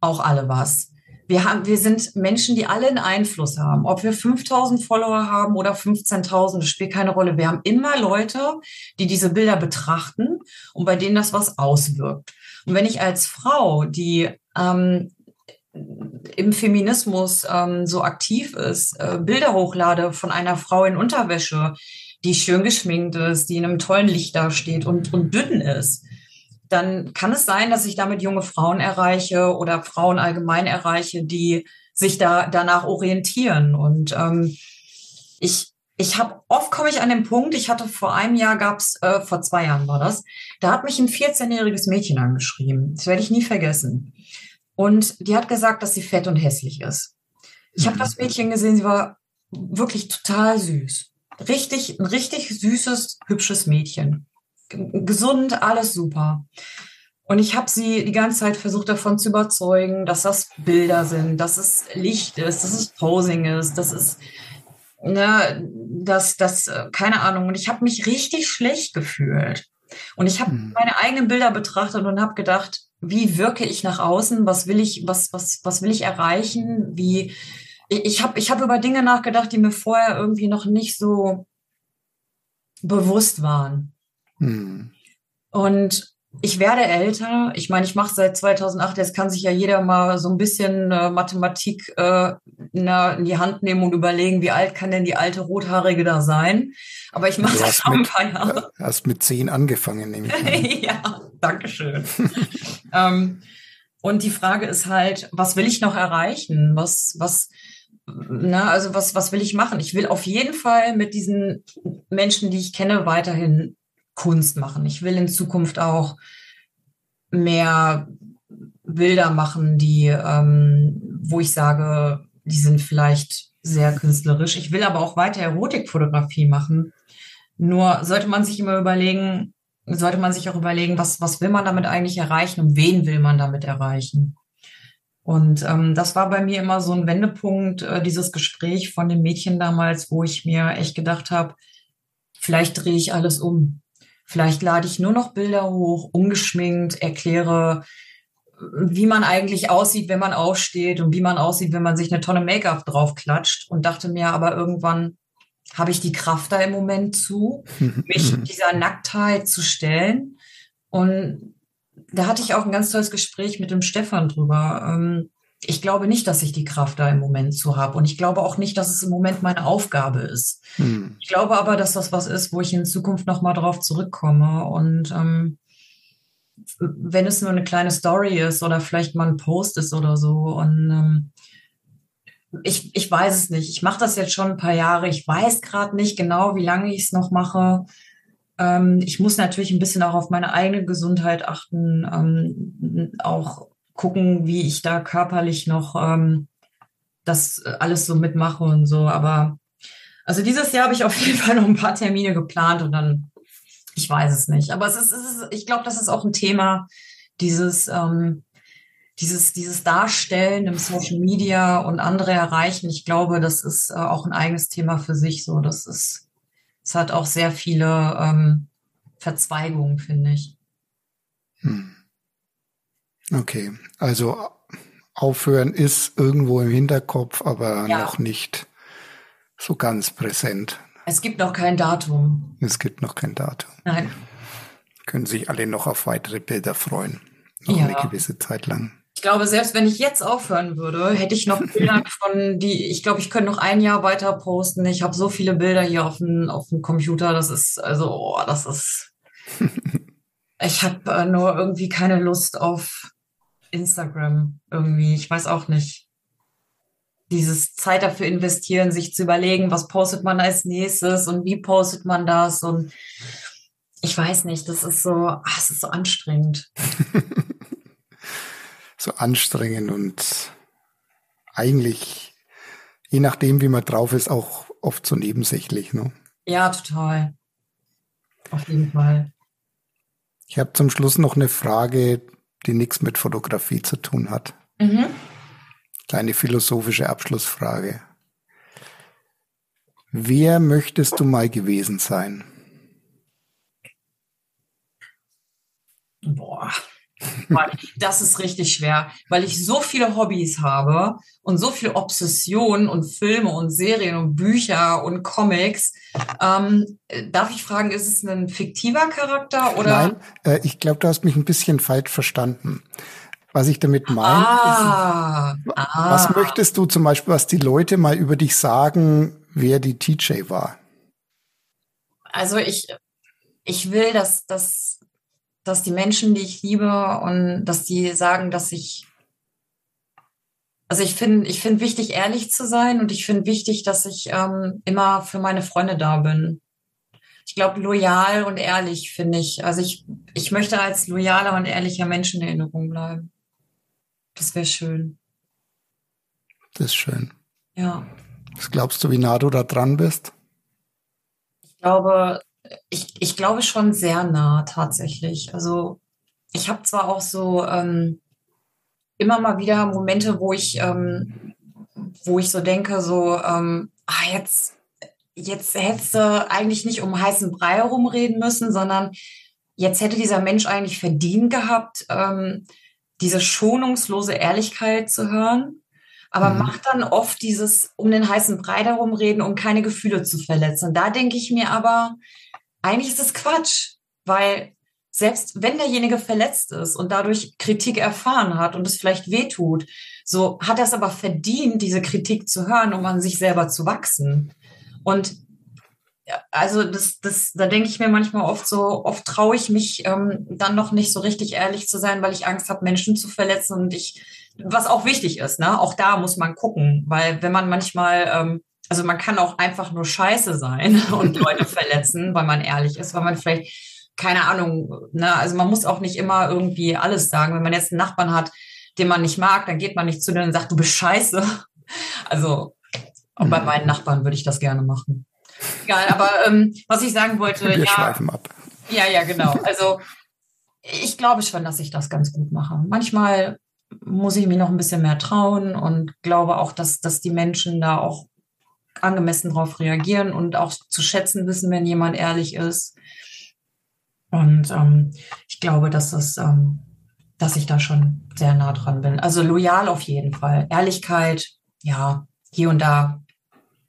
auch alle was. Wir haben, wir sind Menschen, die alle einen Einfluss haben. Ob wir 5000 Follower haben oder 15.000, das spielt keine Rolle. Wir haben immer Leute, die diese Bilder betrachten und bei denen das was auswirkt. Und wenn ich als Frau, die ähm, im Feminismus ähm, so aktiv ist, äh, Bilder hochlade von einer Frau in Unterwäsche, die schön geschminkt ist, die in einem tollen Licht dasteht und, und dünn ist, dann kann es sein, dass ich damit junge Frauen erreiche oder Frauen allgemein erreiche, die sich da danach orientieren. Und ähm, ich, ich habe oft komme ich an den Punkt, ich hatte vor einem Jahr gab's, äh, vor zwei Jahren war das, da hat mich ein 14-jähriges Mädchen angeschrieben. Das werde ich nie vergessen. Und die hat gesagt, dass sie fett und hässlich ist. Ich habe mhm. das Mädchen gesehen, sie war wirklich total süß. Richtig, ein richtig süßes, hübsches Mädchen gesund, alles super. Und ich habe sie die ganze Zeit versucht davon zu überzeugen, dass das Bilder sind, dass es Licht ist, dass es Posing ist, dass es, ne, dass das, keine Ahnung. Und ich habe mich richtig schlecht gefühlt. Und ich habe hm. meine eigenen Bilder betrachtet und habe gedacht, wie wirke ich nach außen? Was will ich, was, was, was will ich erreichen? Wie, ich habe ich hab über Dinge nachgedacht, die mir vorher irgendwie noch nicht so bewusst waren. Hm. Und ich werde älter. Ich meine, ich mache seit 2008. Jetzt kann sich ja jeder mal so ein bisschen äh, Mathematik äh, in die Hand nehmen und überlegen, wie alt kann denn die alte Rothaarige da sein? Aber ich mache das schon ein paar Jahre. Du Hast mit zehn angefangen, nämlich. ja, danke schön. ähm, und die Frage ist halt, was will ich noch erreichen? Was, was, na, also was, was will ich machen? Ich will auf jeden Fall mit diesen Menschen, die ich kenne, weiterhin Kunst machen. Ich will in Zukunft auch mehr Bilder machen, die, ähm, wo ich sage, die sind vielleicht sehr künstlerisch. Ich will aber auch weiter Erotikfotografie machen. Nur sollte man sich immer überlegen, sollte man sich auch überlegen, was, was will man damit eigentlich erreichen und wen will man damit erreichen. Und ähm, das war bei mir immer so ein Wendepunkt, äh, dieses Gespräch von dem Mädchen damals, wo ich mir echt gedacht habe, vielleicht drehe ich alles um. Vielleicht lade ich nur noch Bilder hoch, ungeschminkt, erkläre, wie man eigentlich aussieht, wenn man aufsteht und wie man aussieht, wenn man sich eine Tonne Make-up draufklatscht und dachte mir aber irgendwann, habe ich die Kraft da im Moment zu, mich dieser Nacktheit zu stellen. Und da hatte ich auch ein ganz tolles Gespräch mit dem Stefan drüber. Ich glaube nicht, dass ich die Kraft da im Moment zu habe. Und ich glaube auch nicht, dass es im Moment meine Aufgabe ist. Hm. Ich glaube aber, dass das was ist, wo ich in Zukunft nochmal drauf zurückkomme. Und ähm, wenn es nur eine kleine Story ist oder vielleicht mal ein Post ist oder so. Und ähm, ich, ich weiß es nicht. Ich mache das jetzt schon ein paar Jahre. Ich weiß gerade nicht genau, wie lange ich es noch mache. Ähm, ich muss natürlich ein bisschen auch auf meine eigene Gesundheit achten, ähm, auch gucken, wie ich da körperlich noch ähm, das alles so mitmache und so. Aber also dieses Jahr habe ich auf jeden Fall noch ein paar Termine geplant und dann, ich weiß es nicht. Aber es ist, es ist ich glaube, das ist auch ein Thema, dieses, ähm, dieses, dieses Darstellen im Social Media und andere erreichen. Ich glaube, das ist äh, auch ein eigenes Thema für sich. So, das ist, es hat auch sehr viele ähm, Verzweigungen, finde ich. Hm. Okay, also aufhören ist irgendwo im Hinterkopf, aber ja. noch nicht so ganz präsent. Es gibt noch kein Datum. Es gibt noch kein Datum. Nein. Können sich alle noch auf weitere Bilder freuen. Noch ja. eine gewisse Zeit lang. Ich glaube, selbst wenn ich jetzt aufhören würde, hätte ich noch Bilder von die, ich glaube, ich könnte noch ein Jahr weiter posten. Ich habe so viele Bilder hier auf dem, auf dem Computer. Das ist, also, oh, das ist. ich habe äh, nur irgendwie keine Lust auf Instagram irgendwie. Ich weiß auch nicht. Dieses Zeit dafür investieren, sich zu überlegen, was postet man als nächstes und wie postet man das und ich weiß nicht, das ist so, ach, es ist so anstrengend. so anstrengend und eigentlich, je nachdem, wie man drauf ist, auch oft so nebensächlich, ne? Ja, total. Auf jeden Fall. Ich habe zum Schluss noch eine Frage, die nichts mit Fotografie zu tun hat. Mhm. Kleine philosophische Abschlussfrage. Wer möchtest du mal gewesen sein? Boah, das ist richtig schwer, weil ich so viele Hobbys habe und so viel Obsessionen und Filme und Serien und Bücher und Comics. Ähm, darf ich fragen, ist es ein fiktiver Charakter oder? Nein, äh, ich glaube, du hast mich ein bisschen falsch verstanden. Was ich damit meine, ah, ist, ah. was möchtest du zum Beispiel, was die Leute mal über dich sagen, wer die TJ war? Also ich, ich will, dass, dass dass die Menschen, die ich liebe und dass die sagen, dass ich also ich finde, ich finde wichtig, ehrlich zu sein und ich finde wichtig, dass ich ähm, immer für meine Freunde da bin. Ich glaube, loyal und ehrlich finde ich. Also ich, ich möchte als loyaler und ehrlicher Mensch in Erinnerung bleiben. Das wäre schön. Das ist schön. Ja. Was glaubst du, wie nah du da dran bist? Ich glaube, ich, ich glaube schon sehr nah tatsächlich. Also ich habe zwar auch so ähm, immer mal wieder Momente, wo ich, ähm, wo ich so denke, so, ähm, ah, jetzt, jetzt hättest du eigentlich nicht um heißen Brei herumreden müssen, sondern jetzt hätte dieser Mensch eigentlich verdient gehabt, ähm, diese schonungslose Ehrlichkeit zu hören. Aber mhm. macht dann oft dieses um den heißen Brei herumreden, um keine Gefühle zu verletzen. Da denke ich mir aber, eigentlich ist es Quatsch, weil selbst wenn derjenige verletzt ist und dadurch Kritik erfahren hat und es vielleicht wehtut, so hat er es aber verdient, diese Kritik zu hören, um an sich selber zu wachsen. Und also das, das, da denke ich mir manchmal oft so, oft traue ich mich ähm, dann noch nicht so richtig ehrlich zu sein, weil ich Angst habe, Menschen zu verletzen und ich, was auch wichtig ist, ne? Auch da muss man gucken, weil wenn man manchmal ähm, also man kann auch einfach nur scheiße sein und Leute verletzen, weil man ehrlich ist, weil man vielleicht, keine Ahnung, ne, also man muss auch nicht immer irgendwie alles sagen. Wenn man jetzt einen Nachbarn hat, den man nicht mag, dann geht man nicht zu denen und sagt, du bist scheiße. Also auch bei mhm. meinen Nachbarn würde ich das gerne machen. Egal, aber ähm, was ich sagen wollte, Wir ja. schweifen ab. Ja, ja, genau. Also ich glaube schon, dass ich das ganz gut mache. Manchmal muss ich mir noch ein bisschen mehr trauen und glaube auch, dass, dass die Menschen da auch angemessen darauf reagieren und auch zu schätzen wissen, wenn jemand ehrlich ist. Und ähm, ich glaube, dass das, ähm, dass ich da schon sehr nah dran bin. Also loyal auf jeden Fall. Ehrlichkeit, ja, hier und da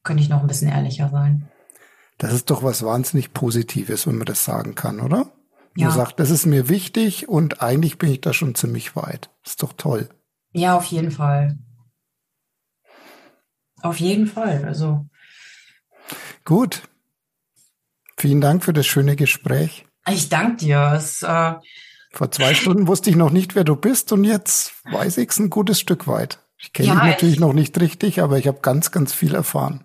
könnte ich noch ein bisschen ehrlicher sein. Das ist doch was wahnsinnig Positives, wenn man das sagen kann, oder? Ja. Man sagt, das ist mir wichtig und eigentlich bin ich da schon ziemlich weit. ist doch toll. Ja, auf jeden Fall. Auf jeden Fall. Also. Gut. Vielen Dank für das schöne Gespräch. Ich danke dir. Es, äh Vor zwei Stunden wusste ich noch nicht, wer du bist und jetzt weiß ich es ein gutes Stück weit. Ich kenne ja, dich natürlich ich, noch nicht richtig, aber ich habe ganz, ganz viel erfahren.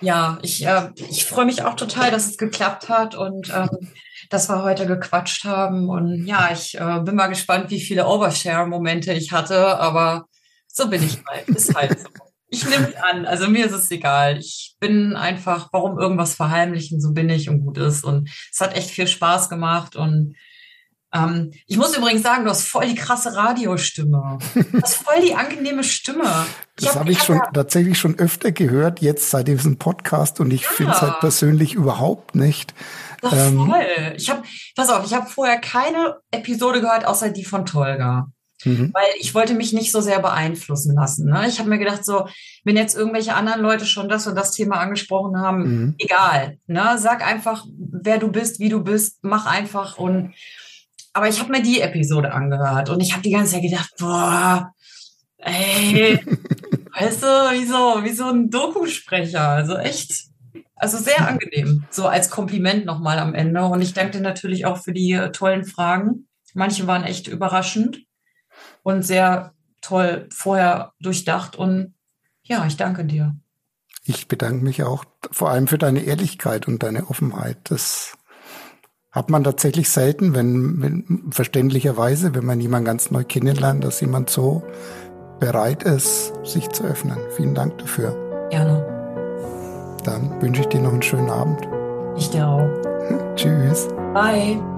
Ja, ich, äh, ich freue mich auch total, dass es geklappt hat und ähm, dass wir heute gequatscht haben. Und ja, ich äh, bin mal gespannt, wie viele Overshare-Momente ich hatte, aber so bin ich halt. Ist halt so. Ich nehme es an. Also mir ist es egal. Ich bin einfach, warum irgendwas verheimlichen, so bin ich und gut ist. Und es hat echt viel Spaß gemacht. Und ähm, ich muss übrigens sagen, du hast voll die krasse Radiostimme. Du hast voll die angenehme Stimme. Ich das habe hab ich schon tatsächlich schon öfter gehört, jetzt seit diesem Podcast. Und ich ja. finde es halt persönlich überhaupt nicht. Doch, ähm, voll. Ich habe, pass auf, ich habe vorher keine Episode gehört, außer die von Tolga. Mhm. Weil ich wollte mich nicht so sehr beeinflussen lassen. Ne? Ich habe mir gedacht, so, wenn jetzt irgendwelche anderen Leute schon das und das Thema angesprochen haben, mhm. egal. Ne? Sag einfach, wer du bist, wie du bist, mach einfach und aber ich habe mir die Episode angehört und ich habe die ganze Zeit gedacht, boah, ey, weißt du, wie so, wie so ein Dokusprecher. Also echt, also sehr angenehm. So als Kompliment nochmal am Ende. Und ich danke dir natürlich auch für die tollen Fragen. Manche waren echt überraschend und sehr toll vorher durchdacht. Und ja, ich danke dir. Ich bedanke mich auch vor allem für deine Ehrlichkeit und deine Offenheit. Das hat man tatsächlich selten, wenn, wenn verständlicherweise, wenn man jemanden ganz neu kennenlernt, dass jemand so bereit ist, sich zu öffnen. Vielen Dank dafür. Gerne. Dann wünsche ich dir noch einen schönen Abend. Ich dir auch. Tschüss. Bye.